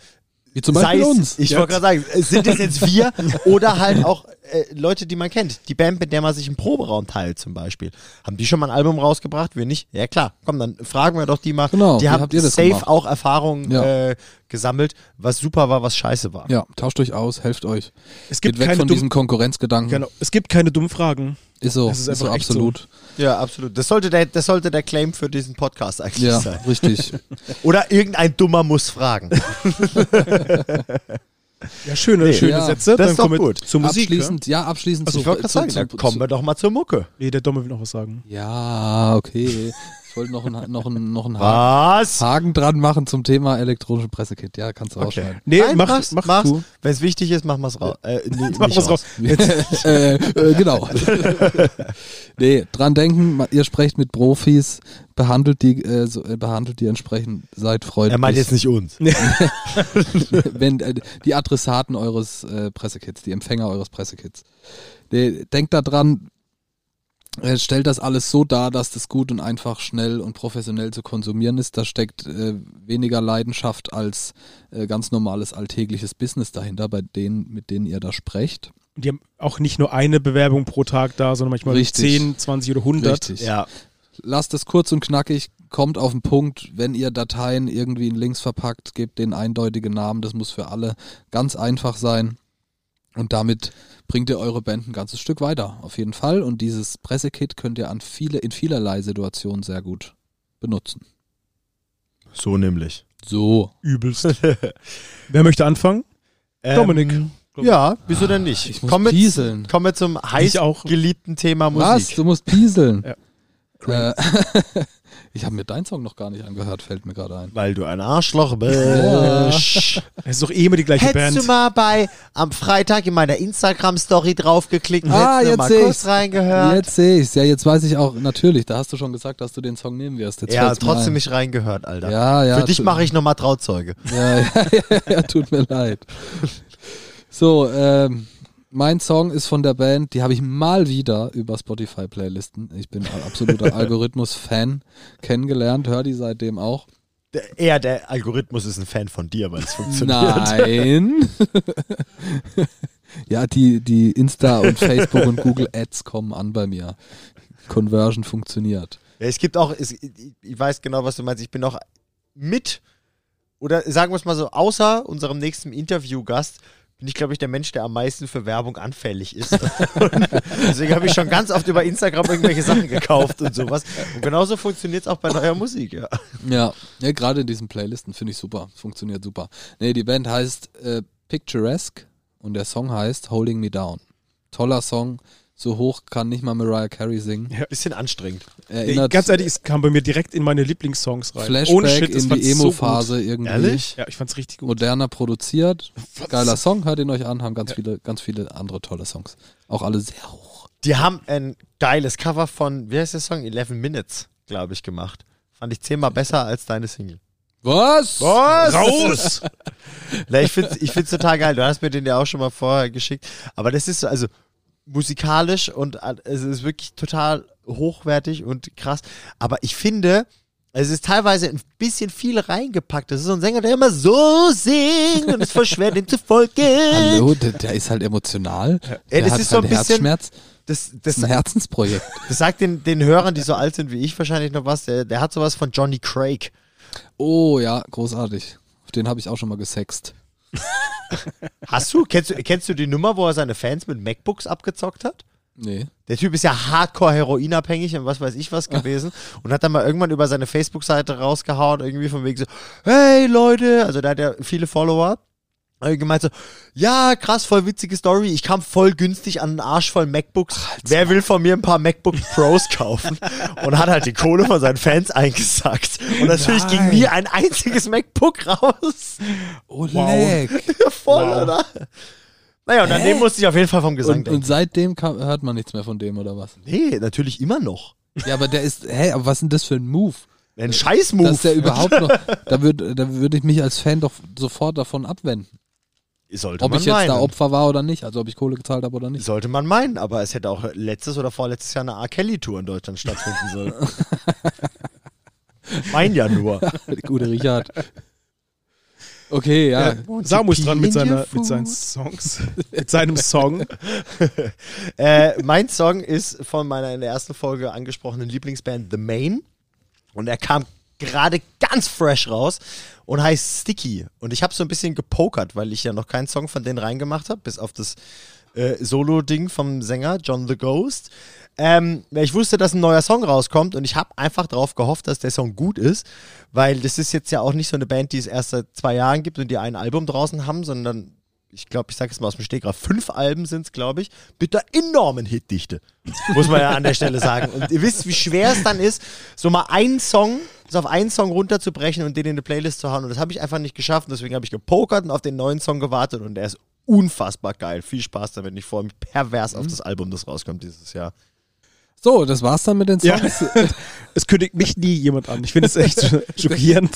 Wie zum Beispiel sei es- uns. Ich wollte gerade sagen, es sind es jetzt wir oder halt auch äh, Leute, die man kennt. Die Band, mit der man sich im Proberaum teilt zum Beispiel. Haben die schon mal ein Album rausgebracht? Wir nicht? Ja klar. Komm, dann fragen wir doch die mal. Genau, die haben habt ihr das safe gemacht? auch Erfahrungen Ja. äh, gesammelt, was super war, was scheiße war. Ja, tauscht euch aus, helft euch. Es Geht gibt weg keine von diesem Konkurrenzgedanken. genau, es gibt keine dummen Fragen. Ist so, Es ist ist, so einfach echt so. Ja, absolut. Das sollte der, das sollte der Claim für diesen Podcast eigentlich Ja, sein. richtig. Oder irgendein Dummer muss fragen. Ja, schöne, Nee, schöne ja, Sätze. das Dann ist doch kommen wir gut. zur Musik. ja? abschließend, ja, abschließend Also, ich wollte gerade sagen, zu, dann zu, kommen wir doch mal zur Mucke. Nee, der Domme will noch was sagen. Ja, okay. Ich wollte noch einen noch einen- noch einen Was? Haken dran machen zum Thema elektronische Pressekit. Ja, kannst du Okay. rausschneiden. Nee, Nein, mach, mach's, mach mach's. du. Wenn es wichtig ist, wir es raus. Äh, nee, Mach nicht was raus. äh, äh, genau. nee, dran denken, ihr sprecht mit Profis, behandelt die, äh, so, äh, behandelt die entsprechend, seid freundlich. Er meint jetzt nicht uns. Wenn, äh, die Adressaten eures äh, Pressekits, die Empfänger eures Pressekits. Nee, denkt da äh, stellt das alles so dar, dass das gut und einfach, schnell und professionell zu konsumieren ist. Da steckt äh, weniger Leidenschaft als äh, ganz normales alltägliches Business dahinter, bei denen, mit denen ihr da sprecht. Die haben auch nicht nur eine Bewerbung pro Tag da, sondern manchmal Richtig. 10, 20 oder 100. Richtig. Ja. Lasst es kurz und knackig, kommt auf den Punkt, wenn ihr Dateien irgendwie in Links verpackt, gebt den eindeutigen Namen, das muss für alle ganz einfach sein. Und damit bringt ihr eure Band ein ganzes Stück weiter, auf jeden Fall. Und dieses Pressekit könnt ihr an viele, in vielerlei Situationen sehr gut benutzen. So nämlich. So. Übelst. Wer möchte anfangen? Dominik. Ja, wieso denn nicht? Ich muss kommen, wir, pieseln. kommen wir zum heiß geliebten Thema Was? Musik. Du musst pieseln. Ja. Äh, ich habe mir deinen Song noch gar nicht angehört, fällt mir gerade ein. Weil du ein Arschloch bist. Es ist doch eh immer die gleiche Hättest Band. du mal bei am Freitag in meiner Instagram-Story draufgeklickt und Ah, hättest du jetzt mal kurz reingehört? Jetzt sehe ich's. Ja, jetzt weiß ich auch, natürlich, da hast du schon gesagt, dass du den Song nehmen wirst. Jetzt ja, trotzdem ein. nicht reingehört, Alter. Ja, ja. Für dich mache ich nochmal Trauzeuge. Ja, ja, ja, ja, tut mir leid. So, ähm, mein Song ist von der Band, die habe ich mal wieder über Spotify-Playlisten. Ich bin ein absoluter Algorithmus-Fan kennengelernt, höre die seitdem auch. Der, eher der Algorithmus ist ein Fan von dir, weil es funktioniert. Nein. ja, die, die Insta und Facebook und Google Ads kommen an bei mir. Conversion funktioniert. Ja, es gibt auch, es, ich ich weiß genau, was du meinst. Ich bin auch mit, oder sagen wir es mal so, außer unserem nächsten Interviewgast, bin ich, glaube ich, der Mensch, der am meisten für Werbung anfällig ist. deswegen habe ich schon ganz oft über Instagram irgendwelche Sachen gekauft und sowas. Und genauso funktioniert es auch bei neuer Musik, ja. Ja, ja gerade in diesen Playlisten finde ich super. Funktioniert super. Nee, die Band heißt äh, Picturesque und der Song heißt Holding Me Down. Toller Song. So hoch kann nicht mal Mariah Carey singen. Bisschen anstrengend. Erinnert ganz ehrlich, es kam bei mir direkt in meine Lieblingssongs rein. Flashback Ohne Shit, in die so Emo-Phase irgendwie. Ehrlich? Ja, ich fand's richtig gut. Moderner produziert. Geiler Song, hört ihn euch an, haben ganz viele, ganz viele andere tolle Songs. Auch alle sehr hoch. Die haben ein geiles Cover von, wie heißt der Song? 11 Minutes, glaube ich, gemacht. Fand ich zehnmal besser als deine Single. Was? Was? Raus! Na, ich finde ich find's total geil. Du hast mir den ja auch schon mal vorher geschickt. Aber das ist so, also musikalisch und äh, es ist wirklich total hochwertig und krass. Aber ich finde, es ist teilweise ein bisschen viel reingepackt. Das ist so ein Sänger, der immer so singt und es ist voll schwer, dem zu folgen. Hallo, der, der ist halt emotional. Der das hat ist so halt ein bisschen- Herzschmerz. Das, Das das, ist ein Herzensprojekt. das sagt den, den Hörern, die so alt sind wie ich, wahrscheinlich noch was. Der, der hat sowas von Johnny Craig. Oh ja, großartig. Auf den habe ich auch schon mal gesext. Hast du? Kennst du, kennst du die Nummer, wo er seine Fans mit MacBooks abgezockt hat? Nee. Der Typ ist ja hardcore heroinabhängig und was weiß ich was gewesen und hat dann mal irgendwann über seine Facebook-Seite rausgehauen, irgendwie von wegen so, hey Leute, also der hat ja viele Follower gemeint so, ja, krass, voll witzige Story. Ich kam voll günstig an einen Arsch voll MacBooks. Wer will von mir ein paar MacBook Pros kaufen? Und hat halt die Kohle von seinen Fans eingesackt. Und natürlich ging nie ein einziges MacBook raus. Oleg. voll, oder? Naja, und an dem musste ich auf jeden Fall vom Gesang Und, denken. und seitdem kam, hört man nichts mehr von dem, oder was? Nee, natürlich immer noch. Ja, aber der ist, hä, aber was ist denn das für ein Move? Ein Scheiß-Move. Dass der überhaupt noch, da würde da würd ich mich als Fan doch sofort davon abwenden. Sollte Ob man ich jetzt meinen. da Opfer war oder nicht, also ob ich Kohle gezahlt habe oder nicht. Sollte man meinen, aber es hätte auch letztes oder vorletztes Jahr eine R. Kelly-Tour in Deutschland stattfinden sollen. mein ja nur. Gute Richard. Okay, ja. Samu ist dran mit, seiner, mit seinen Songs. mit seinem Song. Äh, mein Song ist von meiner in der ersten Folge angesprochenen Lieblingsband The Main. Und er kam gerade ganz fresh raus und heißt Sticky. Und ich habe so ein bisschen gepokert, weil ich ja noch keinen Song von denen reingemacht habe, bis auf das äh, Solo-Ding vom Sänger John the Ghost. Ähm, ich wusste, dass ein neuer Song rauskommt und ich habe einfach darauf gehofft, dass der Song gut ist, weil das ist jetzt ja auch nicht so eine Band, die es erst seit zwei Jahren gibt und die ein Album draußen haben, sondern ich glaube, ich sage es mal aus dem Stegreif, fünf Alben sind es, glaube ich, mit der enormen Hitdichte. Muss man ja an der Stelle sagen. Und ihr wisst, wie schwer es dann ist, so mal einen Song, so auf einen Song runterzubrechen und den in eine Playlist zu hauen. Und das habe ich einfach nicht geschafft. Und deswegen habe ich gepokert und auf den neuen Song gewartet und der ist unfassbar geil. Viel Spaß damit. Ich freue mich pervers auf das Album, das rauskommt dieses Jahr. So, das war's dann mit den Ja. Songs. Es kündigt mich nie jemand an. Ich finde es echt schockierend.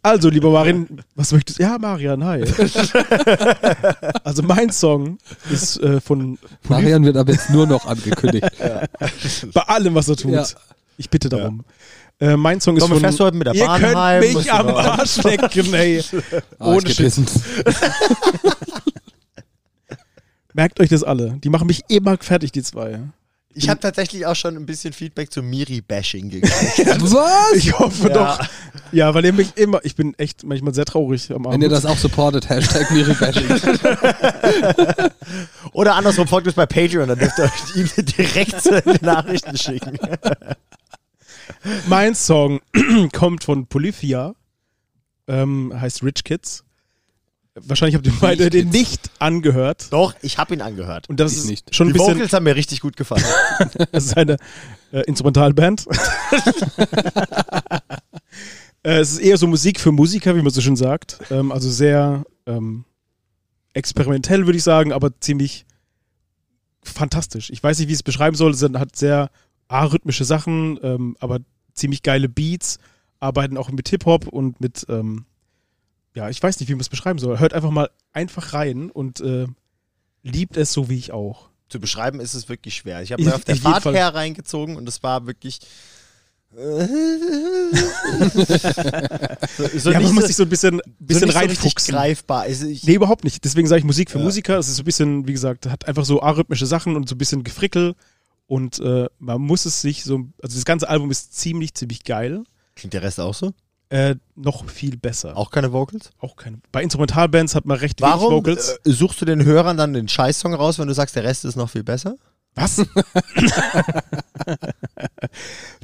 Also, lieber Marin, was möchtest du? Ja, Marian, hi. Also, mein Song ist äh, von Marian wird aber jetzt nur noch angekündigt. bei allem, was er tut. Ja. Ich bitte darum. Äh, mein Song ist Komm, von. fährst du heute mit der Ihr Bahn könnt heim? mich am Arsch lecken, ey. Ah, Ohne gebissen. Merkt euch das alle. Die machen mich immer fertig, die zwei. Ich habe tatsächlich auch schon ein bisschen Feedback zu Miri-Bashing gekriegt. Was? Ich hoffe Ja. doch. Ja, weil ihr mich immer. Ich bin echt manchmal sehr traurig am Abend. Wenn ihr das auch supportet, Hashtag Miribashing. Oder andersrum, folgt uns bei Patreon, dann dürft ihr euch ihm direkt Nachrichten schicken. Mein Song kommt von Polyphia, ähm, heißt Rich Kids. Wahrscheinlich habt ihr beide den nicht angehört. Doch, ich habe ihn angehört. Und das Ich ist nicht. schon ein Die bisschen Vocals haben mir richtig gut gefallen. das ist eine äh, Instrumentalband. äh, es ist eher so Musik für Musiker, wie man so schön sagt. Ähm, also sehr ähm, experimentell, würde ich sagen, aber ziemlich fantastisch. Ich weiß nicht, wie ich es beschreiben soll. Es hat sehr arrhythmische Sachen, ähm, aber ziemlich geile Beats, arbeiten auch mit Hip-Hop und mit, ähm, ja, ich weiß nicht, wie man es beschreiben soll. Hört einfach mal einfach rein und äh, liebt es so wie ich auch. Zu beschreiben ist es wirklich schwer. Ich habe mir auf der Fahrt Fall. her reingezogen und es war wirklich. so, so ja, man muss sich so ein bisschen, bisschen so nicht so reinfuchsen. greifbar. Also ich, Nee, überhaupt nicht. Deswegen sage ich Musik für Ja. Musiker. Es ist so ein bisschen, wie gesagt, hat einfach so arrhythmische Sachen und so ein bisschen Gefrickel. Und äh, man muss es sich so, also das ganze Album ist ziemlich, ziemlich geil. Klingt der Rest auch so? Äh, noch viel besser. Auch keine Vocals? Auch keine. Bei Instrumentalbands hat man recht wenig Warum Vocals. äh, suchst du den Hörern dann den Scheißsong raus, wenn du sagst, der Rest ist noch viel besser? Was?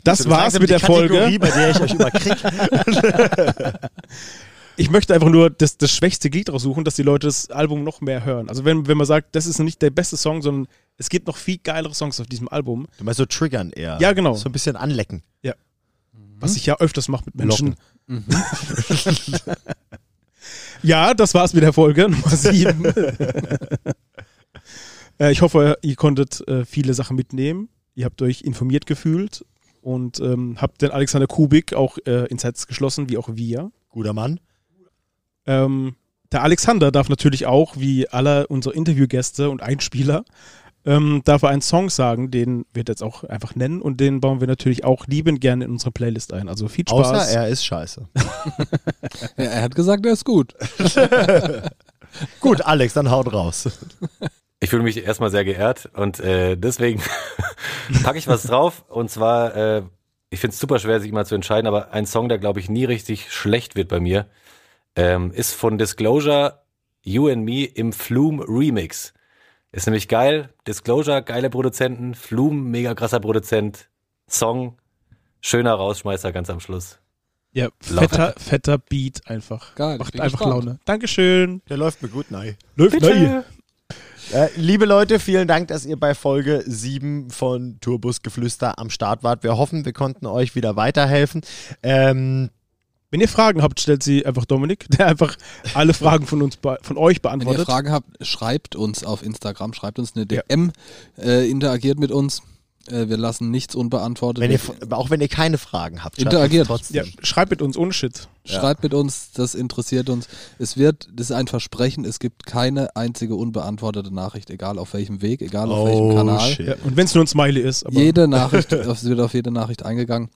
Das du war's mit der Folge. Kategorie, bei der ich euch immer krieg. Ich möchte einfach nur das, das schwächste Glied raussuchen, dass die Leute das Album noch mehr hören. Also wenn, wenn man sagt, das ist nicht der beste Song, sondern es gibt noch viel geilere Songs auf diesem Album, Du meinst so triggern eher. Ja, genau. So ein bisschen anlecken. was ich ja öfters mache mit Menschen. Locken. Ja, das war's mit der Folge Nummer 7. äh, ich hoffe, ihr konntet äh, viele Sachen mitnehmen. Ihr habt euch informiert gefühlt und ähm, habt den Alexander Kubik auch äh, ins Herz geschlossen, wie auch wir. Guter Mann. Ähm, der Alexander darf natürlich auch, wie alle unsere Interviewgäste und Einspieler, ähm, darf er einen Song sagen, den wird jetzt auch einfach nennen und den bauen wir natürlich auch liebend gerne in unsere Playlist ein. Also viel Spaß. Außer er ist scheiße. Ja, er hat gesagt, er ist gut. Gut, Alex, dann haut raus. Ich fühle mich erstmal sehr geehrt und äh, deswegen packe ich was drauf. Und zwar, äh, ich finde es super schwer, sich immer zu entscheiden, aber ein Song, der, glaube ich, nie richtig schlecht wird bei mir, ähm, ist von Disclosure You and Me im Flume Remix. Ist nämlich geil. Disclosure, geile Produzenten. Flume, mega krasser Produzent. Song, schöner Rausschmeißer ganz am Schluss. Ja, fetter, fetter Beat einfach. Geil, Macht einfach gespannt. Laune. Dankeschön. Der läuft mir gut, nein. Läuft neu. Äh, liebe Leute, vielen Dank, dass ihr bei Folge 7 von Tourbus Geflüster am Start wart. Wir hoffen, wir konnten euch wieder weiterhelfen. Ähm, Wenn ihr Fragen habt, stellt sie einfach Dominik, der einfach alle Fragen von uns, von euch Wenn ihr beantwortet. Fragen habt, schreibt uns auf Instagram, schreibt uns eine DM, äh, interagiert mit uns. Äh, wir lassen nichts unbeantwortet. wenn ihr, auch wenn ihr keine Fragen habt, schreibt Interagiert. Ja, schreibt mit uns ohne Shit. Schreibt mit uns, das interessiert uns. Es wird, das ist ein Versprechen, es gibt keine einzige unbeantwortete Nachricht, egal auf welchem Weg, egal auf welchem Oh, Kanal. shit. Ja, und wenn es nur ein Smiley ist. Aber Jede Nachricht, es wird auf jede Nachricht eingegangen.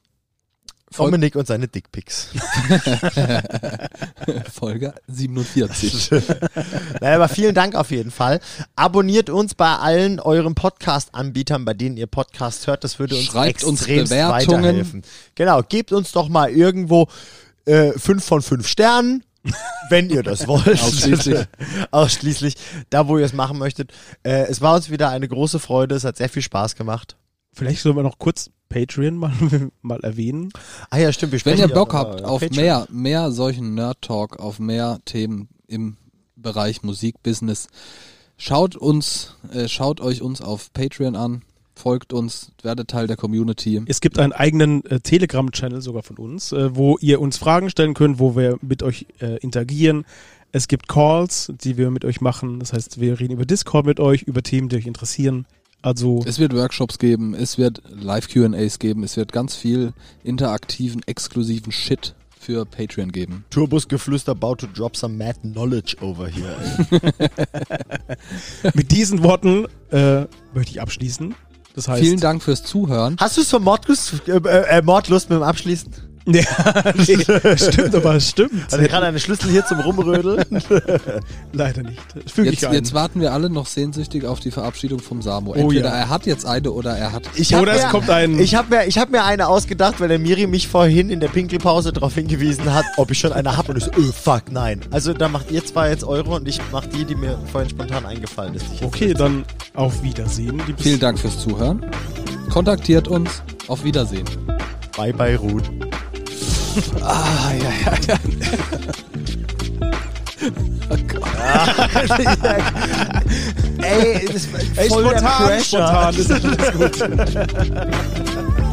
Dominik und seine Dickpics. Folge 47. naja, aber vielen Dank auf jeden Fall. Abonniert uns bei allen euren Podcast-Anbietern, bei denen ihr Podcast hört. Das würde uns Schreibt uns extremst Bewertungen. weiterhelfen. Genau, gebt uns doch mal irgendwo äh, fünf von fünf Sternen. Wenn ihr das wollt. Ausschließlich. Ausschließlich. Da, wo ihr es machen möchtet. Äh, es war uns wieder eine große Freude. Es hat sehr viel Spaß gemacht. Vielleicht sollen wir noch kurz Patreon mal, mal erwähnen. Ah ja, stimmt. Wir Wenn ihr Bock habt auf Patreon. mehr, mehr solchen Nerd-Talk, auf mehr Themen im Bereich Musikbusiness, schaut uns, äh, schaut euch uns auf Patreon an, folgt uns, werdet Teil der Community. Es gibt einen eigenen äh, Telegram-Channel sogar von uns, äh, wo ihr uns Fragen stellen könnt, wo wir mit euch äh, interagieren. Es gibt Calls, die wir mit euch machen. Das heißt, wir reden über Discord mit euch, über Themen, die euch interessieren. Also Es wird Workshops geben, es wird Live-QAs geben, es wird ganz viel interaktiven, exklusiven Shit für Patreon geben. Turbus Geflüster about to drop some mad knowledge over here. mit diesen Worten äh, möchte ich abschließen. Das heißt, Vielen Dank fürs Zuhören. Hast du es von Mordlust, äh, äh, Mordlust mit dem Abschließen? Ja, nee, stimmt, aber es stimmt. Hat er gerade eine Schlüssel hier zum Rumrödeln? Leider nicht. Füge Jetzt, ich ein. jetzt warten wir alle noch sehnsüchtig auf die Verabschiedung vom Samu. Oh Entweder ja. er hat jetzt eine oder er hat. Ich Oder es mir, kommt ein- Ich habe mir, ich hab mir eine ausgedacht, weil der Miri mich vorhin in der Pinkelpause darauf hingewiesen hat, ob ich schon eine habe. Und ich so, oh fuck, nein. Also da macht ihr zwei jetzt Euro und ich mach die, die mir vorhin spontan eingefallen ist. Okay, dann auf Wiedersehen. Vielen Dank fürs Zuhören. Kontaktiert uns. Auf Wiedersehen. Bye bye, Ruth. Ah, ja, ja, ja. Ey, das Ey, voll der spontan, Crasher. spontan ist alles gut.